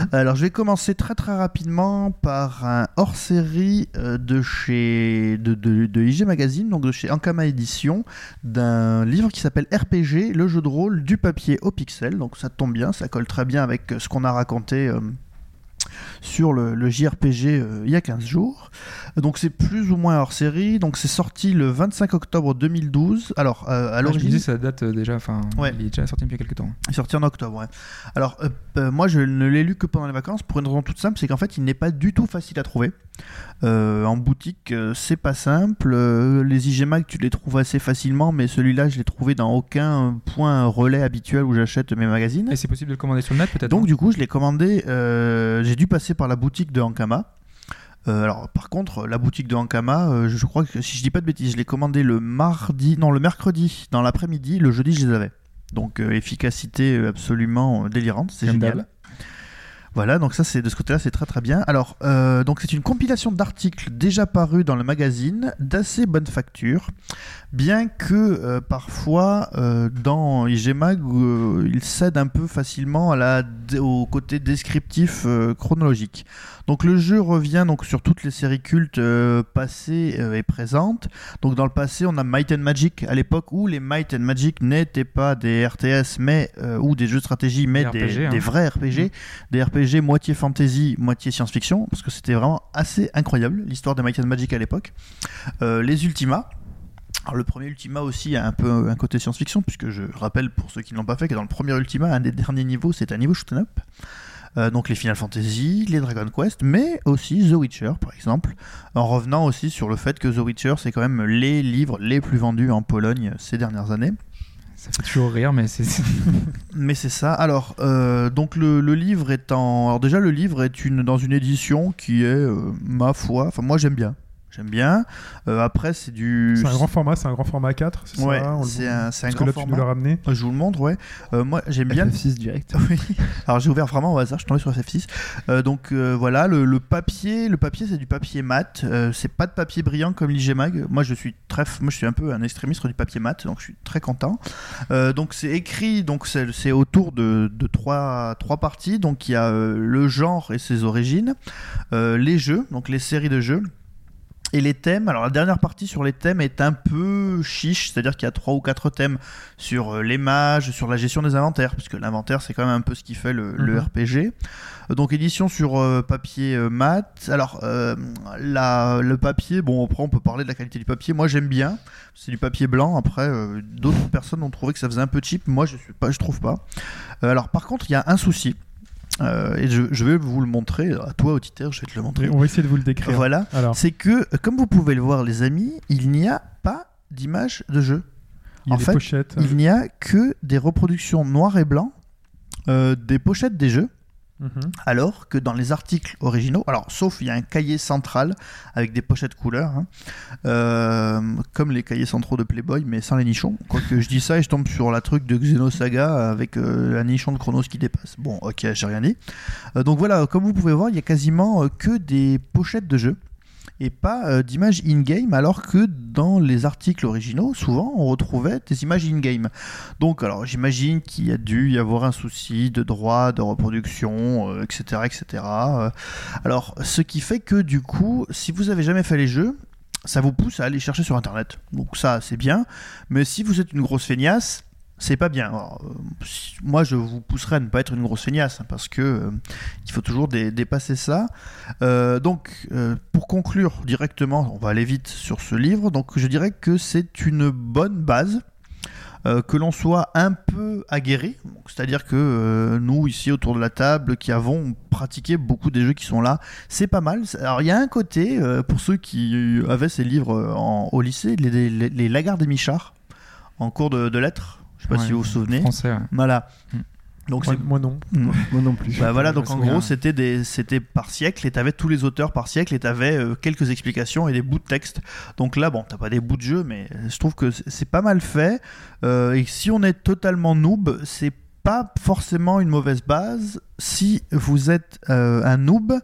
Mhm. Alors, je vais commencer très très rapidement par un hors-série euh, de chez de, de- de IG Magazine, donc de chez Ankama Édition, d'un livre qui s'appelle RPG, le jeu de rôle du papier au pixel. Donc, ça tombe bien, ça colle très bien avec ce qu'on a raconté. euh, sur le, le JRPG euh, il y a 15 jours. Donc c'est plus ou moins hors série. Donc c'est sorti le 25 octobre 2012. Alors euh, à Ah, l'origine, disais, ça date euh, déjà, enfin, Ouais. il est déjà sorti depuis quelques temps. il est sorti en octobre. ouais. Alors, euh, moi, je ne l'ai lu que pendant les vacances pour une raison toute simple, c'est qu'en fait, il n'est pas du tout facile à trouver. Euh, en boutique, euh, c'est pas simple. Euh, les IG Mag, tu les trouves assez facilement, mais celui-là, je l'ai trouvé dans aucun point relais habituel où j'achète mes magazines. Et c'est possible de le commander sur le net peut-être Donc du coup, je l'ai commandé. j'ai dû passer par la boutique de Ankama. Alors par contre, la boutique de Ankama, je crois que si je dis pas de bêtises, je l'ai commandé le mardi, non le mercredi dans l'après-midi. Le jeudi, je les avais. Donc efficacité absolument délirante, c'est génial. Voilà, donc ça c'est de ce côté-là, c'est très très bien. Alors, euh, donc c'est une compilation d'articles déjà parus dans le magazine, d'assez bonne facture, bien que euh, parfois euh, dans IGMag, il cède un peu facilement à la, au côté descriptif chronologique. Donc le jeu revient donc sur toutes les séries cultes euh, passées euh, et présentes. Donc dans le passé, on a Might and Magic à l'époque où les Might and Magic n'étaient pas des RTS mais euh, ou des jeux de stratégie mais Des des, RPG, hein. des vrais RPG, des RPG moitié fantasy, moitié science-fiction parce que c'était vraiment assez incroyable l'histoire des Might and Magic à l'époque. Les Ultima. Alors le premier Ultima aussi a un peu un côté science-fiction puisque je rappelle pour ceux qui ne l'ont pas fait que dans le premier Ultima, un des derniers niveaux, c'est un niveau shoot 'em up. Euh, donc les Final Fantasy, les Dragon Quest, mais aussi The Witcher par exemple, en revenant aussi sur le fait que The Witcher c'est quand même les livres les plus vendus en Pologne ces dernières années. Ça fait toujours rire, mais c'est. [LAUGHS] Mais c'est ça. Alors, euh, donc le, le livre est en. Alors déjà, le livre est une dans une édition qui est euh, ma foi. Enfin, moi j'aime bien. J'aime bien. Euh, après, c'est du. C'est un grand format, c'est un grand format A4, c'est Ouais, ça le- c'est un, c'est un Parce que grand là, tu nous format. ramené. Je vous le montre, ouais. Euh, moi, j'aime bien. FF6 direct. [LAUGHS] Oui. Alors j'ai ouvert vraiment au hasard, je suis tombé sur SF6. Euh, donc euh, voilà, le, le papier, le papier c'est du papier mat. Euh, c'est pas de papier brillant comme l'IGMag. Moi je suis très, moi je suis un peu un extrémiste du papier mat, donc je suis très content. Euh, donc c'est écrit, donc c'est c'est autour de, de trois, trois parties. Donc il y a euh, le genre et ses origines, euh, les jeux, donc les séries de jeux. Et les thèmes, alors la dernière partie sur les thèmes est un peu chiche, c'est-à-dire qu'il y a trois ou quatre thèmes sur euh, les mages, sur la gestion des inventaires, puisque l'inventaire c'est quand même un peu ce qui fait le, le Mhm. RPG. Donc édition sur euh, papier euh, mat. Alors euh, la- le papier, bon après on peut parler de la qualité du papier. Moi j'aime bien, c'est du papier blanc. Après d'autres personnes ont trouvé que ça faisait un peu cheap. Moi je suis pas, je trouve pas. Alors par contre il y a un souci. Euh, et je, je vais vous le montrer à toi auditeur, je vais te le montrer. On va essayer de vous le décrire. Voilà, c'est que euh, comme vous pouvez le voir les amis, il n'y a pas d'image de jeu. il en fait, pochettes. Il n'y a que des reproductions noir et blanc euh, des pochettes des jeux, Mhm. alors que dans les articles originaux, alors sauf il y a un cahier central avec des pochettes couleurs, hein, euh, comme les cahiers centraux de Playboy, mais sans les nichons. Quoique je dis ça et je tombe sur la truc de Xenosaga avec euh, un nichon de Chronos qui dépasse. Bon, ok, j'ai rien dit. Euh, donc voilà, comme vous pouvez voir, il y a quasiment euh, que des pochettes de jeux et pas euh, d'images in-game, alors que dans les articles originaux, souvent, on retrouvait des images in-game. Donc, alors, j'imagine qu'il y a dû y avoir un souci de droit, de reproduction, euh, etc., etc. Euh, alors, ce qui fait que, du coup, si vous avez jamais fait les jeux, ça vous pousse à aller chercher sur Internet. Donc ça, c'est bien. Mais si vous êtes une grosse feignasse, c'est pas bien. Euh, moi, je vous pousserais à ne pas être une grosse feignasse hein, parce que euh, il faut toujours dé- dépasser ça. Euh, donc, pour conclure directement, on va aller vite sur ce livre. Donc, je dirais que c'est une bonne base. que l'on soit un peu aguerri, c'est-à-dire que nous ici autour de la table qui avons pratiqué beaucoup des jeux qui sont là, c'est pas mal. Alors il y a un côté pour ceux qui avaient ces livres au lycée, les, les, les Lagarde et Michard en cours de lettres. Je sais pas Ouais, si vous vous souvenez. Français, ouais. Voilà. Mm. Donc Moi, non. Moi non plus. bah voilà, donc en gros, c'était des, c'était par siècle, et t'avais tous les auteurs par siècle, et t'avais euh, quelques explications et des bouts de texte. Donc là, bon, t'as pas des bouts de jeu, mais euh, je trouve que c'est- c'est pas mal fait. Euh, et si on est totalement noob, c'est pas forcément une mauvaise base si vous êtes euh, un noob,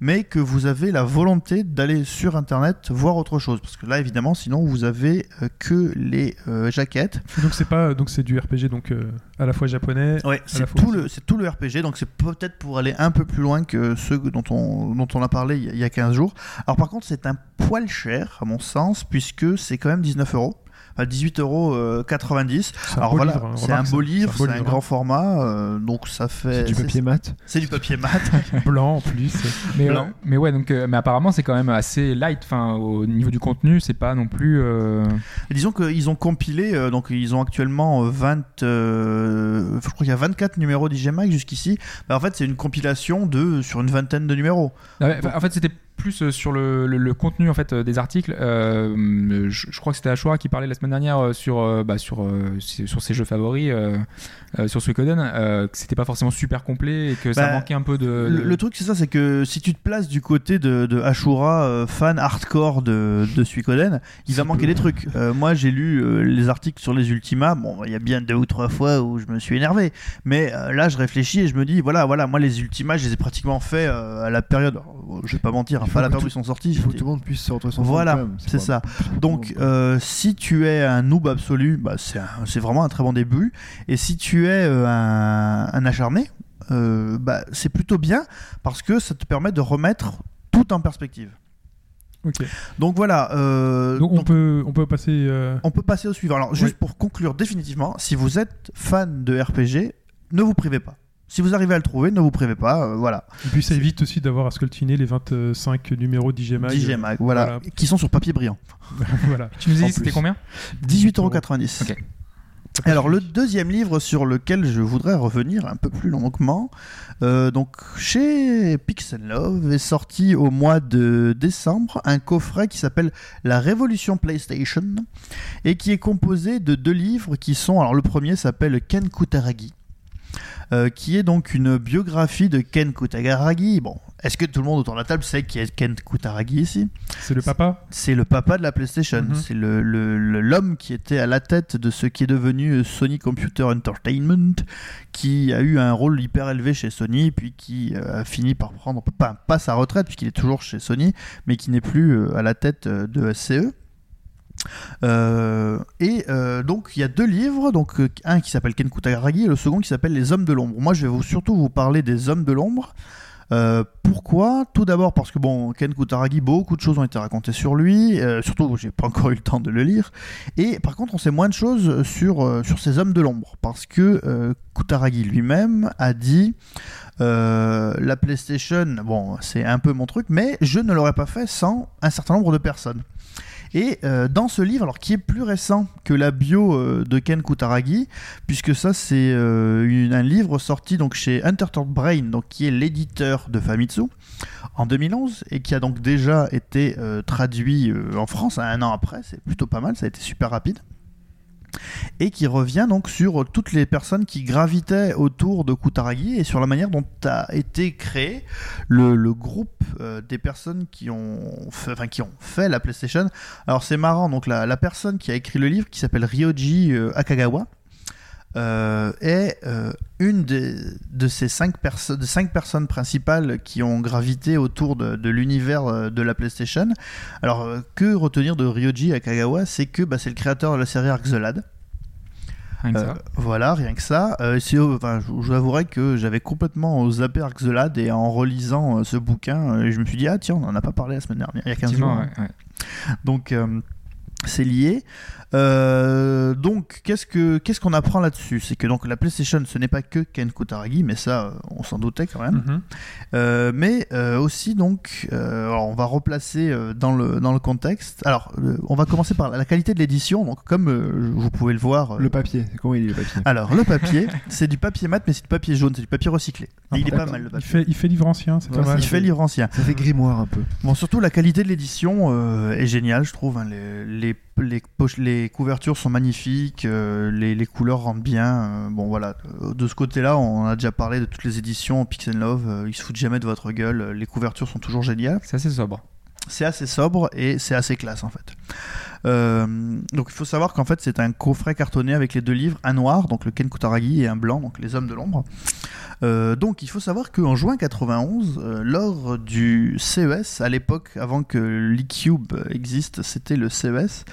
mais que vous avez la volonté d'aller sur Internet voir autre chose. Parce que là, évidemment, sinon, vous avez euh, que les euh, jaquettes. Donc c'est pas donc c'est du RPG donc à la fois japonais. Ouais, c'est tout, aussi. le, c'est tout le RPG, donc c'est peut-être pour aller un peu plus loin que ceux dont on, dont on a parlé il y a 15 jours. Alors par contre, c'est un poil cher, à mon sens, puisque c'est quand même 19 euros. Enfin, 18 euros euh, 90. C'est un Alors beau voilà, livre, hein. c'est un beau livre, c'est un livre, grand hein. format, euh, donc ça fait. C'est du papier mat. C'est du papier mat. [LAUGHS] blanc en plus. Mais, Blanc. euh, mais ouais, donc, euh, mais apparemment c'est quand même assez light. Enfin, au niveau du contenu, c'est pas non plus. euh, disons qu'ils ont compilé, euh, donc ils ont actuellement euh, 20, euh, je crois qu'il y a 24 numéros d'IGMAC jusqu'ici. Bah, en fait, c'est une compilation de sur une vingtaine de numéros. Ah ouais, en fait, c'était plus euh, sur le, contenu en fait euh, des articles. Euh, je, crois que c'était Ashura qui parlait la semaine dernière bah, sur ses jeux favoris euh, sur Suikoden, euh, que c'était pas forcément super complet et que ça Bah, manquait un peu de. Le, de- le truc, c'est ça, c'est que si tu te places du côté de, de Ashura, euh, fan hardcore de, de Suikoden, il va manquer peu. des trucs. Euh, moi, j'ai lu euh, les articles sur les Ultimas. Bon, il y a bien deux ou trois fois où je me suis énervé. Mais euh, là, je réfléchis et je me dis, voilà, voilà, moi, les Ultimas, je les ai pratiquement fait euh, à la période. alors, je vais pas mentir, pas à la période où tout- ils sont sortis. Il faut que tout le monde puisse se retrouver son Voilà, c'est ça. Donc, euh, si tu es un noob absolu, bah, c'est vraiment un très bon début. Et si tu es euh, un, un acharné, euh, bah, c'est plutôt bien parce que ça te permet de remettre tout en perspective. Donc voilà. euh, Donc on donc, peut on peut passer. euh, on peut passer au suivant. Alors, juste Ouais. pour conclure définitivement, si vous êtes fan de RPG, ne vous privez pas. Si vous arrivez à le trouver, ne vous privez pas. euh, voilà. Et puis ça évite aussi d'avoir à scoltiner les 25 numéros d'IGMAG. DJMag, voilà, voilà. Qui sont sur papier brillant. [LAUGHS] voilà. Tu nous as dit c'était combien? 18,90€. Ok. Alors le deuxième livre sur lequel je voudrais revenir un peu plus longuement, euh, donc chez Pixel Love est sorti au mois de décembre un coffret qui s'appelle La Révolution PlayStation et qui est composé de deux livres qui sont alors le premier s'appelle Ken Kutaragi. Euh, qui est donc une biographie de Ken Kutaragi. Bon, est-ce que tout le monde autour de la table sait qui est Ken Kutaragi ici? C'est le papa? c'est le papa de la PlayStation. Mhm. C'est le- le- le- l'homme qui était à la tête de ce qui est devenu euh, Sony Computer Entertainment, qui a eu un rôle hyper élevé chez Sony, puis qui euh, a fini par prendre, pas, pas sa retraite, puisqu'il est toujours chez Sony, mais qui n'est plus à la tête de SCE. Euh, et euh, donc il y a deux livres, donc euh, un qui s'appelle Ken Kutaragi et le second qui s'appelle Les Hommes de l'ombre. Moi je vais vous, surtout vous parler des Hommes de l'ombre. Pourquoi? Tout d'abord parce que bon, Ken Kutaragi, beaucoup de choses ont été racontées sur lui, surtout j'ai pas encore eu le temps de le lire. Et par contre, on sait moins de choses sur, ces hommes de l'ombre, parce que Kutaragi lui-même a dit la PlayStation, bon, c'est un peu mon truc, mais je ne l'aurais pas fait sans un certain nombre de personnes. Et euh, dans ce livre, alors qui est plus récent que la bio euh, de Ken Kutaragi, puisque ça c'est euh, un livre sorti donc chez Untertort Brain, donc qui est l'éditeur de Famitsu en 2011 et qui a donc déjà été traduit en France un an après. C'est plutôt pas mal, ça a été super rapide. Et qui revient donc sur toutes les personnes qui gravitaient autour de Kutaragi et sur la manière dont a été créé le, groupe euh, des personnes qui ont, fait, la PlayStation. Alors c'est marrant, donc la, la personne qui a écrit le livre, qui s'appelle Ryoji euh, Akagawa, euh, est euh, une des- de ces cinq, perso- de cinq personnes principales qui ont gravité autour de, de l'univers euh, de la PlayStation. Alors, que retenir de Ryoji Akagawa? C'est que bah, c'est le créateur de la série Ark the Lad. Rien Euh, voilà, rien que ça. Euh, enfin, je je vous avouerai que j'avais complètement zappé Ark the Lad et en relisant euh, ce bouquin, je me suis dit, ah tiens, on en a pas parlé la semaine dernière, il y a 15 jours. Hein. ouais, ouais. Donc, c'est lié. Euh, donc, qu'est-ce que qu'est-ce qu'on apprend là-dessus? C'est que donc la PlayStation, ce n'est pas que Ken Kutaragi, mais ça, euh, on s'en doutait quand même. Mhm. Euh, mais euh, aussi donc, euh, alors on va replacer euh, dans le dans le contexte. Alors, euh, on va commencer par la, qualité de l'édition. Donc, comme euh, vous pouvez le voir, euh, Le papier, comment il est le papier? Alors le papier, [LAUGHS] c'est du papier mat, mais c'est du papier jaune, c'est du papier recyclé. Et il est pas mal le Il papier. fait, il fait livre ancien, c'est Ouais, pas mal. Il fait livre ancien. Ça fait grimoire un peu. Bon, surtout la qualité de l'édition euh, est géniale, je trouve. hein. Les, les, les, couvertures sont magnifiques, euh, les, couleurs rentrent bien. euh, bon, voilà. De ce côté-là, on a déjà parlé de toutes les éditions Pix Love. euh, ils se foutent jamais de votre gueule. Les couvertures sont toujours géniales. C'est assez sobre. C'est assez sobre et c'est assez classe en fait. Euh, donc il faut savoir qu'en fait c'est un coffret cartonné avec les deux livres, un noir, donc le Ken Kutaragi, et un blanc, donc les Hommes de l'ombre. Euh, donc il faut savoir qu'en juin 91, euh, lors du CES, à l'époque, avant que l'eCube existe, c'était le CES,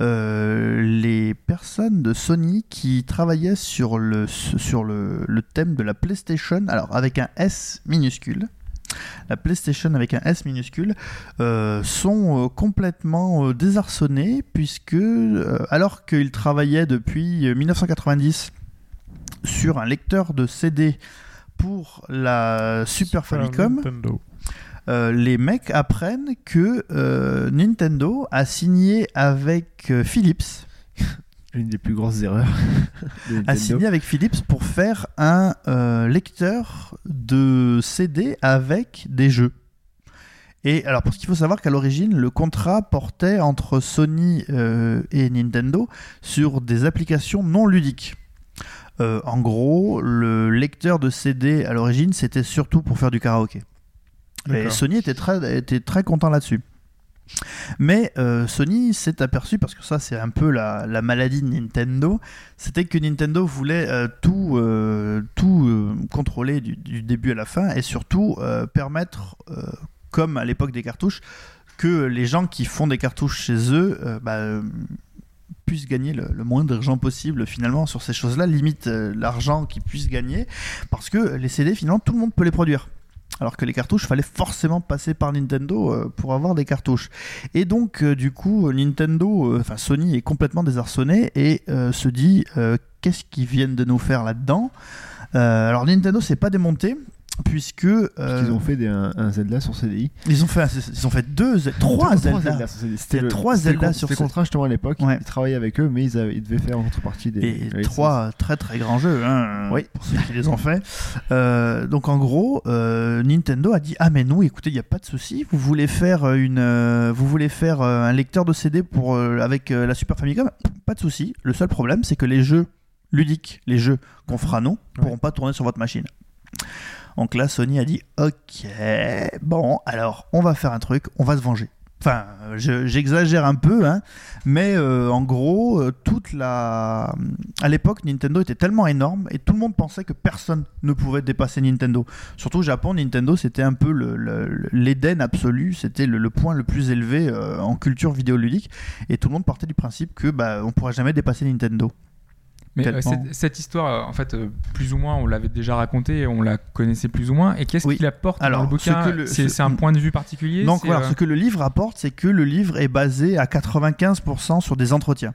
les personnes de Sony qui travaillaient sur le, sur le, le thème de la PlayStation, alors avec un S minuscule, la PlayStation avec un S minuscule, euh, sont euh, complètement euh, désarçonnés puisque, alors qu'ils travaillaient depuis euh, 1990 sur un lecteur de CD pour la Super Famicom, les mecs apprennent que Nintendo a signé avec Philips Une des plus grosses erreurs [LAUGHS] a signé avec Philips pour faire un euh, lecteur de CD avec des jeux. Et alors, parce qu'il faut savoir qu'à l'origine, le contrat portait entre Sony euh, et Nintendo sur des applications non ludiques. Euh, en gros, le lecteur de CD à l'origine, c'était surtout pour faire du karaoké. Et. Sony était très, était très content là-dessus. Mais euh, Sony s'est aperçu, parce que ça c'est un peu la, la maladie de Nintendo, c'était que Nintendo voulait euh, tout, euh, tout contrôler du, début à la fin et surtout permettre, comme à l'époque des cartouches, que les gens qui font des cartouches chez eux bah, puissent gagner le, le moins d'argent possible finalement sur ces choses-là, limite l'argent qu'ils puissent gagner, parce que les CD finalement tout le monde peut les produire. Alors que les cartouches, fallait forcément passer par Nintendo euh, pour avoir des cartouches. Et donc, euh, du coup, Nintendo, euh, enfin Sony est complètement désarçonné et se dit qu'est-ce qu'ils viennent de nous faire là-dedans? Alors, Nintendo s'est pas démonté puisque euh, Ils ont fait des- un, un Zelda sur CDI. ils ont fait ils ont fait deux trois Zelda. sur CDI. C'était trois Zelda sur C'était contrat justement à l'époque. Ouais. Ils travaillaient avec eux, mais ils, avaient- ils devaient faire en contrepartie des. et des trois très très grands jeux hein, Oui. pour ceux qui les ont fait Euh, donc en gros euh, Nintendo a dit ah mais nous écoutez il n'y a pas de souci vous voulez faire une vous voulez faire un lecteur de CD pour avec la Super Famicom? Pas de souci le seul problème c'est que les jeux ludiques les jeux qu'on fera nous pourront pas tourner sur votre machine donc là Sony a dit ok bon alors on va faire un truc on va se venger Enfin, je- j'exagère un peu, hein, mais euh, en gros, euh, toute la. À l'époque, Nintendo était tellement énorme et tout le monde pensait que personne ne pouvait dépasser Nintendo. Surtout au Japon, Nintendo c'était un peu l'Éden absolu, c'était le, le point le plus élevé euh, en culture vidéoludique et tout le monde partait du principe que bah, on pourra jamais dépasser Nintendo. Mais euh, cette, cette histoire, euh, en fait, euh, plus ou moins, on l'avait déjà racontée, on la connaissait plus ou moins. Et qu'est-ce Oui. qu'il apporte Alors, dans le bouquin C'est ce- c'est un point de vue particulier Donc voilà, euh, ce que le livre apporte, c'est que le livre est basé à 95% sur des entretiens.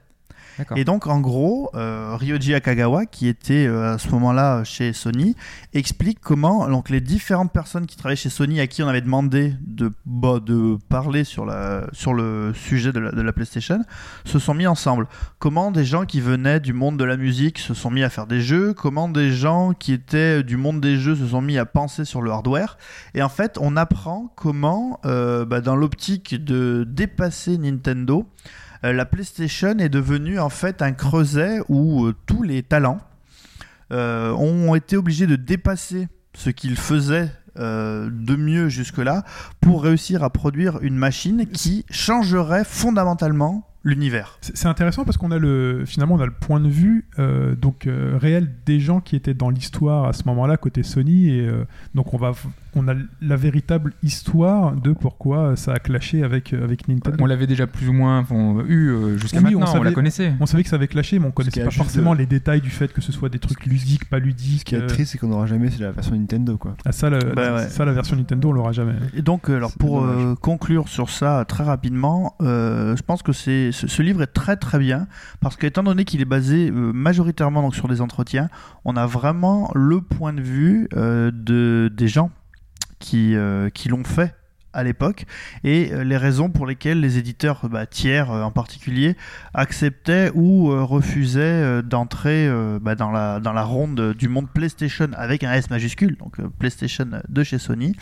Et donc, en gros, euh, Ryoji Akagawa, qui était euh, à ce moment-là chez Sony, explique comment donc, les différentes personnes qui travaillaient chez Sony, à qui on avait demandé de, bah, de parler sur, la, sur le sujet de la, PlayStation, se sont mis ensemble. Comment des gens qui venaient du monde de la musique se sont mis à faire des jeux, comment des gens qui étaient du monde des jeux se sont mis à penser sur le hardware? Et en fait, on apprend comment, euh, bah, dans l'optique de dépasser Nintendo, euh, la PlayStation est devenue en fait un creuset où euh, tous les talents euh, ont été obligés de dépasser ce qu'ils faisaient euh, de mieux jusque-là pour réussir à produire une machine qui changerait fondamentalement l'univers. C'est intéressant parce qu'on a le finalement on a le point de vue euh, donc euh, réel des gens qui étaient dans l'histoire à ce moment-là côté Sony et euh, donc on va on a la véritable histoire de pourquoi ça a clashé avec, euh, avec Nintendo. On l'avait déjà plus ou moins eu euh, jusqu'à Oui, on maintenant, on, savait- la connaissait. On savait que ça avait clashé, mais on connaissait pas forcément euh, les détails du fait que ce soit des trucs ludiques, pas ludiques. Ce qui est euh, triste, c'est qu'on n'aura jamais la version Nintendo, quoi. ah, ça, la, Bah ouais. ça, la version Nintendo, on l'aura jamais. Et donc, alors pour euh, conclure sur ça très rapidement, euh, je pense que c'est ce, ce livre est très très bien parce qu'étant donné qu'il est basé euh, majoritairement donc sur des entretiens, on a vraiment le point de vue euh, de des gens qui euh, qui l'ont fait à l'époque et euh, les raisons pour lesquelles les éditeurs bah, tiers euh, en particulier acceptaient ou refusaient d'entrer bah, dans la dans la ronde du monde PlayStation avec un S majuscule donc PlayStation de chez Sony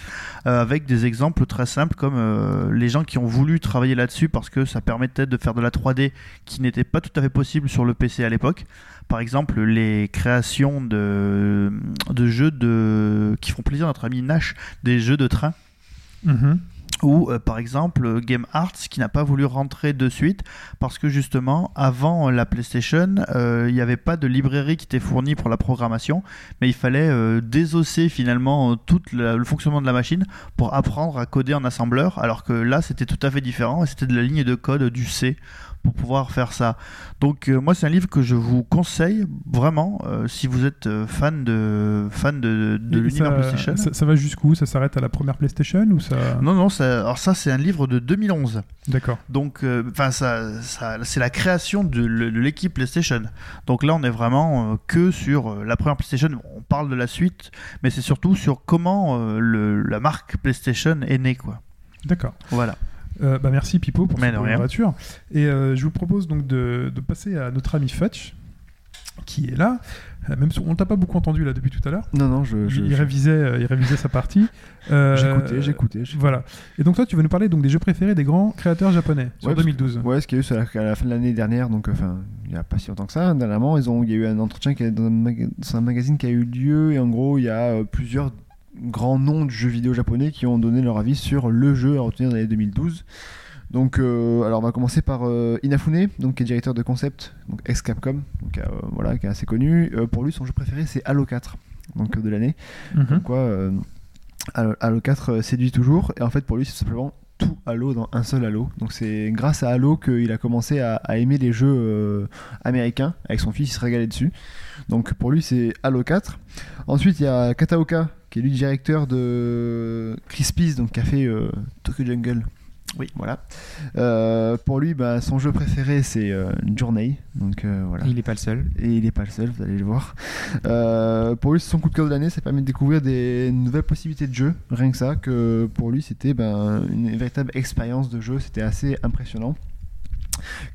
avec des exemples très simples comme les gens qui ont voulu travailler là-dessus parce que ça permettait de faire de la 3D qui n'était pas tout à fait possible sur le PC à l'époque. Par exemple, les créations de, de jeux de, qui font plaisir à notre ami Nash, des jeux de train Mhm. ou euh, par exemple Game Arts qui n'a pas voulu rentrer de suite parce que justement avant la PlayStation euh, il n'y avait pas de librairie qui était fournie pour la programmation mais il fallait euh, désosser finalement tout la- le fonctionnement de la machine pour apprendre à coder en assembleur alors que là c'était tout à fait différent et c'était de la ligne de code du C pour pouvoir faire ça donc euh, moi c'est un livre que je vous conseille vraiment euh, si vous êtes euh, fan de fan de, de l'univers PlayStation Ça, ça va jusqu'où? Ça s'arrête à la première PlayStation ou ça? Non non ça- alors ça c'est un livre de 2011 D'accord. donc, euh, enfin, ça, ça- c'est la création de, de l'équipe PlayStation. Donc là, on est vraiment que sur la première PlayStation. On parle de la suite, mais c'est surtout sur comment le- la marque PlayStation est née, quoi. D'accord. Voilà. Euh, bah merci Pipo pour cette voiture. Et euh, je vous propose donc de, de passer à notre ami Fetch, qui est là. Euh, même si on t'a pas beaucoup entendu là depuis tout à l'heure. Non, non, je. je- il, je- révisait, euh, il révisait sa partie. [LAUGHS] J'écoutais, j'écoutais. j'écoutais. Voilà. Et donc toi, tu vas nous parler donc des jeux préférés des grands créateurs japonais sur Ouais, parce 2012. Ouais, ce qu'il y a eu c'est à la, à la fin de l'année dernière, donc enfin, il n'y a pas si longtemps que ça. Dernièrement, ils ont, il y a eu un entretien qui est dans un, maga- dans un magazine qui a eu lieu, et en gros, il y a euh, plusieurs grands noms de jeux vidéo japonais qui ont donné leur avis sur le jeu à retenir dans l'année 2012. Donc, euh, alors on va commencer par euh, Inafune, donc qui est directeur de concept, donc ex Capcom, donc euh, voilà, qui est assez connu. Pour lui, son jeu préféré, c'est Halo 4, donc de l'année. Comme quoi, Halo, Halo 4 euh, séduit toujours. Et en fait, pour lui, c'est simplement tout Halo dans un seul Halo. Donc c'est grâce à Halo qu'il a commencé à, à aimer les jeux euh, américains. Avec son fils, il se régalait dessus. Donc pour lui, c'est Halo 4. Ensuite, il y a Kataoka, qui est lui directeur de Crispies, donc qui a fait euh, Tokyo Jungle. Oui. Voilà. Euh, pour lui, bah, son jeu préféré, c'est euh, Journey. Donc euh, voilà. Il est pas le seul. Et il n'est pas le seul, vous allez le voir. Pour lui, son coup de cœur de l'année, ça permet de découvrir des nouvelles possibilités de jeu. Rien que ça, que pour lui, c'était ben, une véritable expérience de jeu, c'était assez impressionnant.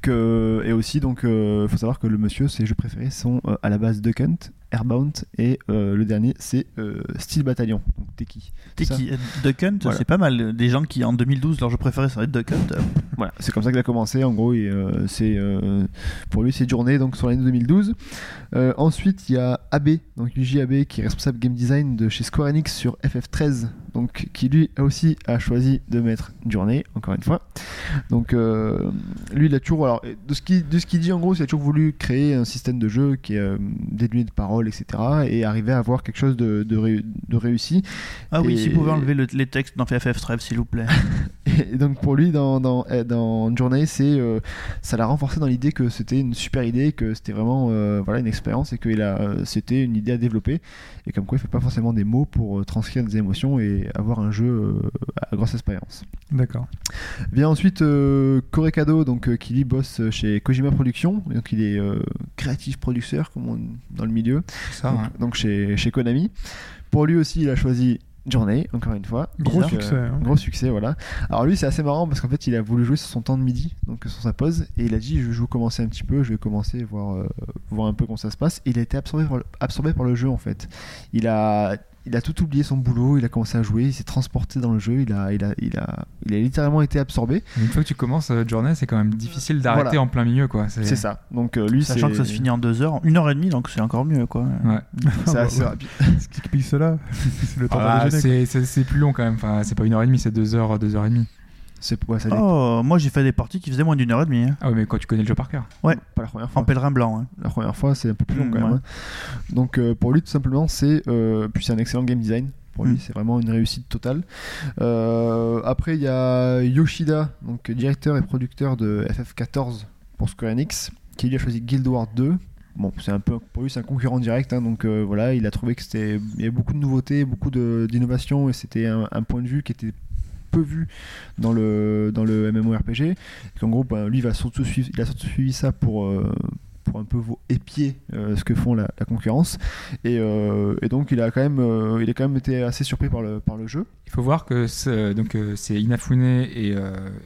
Que, et aussi, donc, il faut savoir que le monsieur, ses jeux préférés sont à la base Duck Hunt, Airbound, et euh, le dernier, c'est euh, Steel Battalion, donc Teki. Euh, Duck Hunt, Voilà. c'est pas mal. Des gens qui, en 2012, leur jeu préféré, ça va être Duck Hunt. Voilà, c'est comme ça qu'il a commencé. En gros, et, euh, c'est pour lui c'est journée donc sur l'année 2012. Euh, ensuite, il y a Abe, donc Yuji Abe, qui est responsable game design de chez Square Enix sur FF13, donc qui lui aussi a choisi de mettre journée, encore une fois. Donc euh, lui, il a toujours, alors de ce qu'il de ce qu'il dit en gros, qu'il a toujours voulu créer un système de jeu qui est euh, dénué de paroles, etc., et arriver à avoir quelque chose de, de, ré- de réussi. Ah oui, si vous pouvez enlever le- les textes dans FF Trèves, s'il vous plaît. [LAUGHS] Et donc pour lui, dans, dans, euh, dans Journey, c'est euh, ça l'a renforcé dans l'idée que c'était une super idée, que c'était vraiment euh, voilà une expérience et que il c'était une idée à développer. Et comme quoi, il fait pas forcément des mots pour transcrire des émotions et avoir un jeu euh, à grosse expérience. D'accord. Vient ensuite euh, Korekado, donc euh, qui lui bosse chez Kojima Productions, donc il est créatif producteur comme on, dans le milieu, Ça, donc, hein. donc chez, chez Konami. Pour lui aussi, il a choisi Journey, encore une fois. Gros succès, hein. Gros succès, voilà. Alors lui, c'est assez marrant parce qu'en fait, il a voulu jouer sur son temps de midi, donc sur sa pause, et il a dit, je vais commencer un petit peu, je vais commencer voir, euh, voir un peu comment ça se passe. Et il a été absorbé par, le, absorbé par le jeu en fait. Il a, il a tout oublié son boulot, il a commencé à jouer, il s'est transporté dans le jeu, il a, il a, il a, il a littéralement été absorbé. Une fois que tu commences euh, Journée, c'est quand même difficile d'arrêter Voilà. en plein milieu, quoi. C'est ça. Donc euh, lui, c'est Sachant que ça se finit en deux heures, une heure et demie, donc c'est encore mieux, quoi. Ouais. [LAUGHS] c'est assez bah, rapide. [LAUGHS] Ce qui explique cela, [LAUGHS] c'est le temps Ah, de déjeuner. c'est c'est- c'est plus long quand même. Enfin, c'est pas une heure et demie, c'est deux heures, deux heures et demie. C'est ouais, ça. Oh, moi j'ai fait des parties qui faisaient moins d'une heure et demie, hein, Ah ouais, mais quand tu connais le jeu par cœur. ouais. Pas la première fois. en pèlerin blanc. hein. La première fois, c'est un peu plus long Mm, quand même. ouais. hein. Donc euh, pour lui, tout simplement, c'est euh, puis c'est un excellent game design. Pour lui, Mm. c'est vraiment une réussite totale. Euh, après, il y a Yoshida, donc directeur et producteur de FF14 pour Square Enix, qui lui a choisi Guild Wars 2. Bon, c'est un peu pour lui, c'est un concurrent direct, hein, donc euh, voilà, il a trouvé que c'était, il y avait beaucoup de nouveautés, beaucoup de- d'innovations, et c'était un, un point de vue qui était peu vu dans le dans le MMORPG. Qu'en gros, ben, lui, il va surtout suivre, il a surtout suivi ça pour euh, pour un peu épier euh, ce que font la, la concurrence. Et, euh, et donc, il a quand même, euh, il a quand même été assez surpris par le par le jeu. Il faut voir que c'est- donc c'est Inafune et,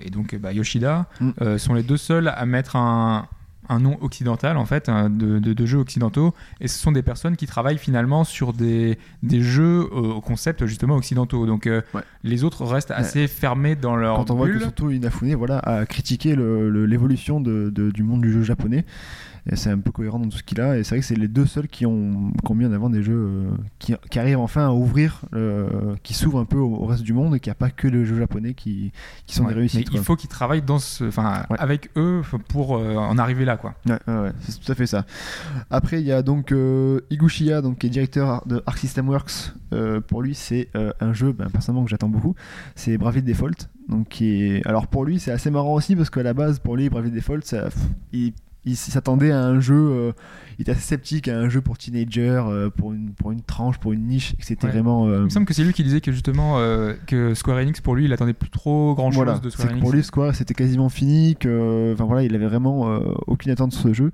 et donc bah, Yoshida Mm. sont les deux seuls à mettre un, un nom occidental en fait hein, de, de- de jeux occidentaux et ce sont des personnes qui travaillent finalement sur des, des jeux euh, au concept justement occidentaux donc euh, Ouais. les autres restent assez fermés dans leur Quand on voit que surtout Inafune voilà, a critiqué l'évolution de- du monde du jeu japonais. C'est un peu cohérent dans tout ce qu'il a. Et c'est vrai que c'est les deux seuls qui ont, qui ont mis en avant des jeux euh, qui, qui arrivent enfin à ouvrir, euh, qui s'ouvrent un peu au, au reste du monde et qu'il n'y a pas que les jeux japonais qui, qui sont Ouais. des réussites. Mais il faut qu'ils travaillent dans ce, Ouais. avec eux pour euh, en arriver là quoi. Ouais, c'est tout à fait ça. Après, il y a donc euh, Iguchiya, donc, qui est directeur de Arc System Works. Pour lui, c'est un jeu, ben, personnellement, que j'attends beaucoup. C'est Bravely Default. Donc, qui est... Alors, pour lui, c'est assez marrant aussi parce qu'à la base, pour lui, Bravely Default, ça, il, il s'attendait à un jeu. Il était assez sceptique à un jeu pour teenagers, euh, pour, une, pour une tranche, pour une niche. Et que c'était Ouais. vraiment. euh, Il me semble que c'est lui qui disait que justement euh, que Square Enix pour lui il attendait plus trop grand chose de Square Enix. pour lui Square c'était quasiment fini, que enfin voilà, il avait vraiment aucune attente sur ce jeu.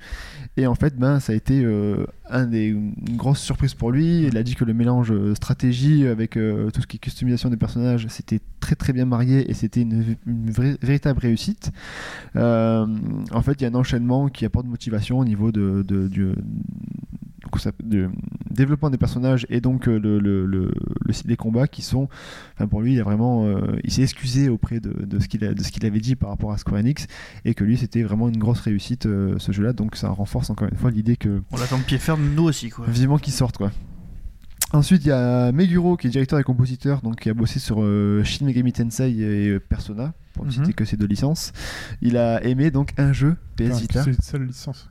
Et en fait, ben ça a été un des une grosse surprise pour lui. Il a dit que le mélange stratégie avec euh, tout ce qui est customisation des personnages, c'était très très bien marié et c'était une, une vraie- véritable réussite. Euh, en fait, il y a un enchaînement qui apporte motivation au niveau de, de- du de développement des personnages et donc euh, le, le, le, le site des combats qui sont enfin pour lui il a vraiment euh, il s'est excusé auprès de, de ce qu'il de ce qu'il avait dit par rapport à Square Enix et que lui c'était vraiment une grosse réussite euh, ce jeu là donc ça renforce encore une fois l'idée que On l'attend de pied ferme, nous aussi, quoi. vivement qu'il sorte quoi Ensuite, il y a Meguro qui est directeur et compositeur, donc qui a bossé sur euh, Shin Megami Tensei et Persona, pour ne Mhm. citer que ces deux licences. Il a aimé donc un jeu PS Vita. C'est une seule licence.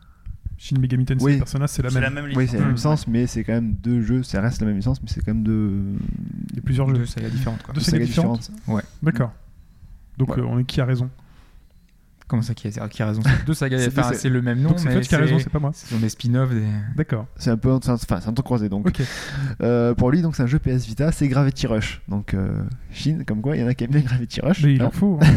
Shin Megami Tensei Oui. Persona, c'est la même. la même Oui, c'est la même Mhm. licence, mais c'est quand même deux jeux. Ça reste la même licence, mais c'est quand même deux, Il y a plusieurs jeux. Deux sagas différentes quoi. Deux deux sagas sagas différentes. différentes. D'accord. Donc Ouais. euh, on est qui a raison? Comment ça qui a, qui a raison? C'est Deux sagas, [LAUGHS] C'est enfin, le même nom Donc c'est qui a raison, c'est pas moi. ce sont des spin-offs des... D'accord. C'est un peu, enfin, c'est un temps croisé. Donc. Euh, pour lui, donc c'est un jeu PS Vita, c'est Gravity Rush. Donc, euh, Chine, comme quoi, il y en a qui aiment bien Gravity Rush. Mais il hein. en faut. hein.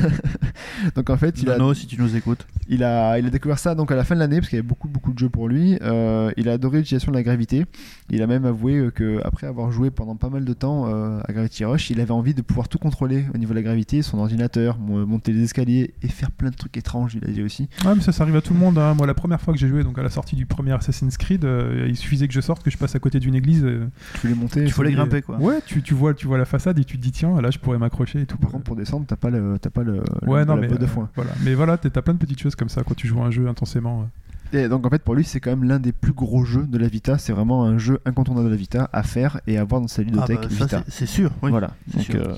[LAUGHS] Donc en fait, il a, Nono, si tu nous écoutes. il a, il a découvert ça donc à la fin de l'année parce qu'il y avait beaucoup, beaucoup de jeux pour lui. Euh, il a adoré l'utilisation de la gravité. Il a même avoué euh, que après avoir joué pendant pas mal de temps euh, à Gravity Rush, il avait envie de pouvoir tout contrôler au niveau de la gravité, son ordinateur, mo- monter les escaliers et faire plein de trucs étranges. Il a dit aussi. Ouais, mais ça, ça arrive à tout le monde. hein. Moi, la première fois que j'ai joué, donc à la sortie du premier Assassin's Creed, euh, il suffisait que je sorte, que je passe à côté d'une église. euh, Tu voulais monter. Il faut les et- grimper, quoi. Ouais, tu, tu vois, tu vois la façade et tu te dis tiens, là, je pourrais m'accrocher et tout. Par contre, pour descendre, t'as pas le, t'as pas le, ouais, le- non, mais de euh, foin. voilà. Mais voilà, t'as t'as plein de petites choses comme ça quand tu joues à un jeu intensément. Et donc en fait pour lui c'est quand même l'un des plus gros jeux de la Vita, c'est vraiment un jeu incontournable de la Vita à faire et à avoir dans sa Ah ludothèque bah, ça, Vita. c'est- sûr. Oui. Voilà. c'est Donc, sûr. euh,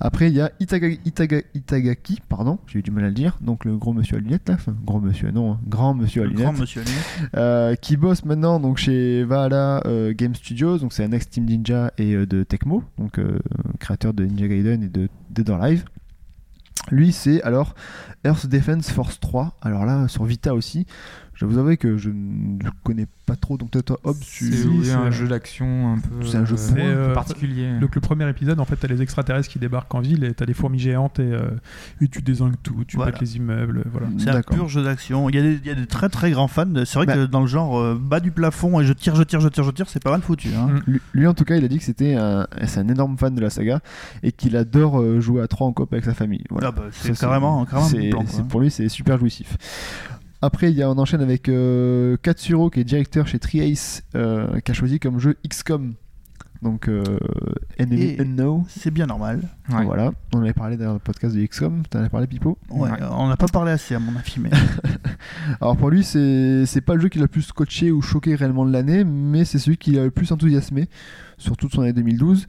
Après il y a Itaga- Itaga- Itagaki, pardon, j'ai eu du mal à le dire, donc le gros monsieur à lunettes là, enfin gros monsieur non, hein, grand monsieur à lunettes, grand monsieur Aligné. euh, qui bosse maintenant donc chez Valhalla euh, Game Studios, donc c'est un ex Team Ninja et de Tecmo, donc créateur de Ninja Gaiden et de Dead or Alive. Lui, c'est alors Earth Defense Force 3. Alors là, sur Vita aussi. Je vous avouer que je ne connais pas trop. Donc, Hobbs, tu. C'est oui, un jeu d'action un peu, C'est un jeu euh, C'est, un peu euh, particulier. Donc le premier épisode, en fait, t'as les extraterrestres qui débarquent en ville et t'as les fourmis géantes et, euh, et tu désingues tout, tu Voilà. pètes les immeubles, voilà. C'est un pur jeu d'action. Il y, a des, il y a des très très grands fans. C'est vrai Bah. que dans le genre euh, bas du plafond et je tire, je tire, je tire, je tire, c'est pas mal foutu. Hein. Mm. Lui, lui, en tout cas, il a dit que c'était un, c'est un énorme fan de la saga et qu'il adore euh, jouer à trois en coop avec sa famille. Voilà. Ah bah, c'est carrément, carrément plan. Pour lui, c'est super jouissif. Après, il y a, on enchaîne avec euh, Katsuro, qui est directeur chez Triace, euh, qui a choisi comme jeu XCOM. Donc, euh, Enemy Et- Unknown. C'est bien normal. Ouais. Voilà, on en avait parlé dans le podcast de XCOM, tu en as parlé Pipo? Ouais, Ouais. On n'a pas parlé assez, à mon avis, mais. [LAUGHS] Alors pour lui, c'est c'est pas le jeu qui l'a le plus scotché ou choqué réellement de l'année, mais c'est celui qui l'a le plus enthousiasmé sur toute son année 2012.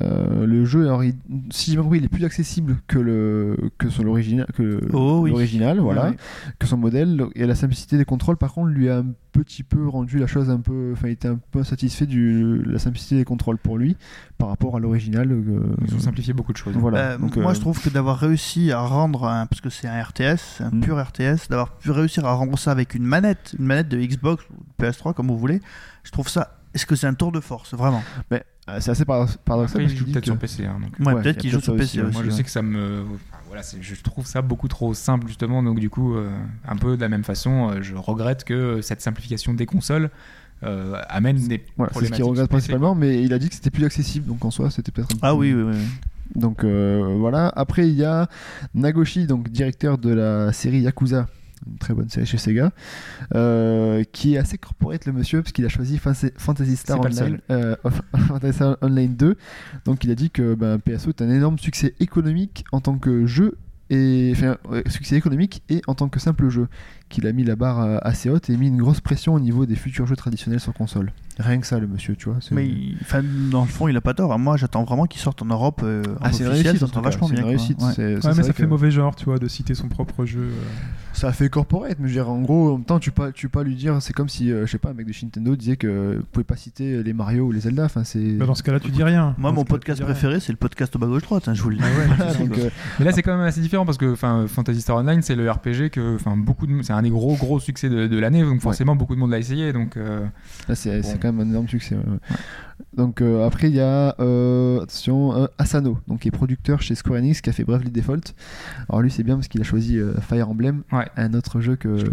Euh, le jeu, alors, il- si j'ai bien compris, il est plus accessible que le que sur l'original, que Oh oui. l'original, voilà, Ouais. que son modèle. Et la simplicité des contrôles, par contre, lui a un petit peu rendu la chose un peu, enfin, il était un peu satisfait de la simplicité des contrôles pour lui par rapport à l'original. euh, Ils ont simplifié beaucoup de choses. voilà. Euh, Donc, moi, euh, je trouve que d'avoir réussi à rendre, un- parce que c'est un RTS, un Mm. pur RTS, d'avoir pu réussir à rendre ça avec une manette, une manette de Xbox ou de PS3, comme vous voulez, je trouve ça. Est-ce que c'est un tour de force, vraiment? Mais, euh, c'est assez paradox- paradoxal Après, parce il qu'il joue dit peut-être que- sur PC. hein, donc. Ouais, Ouais, peut-être y a qu'il joue peut-être sur ça PC aussi, aussi. Moi, je ouais. sais que ça me. enfin, voilà, c'est- je trouve ça beaucoup trop simple, justement. Donc, du coup, euh, un peu de la même façon, euh, je regrette que cette simplification des consoles euh, amène des Voilà, c'est ce problématiques. qu'il regrette sur PC. principalement, mais il a dit que c'était plus accessible, donc en soi c'était peut-être un peu Ah oui, oui, oui. Donc euh, voilà. Après il y a Nagoshi, donc directeur de la série Yakuza, une très bonne série chez Sega, euh, qui est assez corporate le monsieur parce qu'il a choisi Fantasy [LAUGHS] Fantasy Star Online, euh, Fantasy Star Online 2. Donc il a dit que ben, PSO est un énorme succès économique en tant que jeu et enfin succès économique et en tant que simple jeu qu'il a mis la barre euh, assez haute et mis une grosse pression au niveau des futurs jeux traditionnels sur console. Rien que ça le monsieur, tu vois. Mais il- enfin, dans le fond, il a pas tort. hein. Moi, j'attends vraiment qu'il sorte en Europe. euh, Ah, c'est réussite, ça vachement c'est bien. réussite. Ouais. Ouais, mais ça fait que- mauvais genre, tu vois, de citer son propre jeu. euh. Ça fait corporate, mais je veux dire, en gros, en même temps, tu peux, pas- tu peux pas lui dire, c'est comme si, euh, je sais pas, un mec de chez Nintendo disait que vous pouvez pas citer les Mario ou les Zelda. Enfin, c'est. Bah, dans ce cas-là, tu dis rien. Moi, Dans mon podcast dis préféré, c'est le podcast au bas gauche droite. hein, je vous le dis. Voilà, [LAUGHS] donc, euh, Mais là, c'est quand même assez différent parce que enfin, Fantasy Star Online, c'est le RPG que, enfin, beaucoup de, c'est un des gros gros succès de, de l'année, donc forcément beaucoup de monde l'a essayé. Donc, euh, c'est Bon. quand même un énorme succès. ouais. Donc, euh, après, il y a, euh, attention, euh, Asano, donc, qui est producteur chez Square Enix, qui a fait Bravely Default. Alors, lui, c'est bien parce qu'il a choisi euh, Fire Emblem, ouais, un autre jeu que, je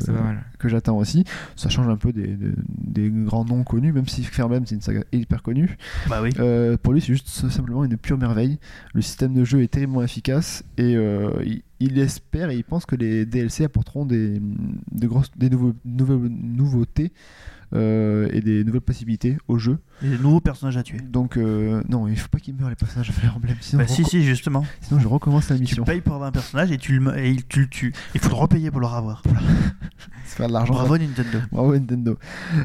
que j'attends aussi. Ça change un peu des, des- des grands noms connus, même si Fire Emblem, c'est une saga hyper connue. Bah oui. Euh, pour lui, c'est juste simplement une pure merveille. Le système de jeu est terriblement efficace et euh, il, il espère et il pense que les DLC apporteront des, de grosses, des nouveaux, nouvelles nouveautés et des nouvelles possibilités au jeu. Et des nouveaux personnages à tuer. Donc, euh, non, il faut pas qu'ils meurent les personnages de Fire Emblem, sinon, Bah je, si, si, justement. sinon je recommence la Tu mission. payes pour avoir un personnage et tu le, et il- tu le tues. Il faut le repayer pour le revoir. [LAUGHS] Se [LAUGHS] faire de l'argent. Bravo Nintendo. Bravo Nintendo.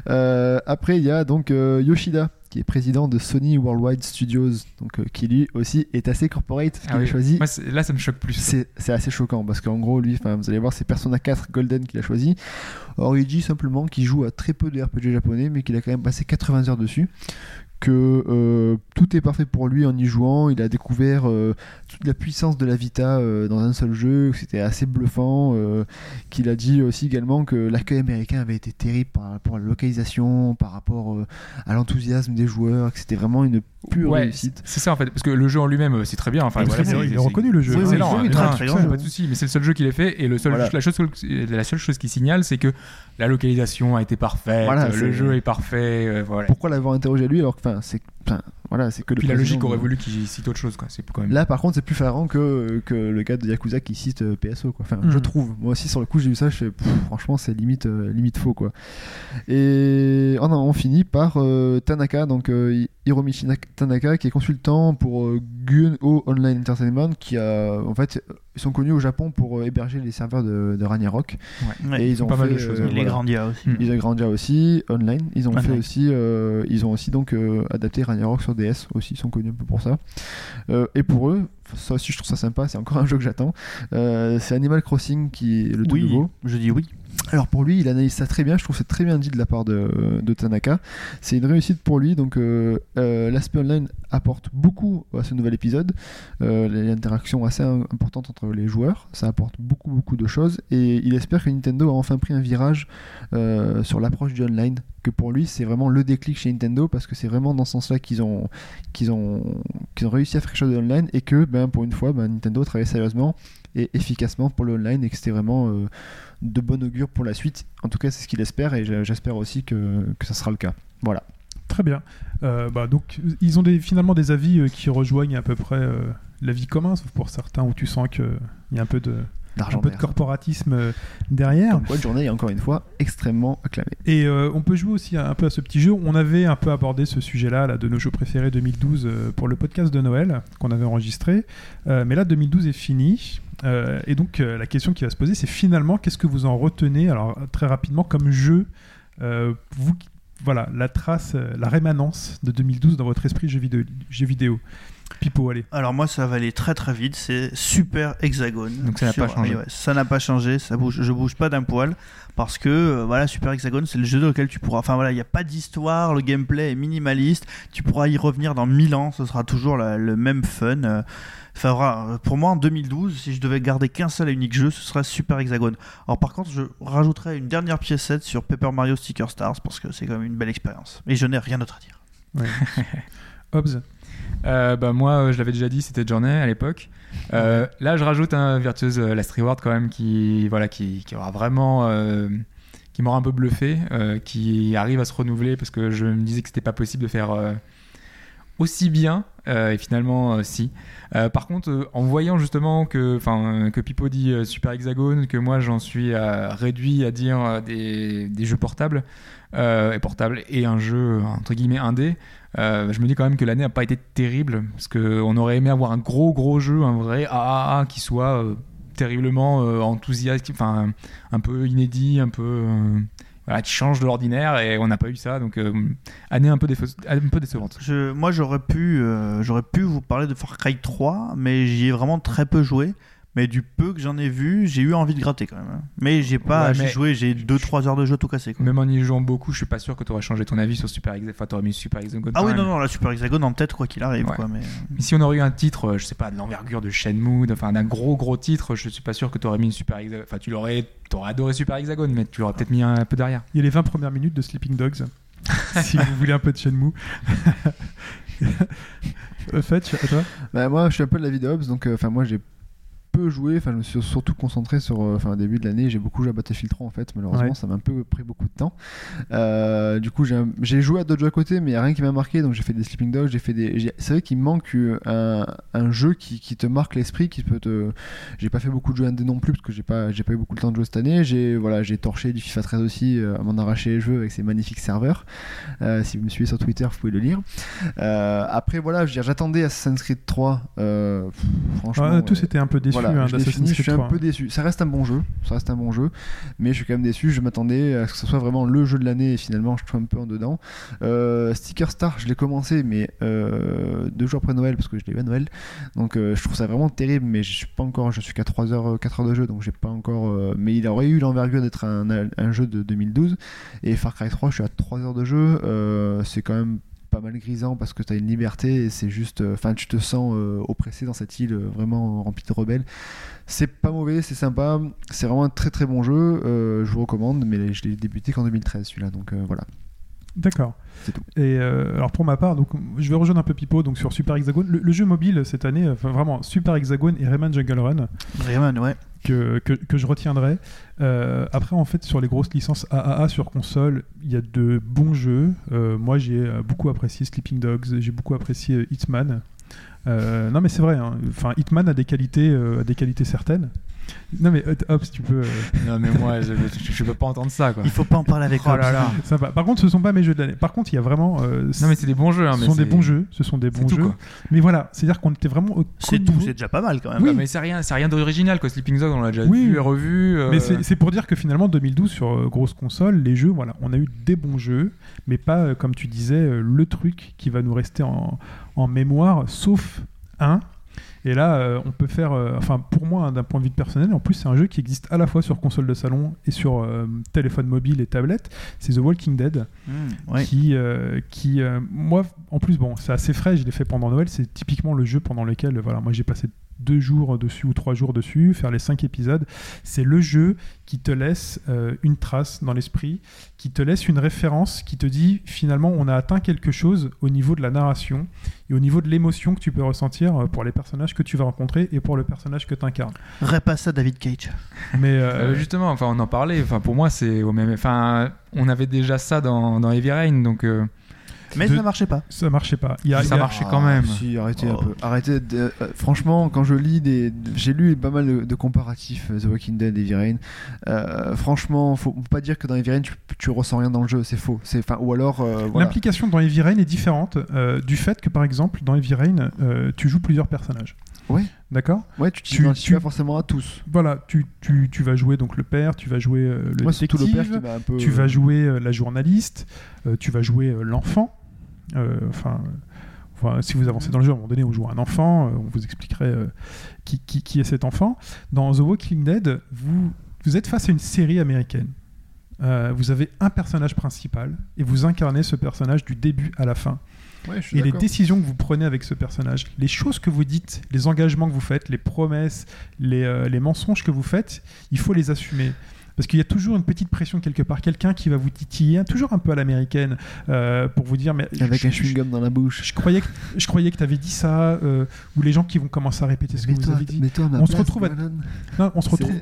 Euh, après, il y a donc euh, Yoshida, qui est président de Sony Worldwide Studios, donc, euh, qui lui aussi est assez corporate, Ah qu'il oui. a choisi Moi, là, ça me choque plus. C'est c'est assez choquant parce qu'en gros, lui, vous allez voir, c'est Persona 4 Golden qu'il a choisi. Or, il dit simplement qu'il joue à très peu de RPG japonais, mais qu'il a quand même passé 80 heures dessus. Que euh, tout est parfait pour lui en y jouant. Il a découvert euh, toute la puissance de la Vita euh, dans un seul jeu, que c'était assez bluffant. euh, qu'il a dit aussi également que l'accueil américain avait été terrible par rapport à la localisation, par rapport euh, à l'enthousiasme des joueurs, que c'était vraiment une pure Ouais, réussite. c'est ça en fait, parce que le jeu en lui-même, c'est très bien. Enfin, Il est voilà, très bien, c'est- il est c'est- reconnu le jeu. Oui, excellent, oui, hein, pas jeu. de souci. Mais c'est le seul jeu qu'il ait fait et le seul, Voilà. la, chose, la seule chose qui signale, c'est que la localisation a été parfaite, Voilà, le c'est- jeu est parfait, euh, voilà. Pourquoi l'avoir interrogé lui alors que, enfin, c'est, enfin, voilà, c'est que Puis la logique aurait voulu qu'il cite autre chose, quoi. C'est quand même. Là, par contre, c'est plus flagrant que, que le gars de Yakuza qui cite euh, PSO, quoi. Enfin, je Mhm. trouve. Moi aussi, sur le coup, j'ai vu ça, je fais, pff, franchement, c'est limite, euh, limite faux, quoi. Et oh non, on finit par euh, Tanaka, donc euh, Hiromichi Nak- Tanaka, qui est consultant pour euh, Gun-O Online Entertainment, qui a, en fait, ils sont connus au Japon pour euh, héberger les serveurs de, de Ragnarok. Ouais. Et ils ont pas mal fait, de choses, euh. Les voilà. Grandia aussi. Mm. Ils ont Grandia aussi, online. Ils ont Online. fait aussi, euh, ils ont aussi donc euh, adapté Ragnarok sur DS aussi. Ils sont connus un peu pour ça. Euh, et pour eux, ça aussi je trouve ça sympa. C'est encore un jeu que j'attends. Euh, c'est Animal Crossing qui est le tout Oui, nouveau. je dis oui. Alors pour lui, il analyse ça très bien. Je trouve c'est très bien dit de la part de, Tanaka. C'est une réussite pour lui. Donc euh, euh, l'aspect online apporte beaucoup à ce nouvel épisode. Euh, L'interaction assez im- importante entre les joueurs, ça apporte beaucoup beaucoup de choses. Et il espère que Nintendo a enfin pris un virage sur l'approche du online. Que pour lui, c'est vraiment le déclic chez Nintendo parce que c'est vraiment dans ce sens-là qu'ils ont ont ont réussi à faire quelque chose de online et que ben pour une fois, ben, Nintendo travaille sérieusement et efficacement pour le online et que c'était vraiment euh, de bon augure pour la suite. En tout cas, c'est ce qu'il espère et j'espère aussi que, que ça sera le cas. Voilà. Très bien. Euh, bah, donc, ils ont finalement des avis euh, qui rejoignent à peu près l'avis commun, sauf pour certains où tu sens qu'il y a un peu de, d'argent un peu de corporatisme euh, derrière. Comme quoi, une journée est encore une fois extrêmement acclamée. Et euh, on peut jouer aussi un peu à ce petit jeu. On avait un peu abordé ce sujet-là là, de nos jeux préférés 2012 euh, pour le podcast de Noël qu'on avait enregistré. Euh, mais là, 2012 est fini. Euh, et donc, la question qui va se poser, c'est finalement, qu'est-ce que vous en retenez Alors, très rapidement, comme jeu, vous, voilà, la trace, la rémanence de 2012 dans votre esprit jeu vidéo. Jeu vidéo? Pipo, allez. Alors moi ça va aller très très vite, c'est Super Hexagone. Donc ça n'a sur pas changé. iOS. Ça n'a pas changé, ça bouge, je bouge pas d'un poil parce que euh, voilà Super Hexagone c'est le jeu dans lequel tu pourras, enfin voilà il n'y a pas d'histoire, le gameplay est minimaliste, tu pourras y revenir dans 1000 ans, ce sera toujours la- le même fun. euh. Enfin voilà, pour moi en 2012, si je devais garder qu'un seul et unique jeu, ce serait Super Hexagone. Alors par contre je rajouterais une dernière piécette sur Paper Mario Sticker Stars parce que c'est quand même une belle expérience. Et je n'ai rien d'autre à dire. Ouais. [LAUGHS] Hobbs. Euh, bah, moi, euh, je l'avais déjà dit, c'était Journey à l'époque. Euh, là, je rajoute un Virtueuse Last Reward quand même qui, voilà, qui, aura vraiment. euh, qui m'aura un peu bluffé, qui arrive à se renouveler parce que je me disais que c'était pas possible de faire aussi bien et finalement si. Par contre, en voyant justement que, que Pipo dit Super Hexagone, que moi j'en suis réduit à dire des, des jeux portables et portables et un jeu entre guillemets indé, euh, je me dis quand même que l'année n'a pas été terrible parce qu'on aurait aimé avoir un gros gros jeu, un vrai AAA qui soit euh, terriblement euh, enthousiaste, enfin un peu inédit, un peu euh, voilà, qui change de l'ordinaire et on n'a pas eu ça donc année un peu, décevante. Moi, j'aurais pu, j'aurais pu vous parler de Far Cry 3, mais j'y ai vraiment très peu joué. Mais du peu que j'en ai vu, j'ai eu envie de gratter quand même. hein. Mais j'ai pas, Ouais, j'ai mais- joué, j'ai 2-3 heures de jeu tout cassé. Quoi. Même en y jouant beaucoup, je suis pas sûr que tu aurais changé ton avis sur Super Hexagone. Enfin, t'aurais mis Super Hexagone. Ah quand oui, même. non, non, la Super Hexagone en tête, quoi qu'il arrive. Ouais. Quoi, mais... Mais si on aurait eu un titre, euh, je sais pas, de l'envergure de Shenmue, enfin d'un gros gros titre, je suis pas sûr que tu aurais mis une Super Hexagone. Enfin, tu l'aurais, t'aurais adoré Super Hexagone, mais tu l'aurais peut-être mis un peu derrière. Il y a les 20 premières minutes de Sleeping Dogs. [LAUGHS] si vous voulez un peu de Shenmue. [LAUGHS] Euh, Fetch, à toi Bah, moi, je suis un peu de la vie de Hobbs, donc euh, enfin moi j'ai peu joué, enfin je me suis surtout concentré sur euh, enfin début de l'année, j'ai beaucoup joué à Battlefield 3 en fait, malheureusement Ouais. ça m'a un peu pris beaucoup de temps. Euh, du coup j'ai joué à d'autres jeux à côté, mais il y a rien qui m'a marqué, donc j'ai fait des Sleeping Dogs, j'ai fait des, c'est vrai qu'il me manque euh, un, un jeu qui, qui te marque l'esprit, qui peut te, j'ai pas fait beaucoup de jeux indés non plus parce que j'ai pas j'ai pas eu beaucoup de temps de jouer cette année, j'ai voilà j'ai torché du FIFA 13 aussi, à m'en arracher les jeux avec ces magnifiques serveurs. Euh, si vous me suivez sur Twitter, vous pouvez le lire. Euh, après voilà, j'attendais Assassin's Creed 3, euh, pff, franchement. Ah, Tous étaient un peu déçus voilà, hein, je fini, suis un 3. peu déçu. Ça reste un bon jeu, ça reste un bon jeu, mais je suis quand même déçu. Je m'attendais à ce que ce soit vraiment le jeu de l'année et finalement je suis un peu en dedans. Euh, Sticker Star, je l'ai commencé, mais euh, deux jours après Noël parce que je l'ai eu à Noël. Donc euh, je trouve ça vraiment terrible, mais je suis pas encore, je suis qu'à 3 heures, 4 heures de jeu, donc j'ai pas encore. mais il aurait eu l'envergure d'être un, un jeu de 2012. Et Far Cry 3, je suis à 3 heures de jeu. c'est quand même mal grisant parce que tu as une liberté et c'est juste enfin tu te sens euh, oppressé dans cette île euh, vraiment remplie de rebelles. C'est pas mauvais c'est sympa c'est vraiment un très très bon jeu euh, je vous recommande mais je l'ai débuté qu'en 2013 celui-là donc euh, voilà D'accord. C'est tout. Et euh, alors pour ma part, donc je vais rejoindre un peu Pipo donc sur Super Hexagone. Le, le jeu mobile cette année, enfin vraiment Super Hexagone et Rayman Jungle Run Rayman, ouais. que, que, que je retiendrai. Euh, après en fait sur les grosses licences AAA sur console, il y a de bons jeux. Euh, moi j'ai euh, beaucoup apprécié Sleeping Dogs, j'ai beaucoup apprécié Hitman. Euh, non mais c'est vrai, hein. enfin Hitman a des qualités, euh, a des qualités certaines. Non mais euh, hop, si tu peux. euh, Non, mais moi, je, je, je peux pas entendre ça, quoi. Il faut pas en parler avec Oh là là. sympa. Par contre, ce sont pas mes jeux de l'année. Par contre, il y a vraiment. euh, Non, mais c'est des bons jeux. Hein, ce mais sont des c'est- bons jeux. Ce sont des c'est bons jeux. Mais voilà, c'est-à-dire qu'on était vraiment C'est tout, c'est déjà pas mal quand même. Oui. Mais c'est rien, c'est rien d'original, quoi. Sleeping Dogs, on l'a déjà Oui. vu et revu. euh, Mais c'est c'est pour dire que finalement, 2012, sur euh, grosse console, les jeux, voilà, on a eu des bons jeux, mais pas, euh, comme tu disais, euh, le truc qui va nous rester en, en mémoire, sauf un. Et là, euh, on peut faire, euh, enfin, pour moi, hein, d'un point de vue personnel, en plus, c'est un jeu qui existe à la fois sur console de salon et sur euh, téléphone mobile et tablette. C'est The Walking Dead. Mmh, ouais. qui, qui moi, en plus, bon, c'est assez frais, je l'ai fait pendant Noël, c'est typiquement le jeu pendant lequel, voilà, moi j'ai passé deux jours dessus ou trois jours dessus, faire les cinq épisodes. C'est le jeu qui te laisse euh, une trace dans l'esprit, qui te laisse une référence, qui te dit finalement on a atteint quelque chose au niveau de la narration et au niveau de l'émotion que tu peux ressentir euh, pour les personnages que tu vas rencontrer et pour le personnage que tu incarnes. Repasse ça David Cage. Mais Euh, euh, justement, enfin, on en parlait. Enfin, pour moi, c'est au même. Enfin, on avait déjà ça dans, dans Heavy Rain, donc. Mais De- ça marchait pas. Ça marchait pas. Il y a, Ça il y a- marche. marchait quand même. Ah, Si, arrêtez un Oh. peu. Arrêtez. de- euh, franchement, quand je lis des, j'ai lu pas mal de, de comparatifs euh, The Walking Dead et Heavy Rain. Euh, franchement, faut pas dire que dans Heavy Rain tu, tu ressens rien dans le jeu, c'est faux. C'est enfin ou alors euh, voilà. L'implication dans Heavy Rain est différente euh, du fait que, par exemple, dans Heavy Rain, euh, tu joues plusieurs personnages. Ouais. D'accord? Ouais, tu t'identifies pas forcément à tous. Voilà, tu, tu, tu vas jouer donc le père, tu vas jouer euh, le Moi, c'est surtout le père détective, qui un peu. tu vas jouer euh, la journaliste, euh, tu vas jouer euh, l'enfant. Euh, Enfin, enfin, si vous avancez dans le jeu, à un moment donné, on joue un enfant, euh, on vous expliquerait euh, qui, qui, qui est cet enfant. Dans The Walking Dead, vous, vous êtes face à une série américaine. Euh, vous avez un personnage principal et vous incarnez ce personnage du début à la fin. Ouais, Et les décisions que vous prenez avec ce personnage, les choses que vous dites, les engagements que vous faites, les promesses, les, euh, les mensonges que vous faites, il faut les assumer. Parce qu'il y a toujours une petite pression quelque part, quelqu'un qui va vous titiller, toujours un peu à l'américaine, euh, pour vous dire mais Avec je, un chewing-gum dans la bouche. je croyais que je croyais que tu avais dit ça, euh, ou les gens qui vont commencer à répéter ce que vous avez dit. ma On se retrouve à-. Non, on se retrouve.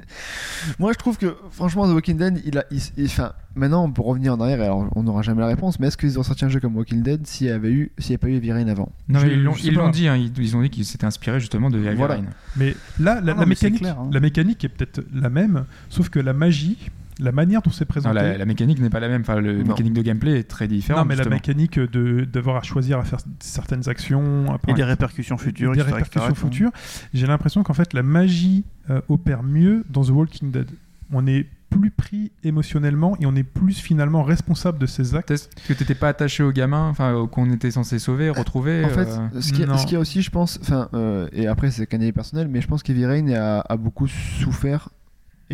Moi, je trouve que, franchement, The Walking Dead, il a. il- il- Enfin, maintenant, pour revenir en arrière, alors on n'aura jamais la réponse, mais est-ce qu'ils auraient sorti un jeu comme Walking Dead s'il n'y avait, eu, s'il y avait pas eu Heavy Rain avant? Non, Je- mais ils l'ont dit, hein, ils, ils ont dit qu'ils s'étaient inspirés justement de Heavy Voilà. Rain. Mais là, la, Ah non, la mais c'est mécanique, clair, hein. la mécanique est peut-être la même, sauf que la magie, la manière dont c'est Non, présenté. la, la mécanique n'est pas la même. Enfin, le Non. mécanique de gameplay est très différente. non, mais la mécanique de d'avoir à choisir à faire certaines actions, Et des répercussions futures. des répercussions etc. futures. J'ai l'impression qu'en fait la magie euh, opère mieux dans The Walking Dead. On est plus pris émotionnellement et on est plus finalement responsable de ses actes. Est-ce que t'étais pas attaché au gamin, enfin qu'on était censé sauver, retrouver En fait, euh, ce qu'il y, a- y aussi, je pense, enfin, euh, et après c'est qu'un avis personnel, mais je pense qu'Heavy Rain a, a beaucoup souffert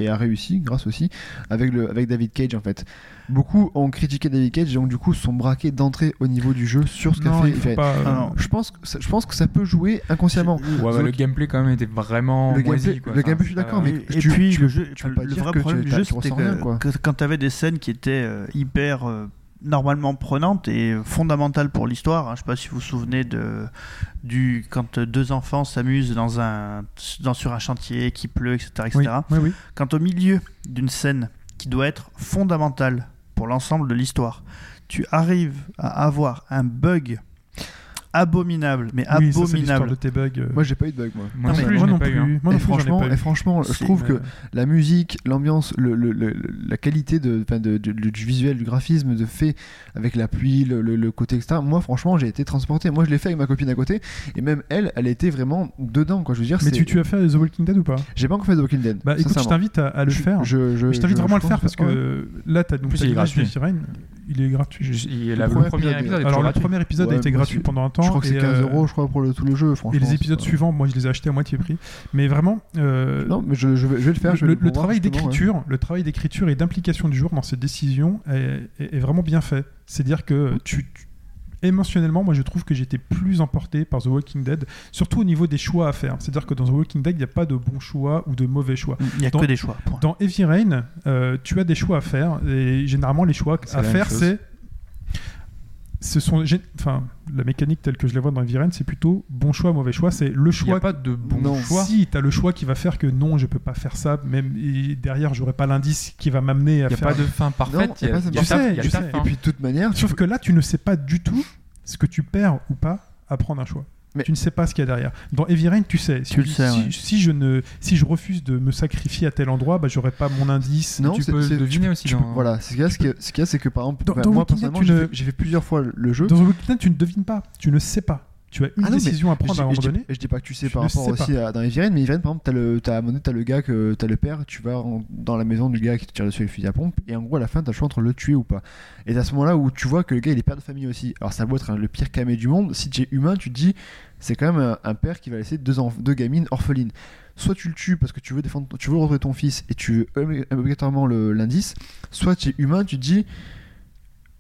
et a réussi, grâce aussi, avec, le, avec David Cage en fait. Beaucoup ont critiqué David Cage, donc du coup sont braqués d'entrée au niveau du jeu sur ce qu'a fait pas. euh, Ah. Je pense, que ça, je pense que ça peut jouer inconsciemment. Ouais, bah, The le gameplay quand même était vraiment Le moisi, gameplay- quoi. le Enfin, gameplay, je suis d'accord, mais Et tu- puis tu- le jeu, tu peux pas le dire vrai que tu- problème du jeu, tu c'était ressens que, rien, quoi. que quand tu avais des scènes qui étaient euh, hyper euh, normalement prenantes et fondamentales pour l'histoire. hein. Je sais pas si vous vous souvenez de du quand deux enfants s'amusent dans un dans, sur un chantier qui pleut, etc., etc. oui, oui, oui. Quand au milieu d'une scène qui doit être fondamentale pour l'ensemble de l'histoire, tu arrives à avoir un bug abominable, mais Oui, ça, abominable. de tes bugs. euh. Moi j'ai pas eu de bug moi. Moi Non, plus, moi je n'ai non pas eu, hein. plus. Moi et, non plus, ai franchement, pas eu. et franchement, je trouve que la musique, l'ambiance, le, le- le- la qualité de, enfin, de- de- du visuel, du graphisme, de fait avec la pluie, le, le- le côté etc. Moi, franchement, j'ai été transporté. Moi, je l'ai fait avec ma copine à côté, et même elle, elle était vraiment dedans. Quoi. Je veux dire, Mais tu, tu as fait The Walking Dead ou pas? J'ai pas encore fait The Walking Dead. Bah écoute, je t'invite à, à le Je- faire. Je, je- t'invite vraiment à le faire parce que là, t'as donc il est gratuit. Il est gratuit. Le premier épisode, Alors le premier épisode a été gratuit pendant un temps. Je crois que c'est et, 15 euh, euros, je crois, pour le, tout le jeu. Franchement, Et les épisodes pas- suivants, moi je les ai achetés à moitié prix. Mais vraiment, euh, Non, mais je, je vais, je vais le faire. je vais le, le le revoir, travail ouais. d'écriture, le travail d'écriture et d'implication du joueur dans ses décisions est, est- est vraiment bien fait. C'est-à-dire que tu, tu- émotionnellement, moi je trouve que j'étais plus emporté par The Walking Dead, surtout au niveau des choix à faire. C'est-à-dire que dans The Walking Dead, il n'y a pas de bons choix ou de mauvais choix. Il n'y a Dans- que des choix. point. Dans Heavy Rain, euh, tu as des choix à faire et généralement les choix à faire, c'est ce sont enfin la mécanique telle que je la vois dans Rain, c'est plutôt bon choix mauvais choix, c'est le Il n'y a choix pas de bon Non. choix. si tu as le choix qui va faire que non, je peux pas faire ça, même et derrière j'aurai pas l'indice qui va m'amener à Il n'y a faire pas de fin parfaite. Non, il y a, y a pas de il y a fin parfaite. ta sais, je fin. Et puis, de toute manière, Sauf que là, tu ne sais pas du tout ce que tu perds ou pas à prendre un choix. Mais- Tu ne sais pas ce qu'il y a derrière. Dans Heavy Rain, tu sais. Si, Tu le sais, si, ouais. si je ne, si je refuse de me sacrifier à tel endroit, bah, j'aurai pas mon indice. Non, tu peux deviner tu- aussi tu dans- peux- Voilà, ce qu'il y a, ce c'est que par exemple, Dans- enfin, dans moi personnellement, j'ai ne- fait, plusieurs fois le jeu. Dans Dead, tu ne devines pas. Tu ne sais pas. Tu as une Ah non, décision à prendre dis- à un je moment donné. Je dis pas que tu sais Tu par rapport aussi à, dans Eviren, mais Eviren, par exemple, t'as le, t'as, à un moment donné, t'as le gars que t'as le père, tu vas en- dans la maison du gars qui te tire dessus avec le fusil à pompe, et en gros, à la fin, t'as le choix entre le tuer ou pas. Et à ce moment-là où tu vois que le gars, il est père de famille aussi. Alors, ça vaut être un- le pire camé du monde. Si tu es humain, tu te dis, c'est quand même un, un père qui va laisser deux, deux gamines orphelines. Soit tu le tues parce que tu veux défendre, tu veux retrouver ton fils et tu veux obli- obligatoirement l'indice, soit tu es humain, tu te dis,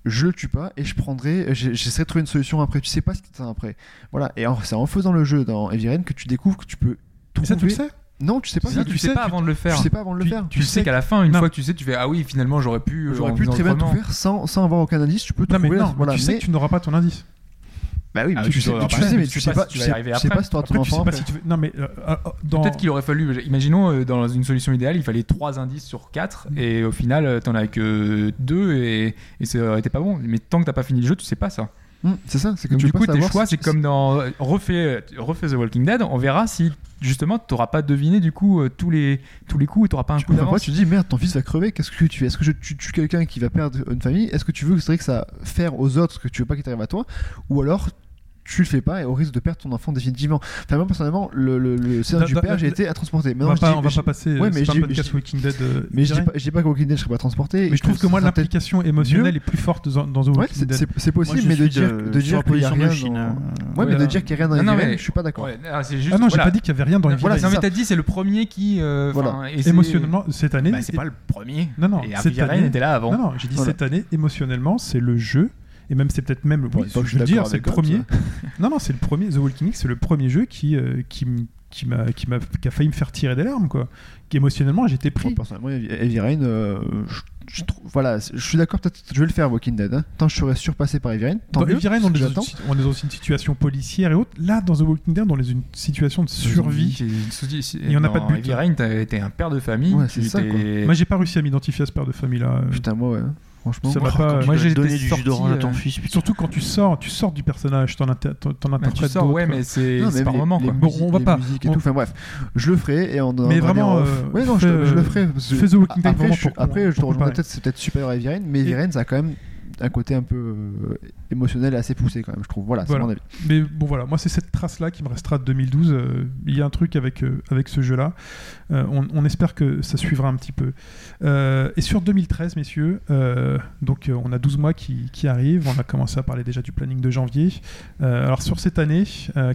je le tue pas et je prendrai j'essaierai de trouver une solution après tu sais pas ce qui t'attend après voilà et c'est en faisant le jeu dans Heavy Rain que tu découvres que tu peux Mais ça, tu le sais. non tu sais pas ça, tu tu sais sais, pas tu- avant de le faire. tu sais pas avant de le Tu- faire Tu sais qu'à la fin, une Non. fois que tu sais, tu fais Ah oui, finalement, j'aurais pu. euh, j'aurais pu très bien tout faire sans, sans avoir aucun indice tu peux Non, mais trouver non, voilà tu sais mais que tu n'auras pas ton indice. Bah oui mais Ah, tu, tu sais, tu pas, sais mais tu sais sais pas pas si tu tu vas y sais, sais après. pas si ton tu sais enfant pas après. si tu veux. Non, mais euh, euh, dans. Peut-être qu'il aurait fallu, imaginons euh, dans une solution idéale, il fallait 3 indices sur 4 et au final euh, t'en as que 2 et, et ça aurait été pas bon. Mais tant que t'as pas fini le jeu, tu sais pas ça. Hmm, c'est ça, c'est tu du peux coup, tes choix, si- c'est comme dans euh, refais, refais The Walking Dead. On verra si justement tu n'auras pas deviné du coup euh, tous les tous les coups et tu n'auras pas un Tu, coup d'avance. tu te dis merde, ton fils va crever, qu'est-ce que tu fais Est-ce que je- tu tues quelqu'un qui va perdre une famille Est-ce que tu veux que ça faire aux autres ce que tu veux pas qu'il t'arrive à toi Ou alors tu le fais pas et au risque de perdre ton enfant définitivement. Enfin, moi personnellement, le, le, le scénario du père, j'ai été à transporter. on Maintenant, va je pas, dis- on va pas passer. Ouais, mais pas un j'ai- podcast Walking Dead. euh, Mais je dis pas, je dis pas que Walking Dead je serais pas transporté. Mais je trouve que moi, serait peut-être- l'implication émotionnelle est plus forte dans, dans The Ouais, Walking c'est- Dead. c'est possible, Moi, mais de dire, de- de dire qu'il y a rien. Chine, dans- euh, Ouais, mais de dire qu'il y a rien dans Non, non, mais- je suis pas d'accord. Ouais, ah, non, j'ai pas dit qu'il y avait rien dans Heavy Voilà, Non, mais t'as dit c'est le premier qui. euh, Émotionnellement, cette année. Bah, c'est pas le premier. Non, non, Et était là avant. Non, non, j'ai dit cette année, émotionnellement, c'est le jeu. Et même, c'est peut-être même. Bon, oui, je veux dire, c'est le premier. [LAUGHS] Non, non, c'est le premier. The Walking Dead, c'est le premier jeu qui, euh, qui, m'a, qui m'a, qui a failli me faire tirer des larmes, quoi. Qui émotionnellement, j'étais Moi, pris. personnellement, Heavy Rain, euh, je, je trouve- voilà, je suis d'accord, peut-être je vais le faire Walking Dead. hein. Tant que je serai surpassé par Heavy Rain, tant Dans mieux, Heavy Rain, on est, dans on est dans une situation policière et autres. Là, dans The Walking Dead, on est dans une situation de survie. Il y en a pas de but. Heavy Rain, t'as été un père de famille. Ouais, c'est ça, t'es- quoi. Moi, j'ai pas réussi à m'identifier à ce père de famille-là. euh. Putain, moi, ouais. Franchement, Ça pas. Moi, j'ai donné été du sorti, jus d'orange à ton euh, fils. putain. Surtout quand tu sors, tu sors du personnage, t'en, inter- t'en- t'en Bah, tu interprètes sors, ouais, mais c'est Non, c'est mais par moment. Bon, on va pas- musiques et on- tout. Enfin bref, je le ferai et on en Mais vraiment, euh, ouais, non, je, fais, te- je le euh, ferai. fais The Walking Dead après, vraiment je, pour- après, je te rejoins peut-être, c'est peut-être super à Heavy Rain, mais Rain, ça a quand même un côté un peu euh, émotionnel et assez poussé quand même, je trouve. Voilà, c'est mon avis. Mais bon voilà, moi c'est cette trace-là qui me restera de 2012. Euh, Il y a un truc avec, euh, avec ce jeu-là. Euh, on, on espère que ça suivra un petit peu. Et sur 2013, messieurs, donc on a 12 mois qui, qui arrivent. On a commencé à parler déjà du planning de janvier. Alors sur cette année,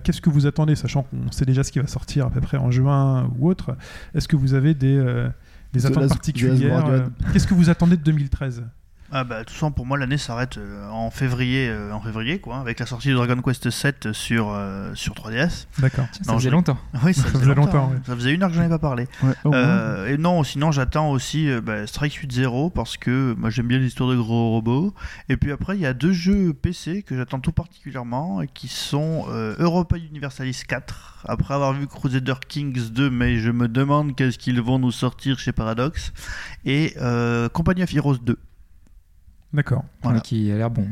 qu'est-ce que vous attendez, sachant qu'on sait déjà ce qui va sortir à peu près en juin ou autre? Est-ce que vous avez des, des attentes particulières Qu'est-ce que vous attendez de 2013 Ah bah tout ça pour moi l'année s'arrête euh, en février euh, en février quoi avec la sortie de Dragon Quest 7 sur euh, sur 3DS. D'accord. Ça faisait longtemps. Oui, ça, [LAUGHS] faisait longtemps, ouais. Ça faisait une heure que j'en ai pas parlé. Ouais, et non, sinon j'attends aussi bah, Strike Suite Zero parce que moi j'aime bien l'histoire de gros robots. Et puis après il y a deux jeux PC que j'attends tout particulièrement et qui sont Europa Universalis 4. Après avoir vu Crusader Kings 2, mais je me demande qu'est-ce qu'ils vont nous sortir chez Paradox. Et Company of Heroes 2. D'accord. Voilà. Ouais, Qui a l'air bon.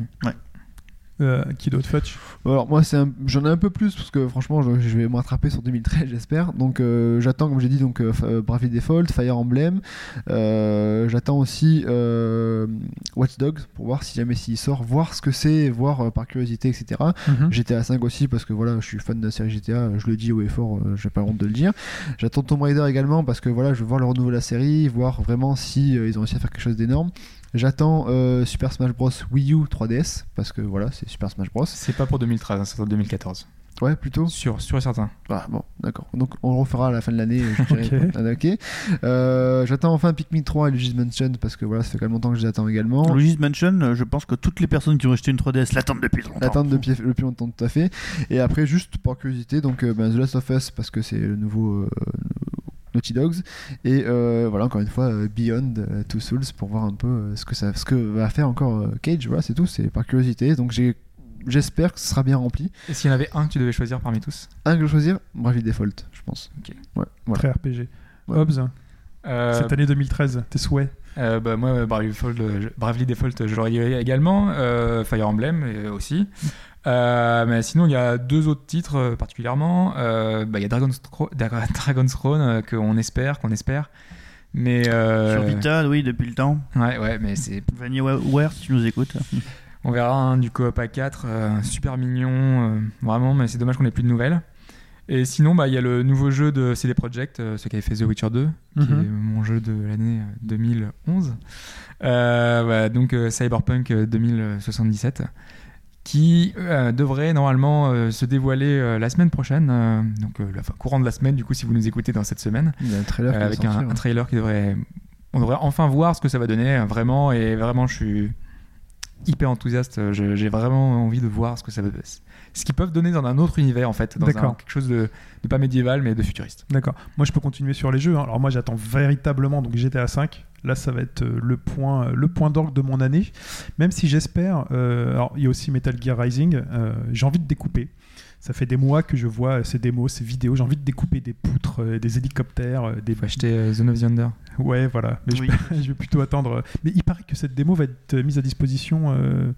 Euh, qui d'autre Fetch Alors moi c'est j'en ai un peu plus parce que franchement je, je vais me rattraper sur 2013 j'espère. Donc euh, j'attends comme j'ai dit donc euh, Bravely Default Fire Emblem. J'attends aussi Watch Dogs pour voir si jamais s'il sort voir ce que c'est voir par curiosité etc GTA 5 aussi parce que voilà je suis fan de la série GTA je le dis haut et fort j'ai pas honte de le dire. J'attends Tomb Raider également parce que voilà je veux voir le renouveau de la série voir vraiment si ils ont réussi à faire quelque chose d'énorme j'attends euh, Super Smash Bros Wii U 3DS parce que voilà c'est Super Smash Bros C'est pas pour 2013, hein, c'est pour 2014. ouais plutôt sûr et certain. ah, bon, d'accord. Donc on le refera à la fin de l'année, je dirais. [LAUGHS] Ok. Ah, ok. Euh, J'attends enfin Pikmin 3 et Luigi's Mansion parce que voilà, ça fait quand même longtemps que je les attends également. Luigi's Mansion, euh, je pense que toutes les personnes qui ont acheté une 3DS l'attendent depuis longtemps. L'attente depuis le plus longtemps, tout à fait. Et après, juste par curiosité, donc euh, ben, The Last of Us parce que c'est le nouveau euh, Naughty Dogs. Et euh, voilà, encore une fois, euh, Beyond euh, Two Souls pour voir un peu euh, ce, que ça, ce que va faire encore euh, Cage. Voilà, c'est tout, c'est par curiosité. Donc j'ai. J'espère que ce sera bien rempli. Et s'il y en avait un que tu devais choisir parmi tous? Un que je vais choisir, Bravely Default, je pense. Ok. Ouais, voilà. Très RPG. Ouais. Hobbs, Euh, cette année 2013, tes souhaits? Euh, bah, moi, Bravely Default, je- Bravely Default, je l'aurais eu également. euh, Fire Emblem aussi. Euh, mais sinon, il y a deux autres titres euh, particulièrement. Euh, bah, Il y a Dragon's, [LAUGHS] Dragon's Throne qu'on espère, qu'on espère. Mais Sur Vita, oui, depuis le temps. ouais, ouais, mais c'est, Vanillaware, si tu nous écoutes. [LAUGHS] on verra hein, du coop à 4 euh, super mignon, vraiment. Mais c'est dommage qu'on ait plus de nouvelles. Et sinon, bah, il y a le nouveau jeu de CD Projekt, ceux qui avaient fait The Witcher 2, qui Mhm. est mon jeu de l'année euh, 2011. Euh, voilà, donc Cyberpunk euh, 2077, qui euh, devrait normalement euh, se dévoiler euh, la semaine prochaine, donc la enfin, courant de la semaine, du coup, si vous nous écoutez dans cette semaine, Il y a un trailer avec un, un trailer qui devrait. On devrait enfin voir ce que ça va donner, euh, vraiment, et vraiment, je suis hyper enthousiaste. J'ai vraiment envie de voir ce que ça va ce qu'ils peuvent donner dans un autre univers en fait, dans un- quelque chose de, de pas médiéval mais de futuriste. D'accord. Moi, je peux continuer sur les jeux. hein. Alors moi, j'attends véritablement donc GTA 5. Là, ça va être euh, le point, le point d'orgue de mon année. Même si j'espère. euh, alors, il y a aussi Metal Gear Rising. euh, J'ai envie de découper. Ça fait des mois que je vois euh, ces démos, ces vidéos. J'ai envie de découper des poutres, euh, des hélicoptères, euh, des. Faut acheter euh, Zone of the Under. Ouais, voilà. Mais Oui. je, [LAUGHS] je vais plutôt attendre. euh, Mais il paraît que cette démo va être mise à disposition. euh,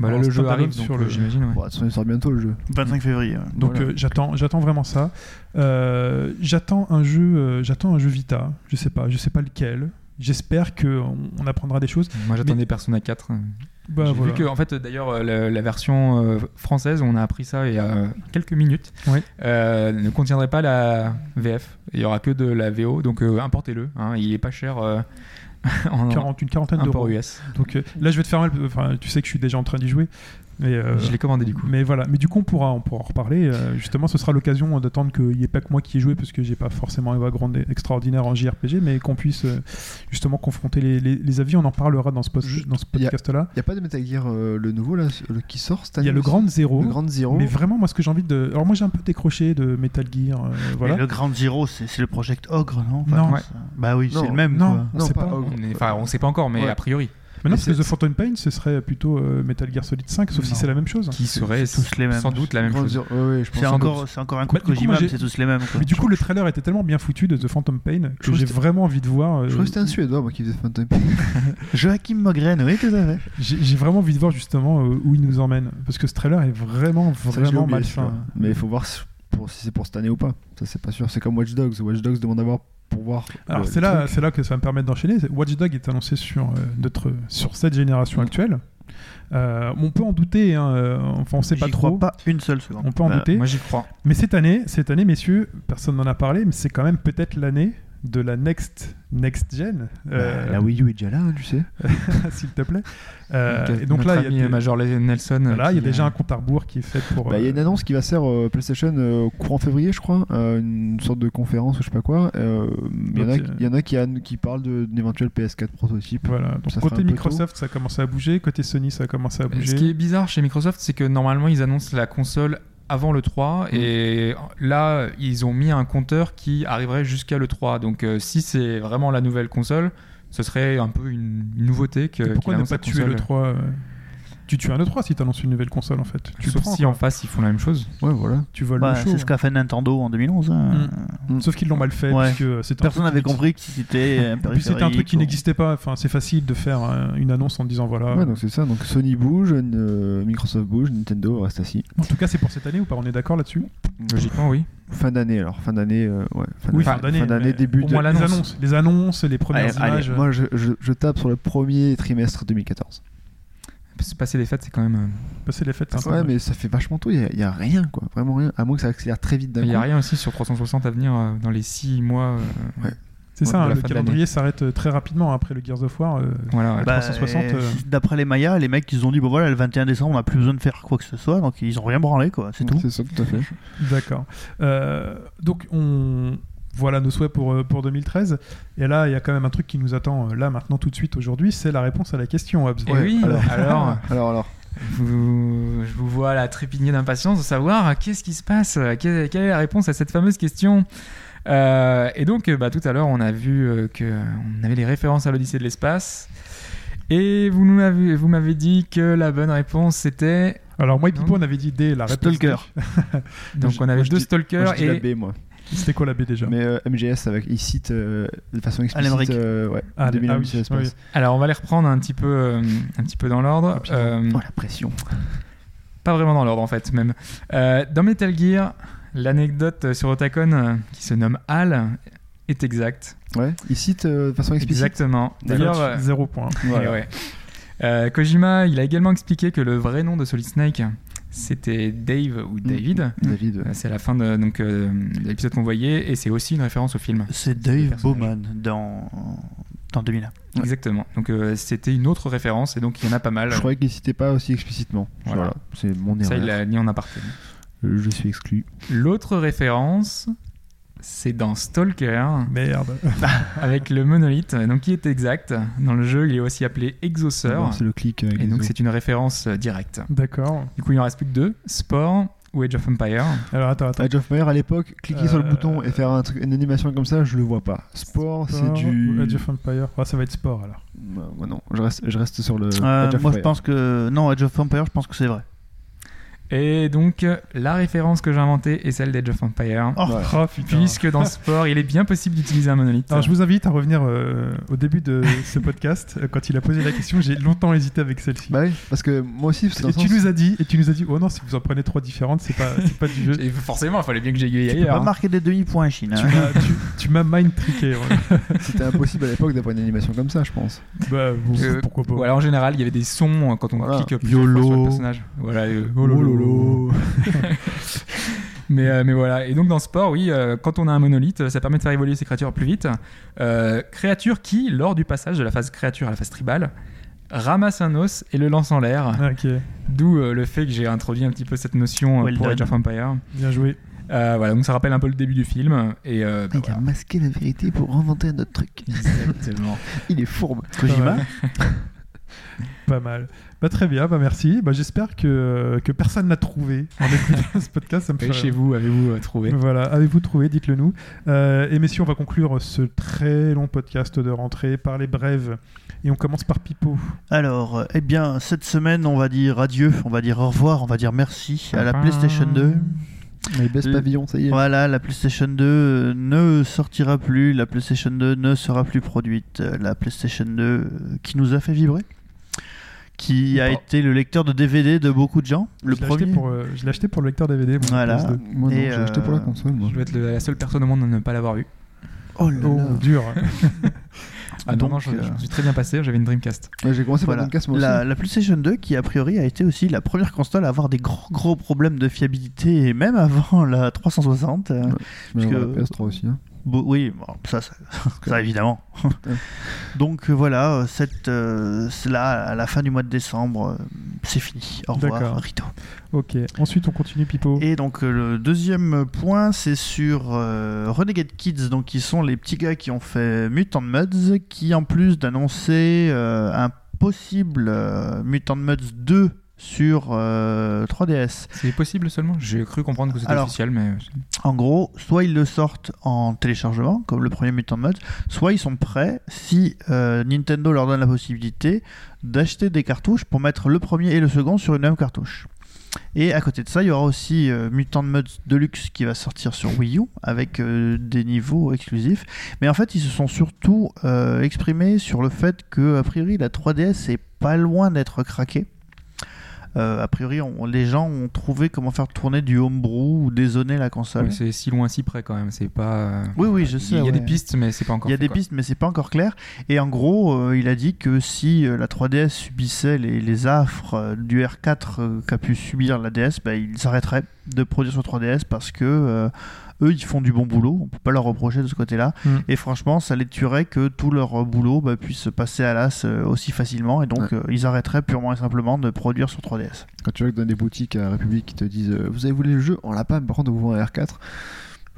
Bah là, le jeu arrive, sur le- euh, j'imagine. ouais. Bon, de toute façon, il sort bientôt le jeu. 25 février. ouais. Donc Voilà. euh, j'attends, j'attends vraiment ça. Euh, j'attends un jeu, euh, j'attends un jeu Vita. Je sais pas, je sais pas lequel. J'espère que on, on apprendra des choses. Moi, j'attendais Mais- Persona 4. euh. Bah, J'ai voilà. vu que, en fait, d'ailleurs, euh, la, la version euh, française, on a appris ça il y a quelques minutes, Oui. euh, ne contiendrait pas la VF. Il y aura que de la VO, donc euh, importez-le. hein, il est pas cher euh, [LAUGHS] en 40, une quarantaine d'euros. US. Donc là, je vais te faire mal. Enfin, tu sais que je suis déjà en train d'y jouer. Mais, euh, Je l'ai commandé du coup. mais voilà. Mais du coup, on pourra, on pourra en reparler. Euh, justement, ce sera l'occasion d'attendre qu'il n'y ait pas que moi qui ai joué, parce que j'ai pas forcément un background extraordinaire en JRPG, mais qu'on puisse euh, justement confronter les, les- les avis. On en parlera dans ce, post- Juste, dans ce il y a- podcast-là. Il y a pas de Metal Gear euh, le nouveau là, le- qui sort cette année Il y a le Grand Zero. Le Grand Zero. Mais vraiment, moi, ce que j'ai envie de. Alors, moi, j'ai un peu décroché de Metal Gear. euh, voilà. Et le Grand Zero, c'est c'est le Project Ogre, non? Non. Ouais. Bah oui, Non. c'est le même. Non. quoi. non, sait pas. pas. Ogre. On est- Enfin, on sait pas encore, mais Ouais. a priori, Mais non, parce que The Phantom Pain, ce serait plutôt euh, Metal Gear Solid 5, sauf si c'est la même chose. qui serait c'est tous les mêmes. sans doute la même chose. C'est encore, encore un coup Bah, de Kojima, c'est tous les mêmes. Quoi. Mais du coup, le trailer était tellement bien foutu de The Phantom Pain que j'ai vraiment envie de voir. euh, Je crois que c'était un Suédois moi qui faisait Phantom Pain. [LAUGHS] Joachim Mogren, oui, tout à fait. J'ai vraiment envie de voir justement euh, où il nous emmène. Parce que ce trailer est vraiment, vraiment malsain. celui-là. Mais il faut voir pour- si c'est pour cette année ou pas. Ça, c'est pas sûr. C'est comme Watch Dogs. Watch Dogs demande d'avoir pour voir. Alors c'est là, là que ça va me permettre d'enchaîner. Watch Dog est annoncé sur, euh, notre, sur cette génération actuelle. Euh, on peut en douter, hein, euh, enfin on sait pas trop. crois pas une seule seconde. On peut en Bah, douter. Moi, j'y crois. Mais cette année, cette année, messieurs, personne n'en a parlé, mais c'est quand même peut-être l'année de la next next gen, euh, Bah, la Wii U est déjà là, hein, tu sais. [LAUGHS] s'il te plaît. Euh, Donc, et donc notre là, il y a, des- Major Nelson. voilà, il y a déjà euh, un compte à rebours qui est fait pour. Bah, Il y a une euh, annonce qui va se faire euh, PlayStation euh, courant février, je crois, euh, une sorte de conférence ou je sais pas quoi. Euh, Il y, en a qui- euh, il y en a qui, parlent d'un éventuel PS4 prototype. Voilà. Donc, Ça fait côté Microsoft, ça a commencé à bouger. Côté Sony, ça a commencé à bouger. Ce qui est bizarre chez Microsoft, c'est que normalement, ils annoncent la console avant le 3 Mm. et là, ils ont mis un compteur qui arriverait jusqu'à le 3. Donc, euh, si c'est vraiment la nouvelle console, ce serait un peu une, nouveauté que. Et pourquoi qu'il ne pas tuer le 3 euh, Tu tues un E3 si tu annonces une nouvelle console en fait. Tu le Sauf prends, si quoi. en face ils font la même chose. Ouais, voilà. Tu voles bah, le show. c'est ce qu'a fait Nintendo en 2011. hein. Mm. Sauf qu'ils l'ont mal fait. Ouais. parce que c'était un Personne n'avait compris que c'était un Et puis c'était un truc qui n'existait pas. Enfin, c'est facile de faire euh, une annonce en disant voilà. Ouais, donc c'est ça. Donc Sony bouge, euh, Microsoft bouge, Nintendo reste assis. En tout cas, c'est pour cette année ou pas? On est d'accord là-dessus? Logiquement, oui. Fin d'année alors. Fin d'année, euh, ouais. Fin Oui, d'année, fin d'année. début de. les l'annonce. annonces. Les annonces, les premières Allez, images. allez, moi je, je, je tape sur le premier trimestre 2014. Se passer les fêtes, c'est quand même. euh, Passer les fêtes. c'est un peu Ouais, mais ça fait vachement tôt. Il y a- rien, quoi. Vraiment rien. À moins que ça accélère très vite d'un Il n'y a rien aussi sur 360 à venir euh, dans les 6 mois. euh, C'est Ouais, ça, de hein, le calendrier s'arrête très rapidement après le Gears of War. euh, Voilà, ouais. Bah, 360, euh, euh, D'après les Mayas, les mecs ils ont dit bon voilà le 21 décembre on n'a plus besoin de faire quoi que ce soit donc ils ont rien branlé quoi, c'est tout. C'est ça, tout à fait. D'accord. Euh, donc, on... voilà nos souhaits pour, euh, pour 2013. Et là, il y a quand même un truc qui nous attend euh, là, maintenant, tout de suite, aujourd'hui. C'est la réponse à la question, Hobbs. Et oui, alors. [LAUGHS] alors, [LAUGHS] Alors, alors. vous- je vous vois la trépigner d'impatience de savoir euh, qu'est-ce qui se passe, quelle, quelle est la réponse à cette fameuse question. Euh, et donc, bah, tout à l'heure, on a vu euh, que euh, on avait les références à l'Odyssée de l'espace. Et vous nous avez- vous m'avez dit que la bonne réponse c'était. Alors, moi et Pipo, on avait dit D, la réponse. Stalker. [LAUGHS] Donc, on avait deux dis- stalkers Moi, je dis et. la B, moi. C'était quoi la B déjà Mais euh, MGS, avec, il cite euh, de façon explicite. Euh, ouais, Ah, 2001, ah oui, oui. Alors, on va les reprendre un petit peu, euh, un petit peu dans l'ordre. Euh, Oh, la pression. Pas vraiment dans l'ordre en fait, même. Euh, dans Metal Gear, l'anecdote sur Otacon euh, qui se nomme Hal est exacte. Ouais, il cite euh, de façon explicite. Exactement. D'ailleurs, Zéro point. [LAUGHS] Voilà. eh ouais. Euh, Kojima, il a également expliqué que le vrai nom de Solid Snake, c'était Dave ou David. David. Euh, C'est à la fin de, donc, euh, de l'épisode qu'on voyait et c'est aussi une référence au film. C'est Dave. Bowman dans dans 2001. Ouais. Exactement. Donc euh, c'était une autre référence et donc il y en a pas mal. Je croyais qu'il citait pas aussi explicitement. Voilà. Voilà, c'est mon Ça, il erreur. l'a mis en aparté. Je suis exclu. L'autre référence, c'est dans Stalker. Merde. [LAUGHS] avec le monolithe, donc qui est exact. Dans le jeu, il est aussi appelé Exauceur. D'abord, C'est le clic. avec Et donc c'est une référence euh, directe. D'accord. Du coup, il en reste plus que deux Sport ou Age of Empire. Alors, attends, attends. Age of Empire à l'époque, cliquer sur le Euh, bouton et faire un truc, une animation comme ça, je le vois pas. Sport, c'est du. Age of Empire. Ah, ça va être sport alors. Bah, non, je reste, je reste sur le. Euh, Age of moi je pense que non Age of Empire je pense que c'est vrai. Et donc, la référence que j'ai inventée est celle d'Age of Empire. Oh, Ouais. Oh. Puisque dans ce sport, il est bien possible d'utiliser un monolithe. Alors je vous invite à revenir euh, au début de ce podcast. Euh, Quand il a posé la question, j'ai longtemps hésité avec celle-ci. Bah oui, parce que moi aussi, c'est dans et le tu sens- nous as dit, et tu nous as dit, oh non, si vous en prenez trois différentes, c'est pas, c'est pas du jeu. [LAUGHS] Et forcément, il fallait bien que j'aille Tu peux ailleurs. pas hein. marquer des demi-points, Chine. Tu hein. m'as- tu- tu m'as mind ouais. [LAUGHS] c'était impossible à l'époque d'avoir une animation comme ça, je pense. bah, bon, Euh, pourquoi pas. En général, il y avait des sons euh, quand on Voilà. clique sur le personnage. Voilà, euh, oh lolo. [LAUGHS] mais, euh, mais voilà. Et donc, dans ce sport, oui, euh, quand on a un monolithe, ça permet de faire évoluer ses créatures plus vite. Euh, créatures qui, lors du passage de la phase créature à la phase tribale, ramassent un os et le lancent en l'air. D'où euh, le fait que j'ai introduit un petit peu cette notion euh, Well pour done. Age of Empire. bien joué. Euh, voilà, donc ça rappelle un peu le début du film. Et euh, bah, Il a masqué la vérité pour inventer un autre truc. Exactement. [LAUGHS] Il est fourbe. Kojima Pas mal. Bah, très bien, bah, merci. Bah, J'espère que, que personne n'a trouvé en écoutant ce podcast. Ça me fait Et chez vous, avez-vous euh, trouvé Voilà, avez-vous trouvé? Dites-le nous. Euh, et messieurs, on va conclure ce très long podcast de rentrée par les brèves. Et on commence par Pipo. Alors, eh bien, cette semaine, on va dire adieu, on va dire au revoir, on va dire merci à la PlayStation 2. Il baisse pavillon, ça y est. Voilà, la PlayStation 2 euh, ne sortira plus, la PlayStation 2 ne sera plus produite. La PlayStation 2 euh, qui nous a fait vibrer, qui a été le lecteur de DVD de beaucoup de gens. Le je l'ai acheté premier. pour, euh, je l'ai acheté pour le lecteur DVD. moi, Voilà. PS2. Moi, non, Et, acheté pour la euh, console. Moi. Je dois être le- la seule personne au monde à ne pas l'avoir vu. Oh là Oh, là. dur. [LAUGHS] Ah non, Donc, non, je, je euh, me suis très bien passé, j'avais une Dreamcast. Ouais, J'ai commencé par Voilà. Dreamcast, moi aussi. La, la PlayStation 2 qui a priori a été aussi la première console à avoir des gros gros problèmes de fiabilité et même avant la 360. euh, Mais parce on va que- la PS3 aussi. hein. Oui, bon, ça, ça, [LAUGHS] ça, évidemment. [LAUGHS] Donc euh, voilà, euh, cette, euh, c'est là, à la fin du mois de décembre, euh, c'est fini. Au revoir. Rito. Ok. Ensuite, on continue Pipo. Et donc le deuxième point, c'est sur euh, Renegade Kids, donc qui sont les petits gars qui ont fait Mutant Muds, qui en plus d'annoncer un possible Mutant Muds 2 sur euh, 3DS. C'est possible seulement J'ai cru comprendre que c'était officiel, mais. En gros, soit ils le sortent en téléchargement, comme le premier Mutant Mud, soit ils sont prêts, si euh, Nintendo leur donne la possibilité, d'acheter des cartouches pour mettre le premier et le second sur une même cartouche. Et à côté de ça, il y aura aussi euh, Mutant Mud Deluxe qui va sortir sur Wii U avec euh, des niveaux exclusifs. Mais en fait, ils se sont surtout euh, exprimés sur le fait que, a priori, la 3DS est pas loin d'être craquée. Euh, a priori, on- les gens ont trouvé comment faire tourner du homebrew ou dézoner la console. C'est si loin, si près quand même. C'est pas. euh, Oui, oui, je Il sais. y a ouais. des pistes, mais c'est pas encore. Il y a fait, des quoi. pistes, mais c'est pas encore clair. Et en gros, euh, il a dit que si la 3DS subissait les, les affres du R4 euh, qu'a pu subir la DS, bah, ils s'arrêteraient de produire sur 3DS parce que eux, ils font du bon boulot. On peut pas leur reprocher de ce côté-là. Mm. Et franchement, ça les tuerait que tout leur euh, boulot bah, puisse passer à l'as euh, aussi facilement. Et donc, Ouais. euh, ils arrêteraient purement et simplement de produire sur 3DS. Quand tu vas dans des boutiques à République qui te disent euh, Vous avez voulu le jeu On l'a pas, mais par contre, on vous vend un R4.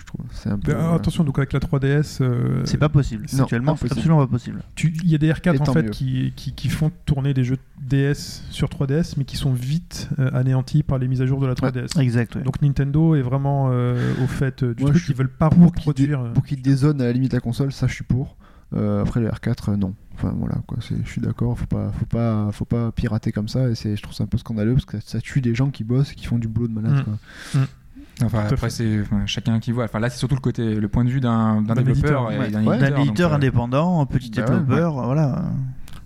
Je trouve c'est un peu. Mais, ah, euh, attention, donc avec la 3DS, euh, C'est pas possible. non, Actuellement, c'est absolument pas possible. il y a des R4 Et en fait qui, qui, qui font tourner des jeux DS sur 3DS, mais qui sont vite euh, anéantis par les mises à jour de la 3DS. Exact. ouais. Donc Nintendo est vraiment euh, au fait du Moi, truc, ils veulent pas pour reproduire. euh, Pour qu'ils dézonent à la limite la console, ça je suis pour. Euh, après le R4, euh, non. Enfin voilà, quoi. c'est- Je suis d'accord, faut pas, faut pas, faut pas pirater comme ça. Et c'est, je trouve ça un peu scandaleux parce que ça, ça tue des gens qui bossent et qui font du boulot de malade. Mm. quoi. Enfin, Tout à après, c'est enfin, chacun qui voit. Enfin, là, c'est surtout le côté, le point de vue d'un développeur ouais. d'un éditeur. D'un donc, éditeur euh, indépendant, un petit Bah ouais, développeur, voilà.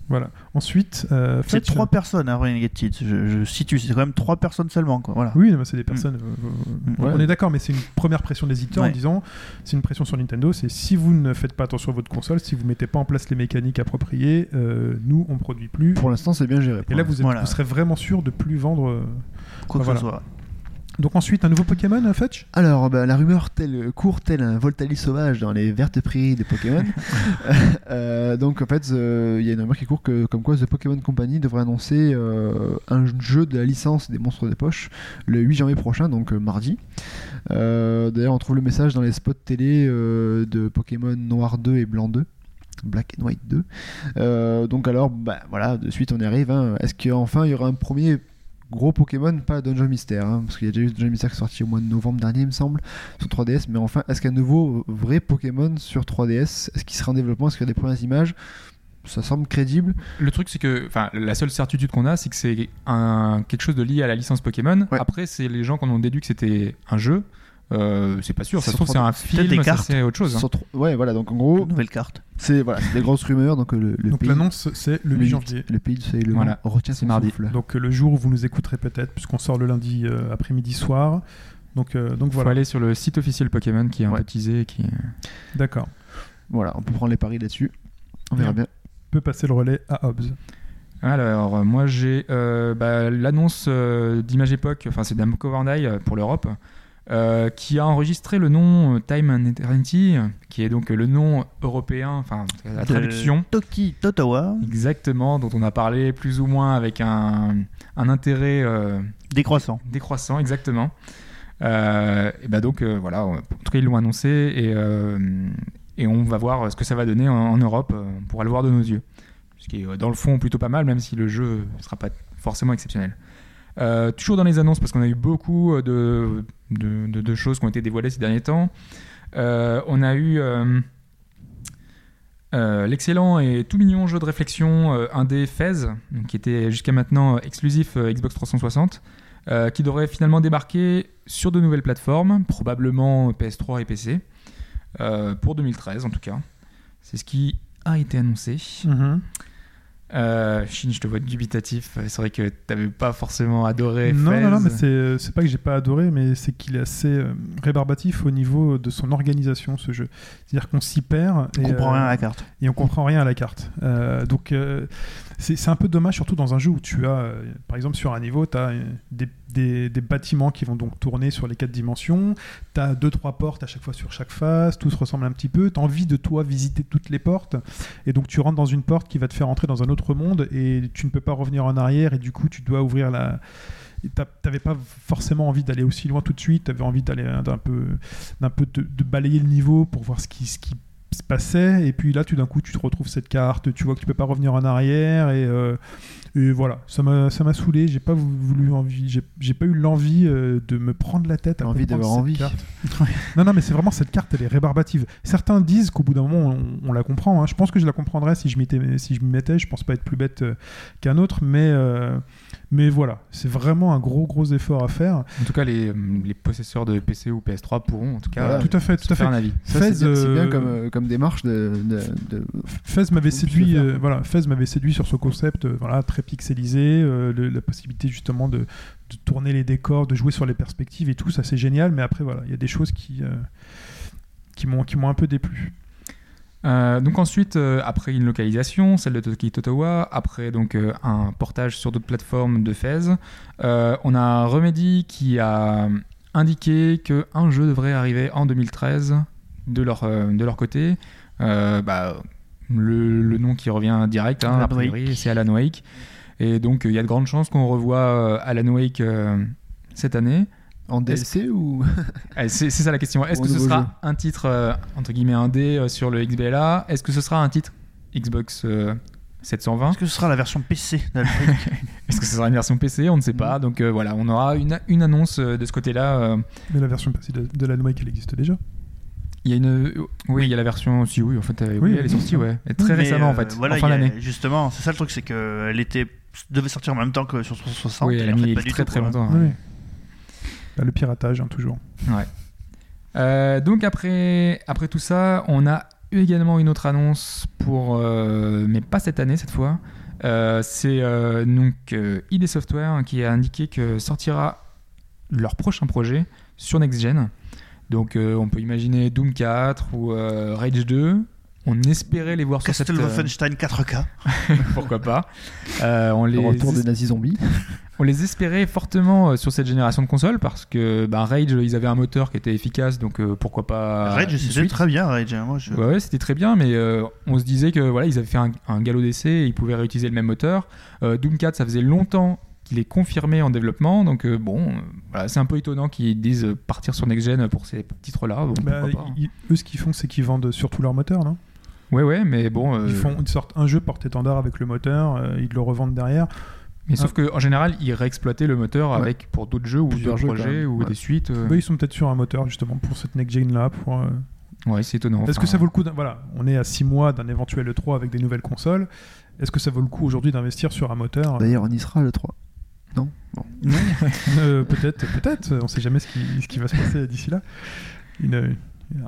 Voilà. Ensuite, euh, C'est trois personnes à Renegade Kids. Je, je situe, c'est quand même trois personnes seulement, quoi. Voilà. Oui, c'est des personnes. euh, euh, Ouais. On est d'accord, mais c'est une première pression des éditeurs en Ouais. disant c'est une pression sur Nintendo c'est si vous ne faites pas attention à votre console, si vous mettez pas en place les mécaniques appropriées, euh, nous on produit plus. Pour l'instant, c'est bien géré. Et là, vous, êtes- Voilà. vous serez vraiment sûr de plus vendre. euh. Quoi que Voilà. ce soit. Donc ensuite, un nouveau Pokémon, euh, Fetch Alors, bah, la rumeur telle, court tel un Voltali sauvage dans les vertes prairies des Pokémon. [LAUGHS] Euh, donc, en fait, euh, il y a une rumeur qui court que, comme quoi The Pokémon Company devrait annoncer euh, un jeu de la licence des monstres des poches le 8 janvier prochain, donc euh, mardi. Euh, D'ailleurs, on trouve le message dans les spots télé euh, de Pokémon Noir 2 et Blanc 2. Black and White 2. Euh, donc alors, bah, voilà, de suite on y arrive. hein. Est-ce qu'enfin il y aura un premier gros Pokémon, pas Dungeon Mystère, hein, parce qu'il y a déjà eu Dungeon Mystère qui est sorti au mois de novembre dernier, il me semble, sur 3DS. Mais enfin, est-ce qu'un nouveau vrai Pokémon sur 3DS, est-ce qu'il sera en développement Est-ce qu'il y a des premières images? Ça semble crédible. Le truc, c'est que, enfin, la seule certitude qu'on a, c'est que c'est un quelque chose de lié à la licence Pokémon. Ouais. Après, c'est les gens qui en ont déduit que c'était un jeu. Euh, c'est pas sûr. Ça se trouve, c'est un des film, ça, cartes. c'est autre chose. hein. Trop- Ouais, voilà, donc en gros, Nouvelle carte. c'est voilà, des grosses rumeurs. Donc euh, le, le Donc pays, l'annonce, c'est le 8 janvier. Le pays, c'est le Voilà. retient C'est mardi. souffle. Donc euh, le jour où vous nous écouterez peut-être, puisqu'on sort le lundi euh, après-midi soir. Donc, euh, donc Il faut voilà. aller sur le site officiel Pokémon qui est un Ouais. peu teasé. Qui... D'accord. Voilà, on peut prendre les paris là-dessus. On verra bien. On peut passer le relais à Hobbs. Alors, moi, j'ai euh, bah, l'annonce euh, d'Image Époque, enfin, c'est Damco Bandai pour l'Europe, euh, qui a enregistré le nom euh, Time and Eternity, qui est donc le nom européen, enfin, la traduction. Toki Totowa, Exactement, dont on a parlé plus ou moins avec un, un intérêt euh, décroissant. décroissant, exactement. Euh, et bah donc voilà, en tout cas ils l'ont annoncé et, et on va voir ce que ça va donner en, en Europe. On pourra le voir de nos yeux. Ce qui est dans le fond plutôt pas mal, même si le jeu ne sera pas forcément exceptionnel. Euh, toujours dans les annonces, parce qu'on a eu beaucoup euh, de, choses qui ont été dévoilées ces derniers temps. Euh, on a eu l'excellent et tout mignon jeu de réflexion indé Fez, qui était jusqu'à maintenant exclusif Xbox 360, euh, qui devrait finalement débarquer sur de nouvelles plateformes, probablement PS3 et PC, pour 2013 en tout cas. C'est ce qui a été annoncé. Euh, Shin, je te vois dubitatif. C'est vrai que t'avais pas forcément adoré. Non, Fez. non, non, mais c'est c'est pas que j'ai pas adoré, mais c'est qu'il est assez euh, rébarbatif au niveau de son organisation, ce jeu. C'est-à-dire qu'on s'y perd. On et, comprend euh, rien à la carte. et on comprend rien à la carte. Euh, donc euh, c'est un peu dommage, surtout dans un jeu où tu as, euh, par exemple sur un niveau, tu as des, des- bâtiments qui vont donc tourner sur les quatre dimensions, tu as deux, trois portes à chaque fois sur chaque face, tout se ressemble un petit peu, tu as envie de toi visiter toutes les portes, et donc tu rentres dans une porte qui va te faire entrer dans un autre monde, et tu ne peux pas revenir en arrière, et du coup tu dois ouvrir la... T'avais pas forcément envie d'aller aussi loin tout de suite, t'avais envie d'aller un, d'un peu, peu de, de balayer le niveau pour voir ce qui, ce qui se passait et puis là tout d'un coup tu te retrouves cette carte tu vois que tu peux pas revenir en arrière et, euh, et voilà ça m'a ça m'a saoulé j'ai pas voulu envie j'ai j'ai pas eu l'envie euh, de me prendre la tête à Envie d'avoir cette envie. carte. [LAUGHS] non non mais c'est vraiment cette carte elle est rébarbative certains disent qu'au bout d'un moment on, on la comprend hein. je pense que je la comprendrais si je m'y si je mettais je pense pas être plus bête euh, qu'un autre mais mais voilà c'est vraiment un gros gros effort à faire En tout cas, les, euh, les possesseurs de PC ou PS3 pourront, en tout cas, Voilà. tout à fait se tout à faire fait un avis. Ça, c'est Fez, bien, c'est bien euh, comme, euh, comme démarche de, de, de- Fez m'avait séduit, euh, voilà, Fez m'avait séduit sur ce concept, euh, voilà, très pixelisé, euh, le- la possibilité justement de, de tourner les décors, de jouer sur les perspectives et tout, ça c'est génial. Mais après voilà, il y a des choses qui euh, qui m'ont qui m'ont un peu déplu. Euh, donc ensuite, euh, après une localisation, celle de Toki Totowa, après donc euh, un portage sur d'autres plateformes de Fez, on a Remedy qui a indiqué que un jeu devrait arriver en 2013 de leur de leur côté. Bah, le, le nom qui revient direct, hein, c'est Alan Wake. Et donc il y a de grandes chances qu'on revoie Alan Wake cette année. En DLC ou [LAUGHS] Eh, C'est ça la question. Est-ce que ce sera jeu. un titre euh, entre guillemets indé euh, sur le XBLA Est-ce que ce sera un titre Xbox euh, 720 Est-ce que ce sera la version PC [LAUGHS] Est-ce que ce sera une version PC On ne sait pas. Donc euh, voilà, on aura une, une annonce euh, de ce côté-là. euh. Mais la version passée de, de la Wake elle existe déjà? Il y a une, euh, oui, il y a la version. Si oui, en fait, euh, oui, Oui, elle est oui, sortie, oui. ouais, Et très Mais, récemment en euh, fait, voilà, en fin d'année. Justement, c'est ça le truc, c'est qu'elle était devait sortir en même temps que sur 360. Oui, elle a mis très tout, très quoi. longtemps. Oui. Ouais. Le piratage hein, toujours. Euh, donc après, après tout ça, on a eu également une autre annonce pour, euh, mais pas cette année cette fois. Euh, c'est donc ID Software qui a indiqué que sortira leur prochain projet sur Next Gen. Donc on peut imaginer Doom 4 ou Rage 2. On espérait les voir sur cette. Castle euh, Wolfenstein 4K. [LAUGHS] pourquoi pas. Euh, on les le retour des nazis zombies [LAUGHS] on les espérait fortement euh, sur cette génération de consoles parce que bah, Rage, ils avaient un moteur qui était efficace, donc euh, pourquoi pas. Rage, c'était très bien, Rage. hein, Moi, je... Ouais, ouais, c'était très bien, mais euh, on se disait que voilà, ils avaient fait un, un galop d'essai et ils pouvaient réutiliser le même moteur. Euh, Doom 4, ça faisait longtemps qu'il est confirmé en développement, donc euh, bon, euh, voilà, c'est un peu étonnant qu'ils disent euh, partir sur Next Gen pour ces titres-là. Bon, Bah, hein. ils- eux ce qu'ils font c'est qu'ils vendent surtout leur moteur, non? Ouais, ouais, mais bon. euh, Ils font ils sortent un jeu porte-étendard avec le moteur, euh, ils le revendent derrière. Mais sauf qu'en général, ils réexploitaient le moteur Ouais. avec pour d'autres jeux ou Plusieurs d'autres projets ou Ouais. des suites. euh. Bah, ils sont peut-être sur un moteur justement pour cette next gen là pour euh, Ouais, c'est étonnant. Est-ce que ça vaut le coup d'un- Voilà, on est à 6 mois d'un éventuel E3 avec des nouvelles consoles. Est-ce que ça vaut le coup aujourd'hui d'investir sur un moteur D'ailleurs, on y sera le 3. Non? Bon. [LAUGHS] Euh, Peut-être, peut-être. On sait jamais ce qui, ce qui va se passer d'ici là. Une,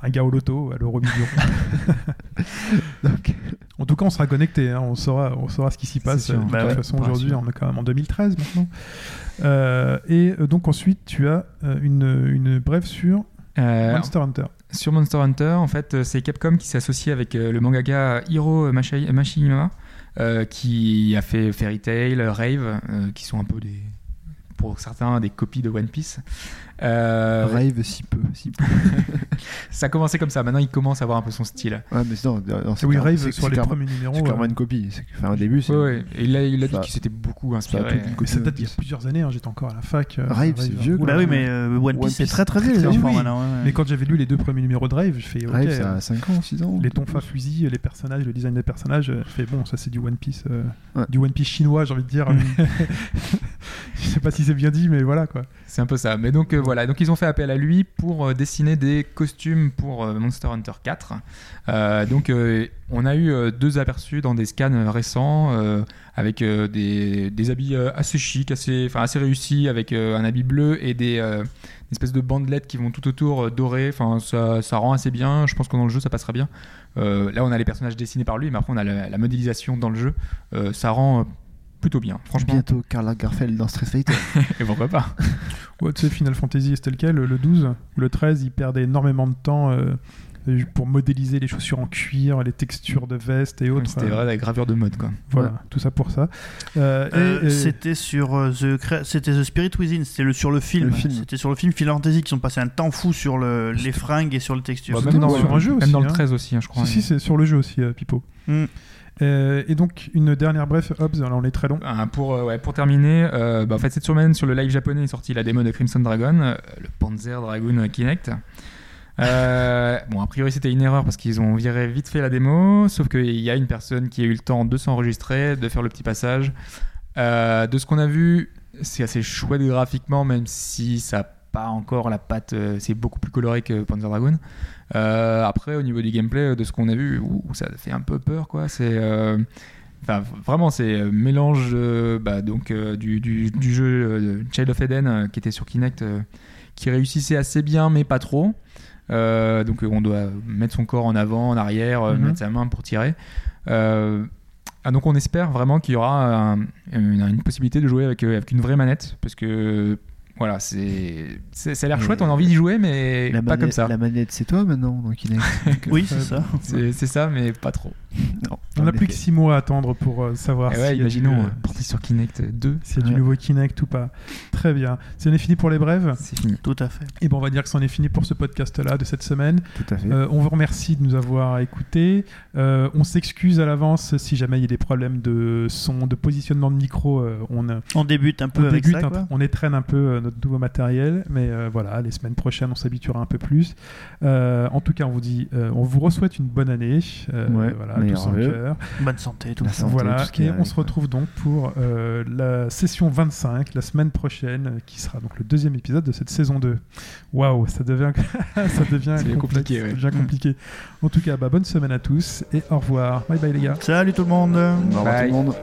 un gars au loto à l'euro million. [LAUGHS] Donc, En tout cas, on sera connecté. hein, On saura, on saura ce qui s'y passe. sûr. De Bah toute ouais, façon, aujourd'hui, on est quand même en 2013 maintenant. Euh, et euh, donc ensuite, tu as euh, une, une brève sur euh, Monster Hunter. Sur Monster Hunter, en fait, euh, c'est Capcom qui s'est associé avec euh, le mangaka Hiro Mashima, euh, qui a fait Fairy Tail, Rave, euh, qui sont un peu des, pour certains, des copies de One Piece. Euh, Rave si peu, si peu. [LAUGHS] ça a commencé comme ça. Maintenant, il commence à avoir un peu son style. Ouais, mais non, oui, clair- Rave sur les clairement- premiers numéros. C'est clairement euh, une copie. Enfin, au début, c'est. Ouais, ouais. Et il a, il a dit qu'il s'était beaucoup inspiré. ça date d'il y a plusieurs années. hein, J'étais encore à la fac. euh, Rave, c'est vieux, Bah oui, mais euh, One Piece, One c'est Piece, très très très, vieux. Mais quand j'avais lu les deux premiers numéros de Rave, je fais ok. Rave, ça euh, a 5 ans, 6 ans. les tonfas fusils, les personnages, le design des personnages, euh, je fais bon, ça c'est du One Piece, euh, du One Piece chinois, j'ai envie de dire. [LAUGHS] [LAUGHS] Je sais pas si c'est bien dit, mais voilà quoi. C'est un peu ça. Mais donc euh, voilà, donc ils ont fait appel à lui pour euh, dessiner des costumes pour euh, Monster Hunter 4. Euh, donc on a eu deux aperçus dans des scans récents avec des, des habits assez chics, assez, assez réussis, avec un habit bleu et des euh, une espèce de bandelettes qui vont tout autour dorées. Enfin ça, ça rend assez bien. Je pense que dans le jeu ça passera bien. Là on a les personnages dessinés par lui, mais après on a la, la modélisation dans le jeu. Ça rend plutôt bien, franchement. Bientôt Karl Lagerfeld dans Street Fighter. [LAUGHS] Et pourquoi pas Ouais, tu sais, Final Fantasy, c'était lequel Le 12 ou le 13, ils perdaient énormément de temps euh, pour modéliser les chaussures en cuir, les textures de veste et autres. C'était euh, vrai, la gravure de mode quoi. Voilà, tout ça pour ça. Euh, Euh, et- C'était sur the c'était The Spirit Within, c'était le sur le film. Le film. C'était sur le film Final Fantasy qui ont passé un temps fou sur le, les fringues et sur les textures. Bah, même dans, sur un jeu même aussi, dans le hein. 13 aussi, hein, je crois. Si, si, c'est sur le jeu aussi, euh, Pipo. Mm. Euh, et donc, une dernière bref, Hobbs, alors on est très long. Ah, pour, euh, ouais, pour terminer, euh, bah, en fait, cette semaine, sur le live japonais, est sortie la démo de Crimson Dragon, le Panzer Dragoon Kinect. [LAUGHS] Bon, a priori, c'était une erreur parce qu'ils ont viré vite fait la démo, sauf qu'il y a une personne qui a eu le temps de s'enregistrer, de faire le petit passage. De ce qu'on a vu, c'est assez chouette graphiquement, même si ça pas encore la patte, euh, c'est beaucoup plus coloré que Panzer Dragoon. Euh, après, au niveau du gameplay, de ce qu'on a vu, ouh, ça fait un peu peur, quoi. C'est. euh, vraiment, c'est euh, mélange euh, bah, donc, euh, du, du- du jeu euh, Child of Eden euh, qui était sur Kinect, euh, qui réussissait assez bien, mais pas trop. Euh, donc, euh, on doit mettre son corps en avant, en arrière, euh, Mhm. mettre sa main pour tirer. Euh, ah, donc, on espère vraiment qu'il y aura un- une, une possibilité de jouer avec, euh, avec une vraie manette, parce que voilà, c'est, c'est- ça a l'air chouette, on a envie d'y jouer, mais la pas manette, comme ça. La manette, c'est toi maintenant dans Kinect. Donc, [LAUGHS] euh, Oui, c'est ça. C'est, c'est ça, mais pas trop. non, On n'a plus que 6 mois à attendre pour euh, savoir Et s'il ouais, du, imaginons, euh, euh, porter sur Kinect 2, s'il y a du Ouais. nouveau Kinect ou pas. Très bien. Si on est fini pour les brèves, c'est fini. Tout à fait. et ben on va dire que c'en est fini pour ce podcast-là de cette semaine. Tout à fait. Euh, on vous remercie de nous avoir écoutés. Euh, on s'excuse à l'avance si jamais il y a des problèmes de son, de positionnement de micro. euh, on, euh, On débute un peu on avec débute ça. un quoi. peu, on étraîne un peu euh, notre nouveau matériel, mais euh, voilà, les semaines prochaines, on s'habituera un peu plus. Euh, en tout cas, on vous dit, euh, on vous souhaite une bonne année, euh, Ouais, voilà, en vœux. cœur. Bonne santé, tout santé, Voilà, tout ce qui et est on avec, se ouais. retrouve donc pour euh, la session 25, la semaine prochaine, qui sera donc le deuxième épisode de cette saison 2. Waouh, ça devient, [LAUGHS] ça devient compliqué, ouais. ça devient compliqué. En tout cas, bah, bonne semaine à tous et au revoir. Bye bye les gars. Salut tout le monde. Au revoir Bye. tout le monde.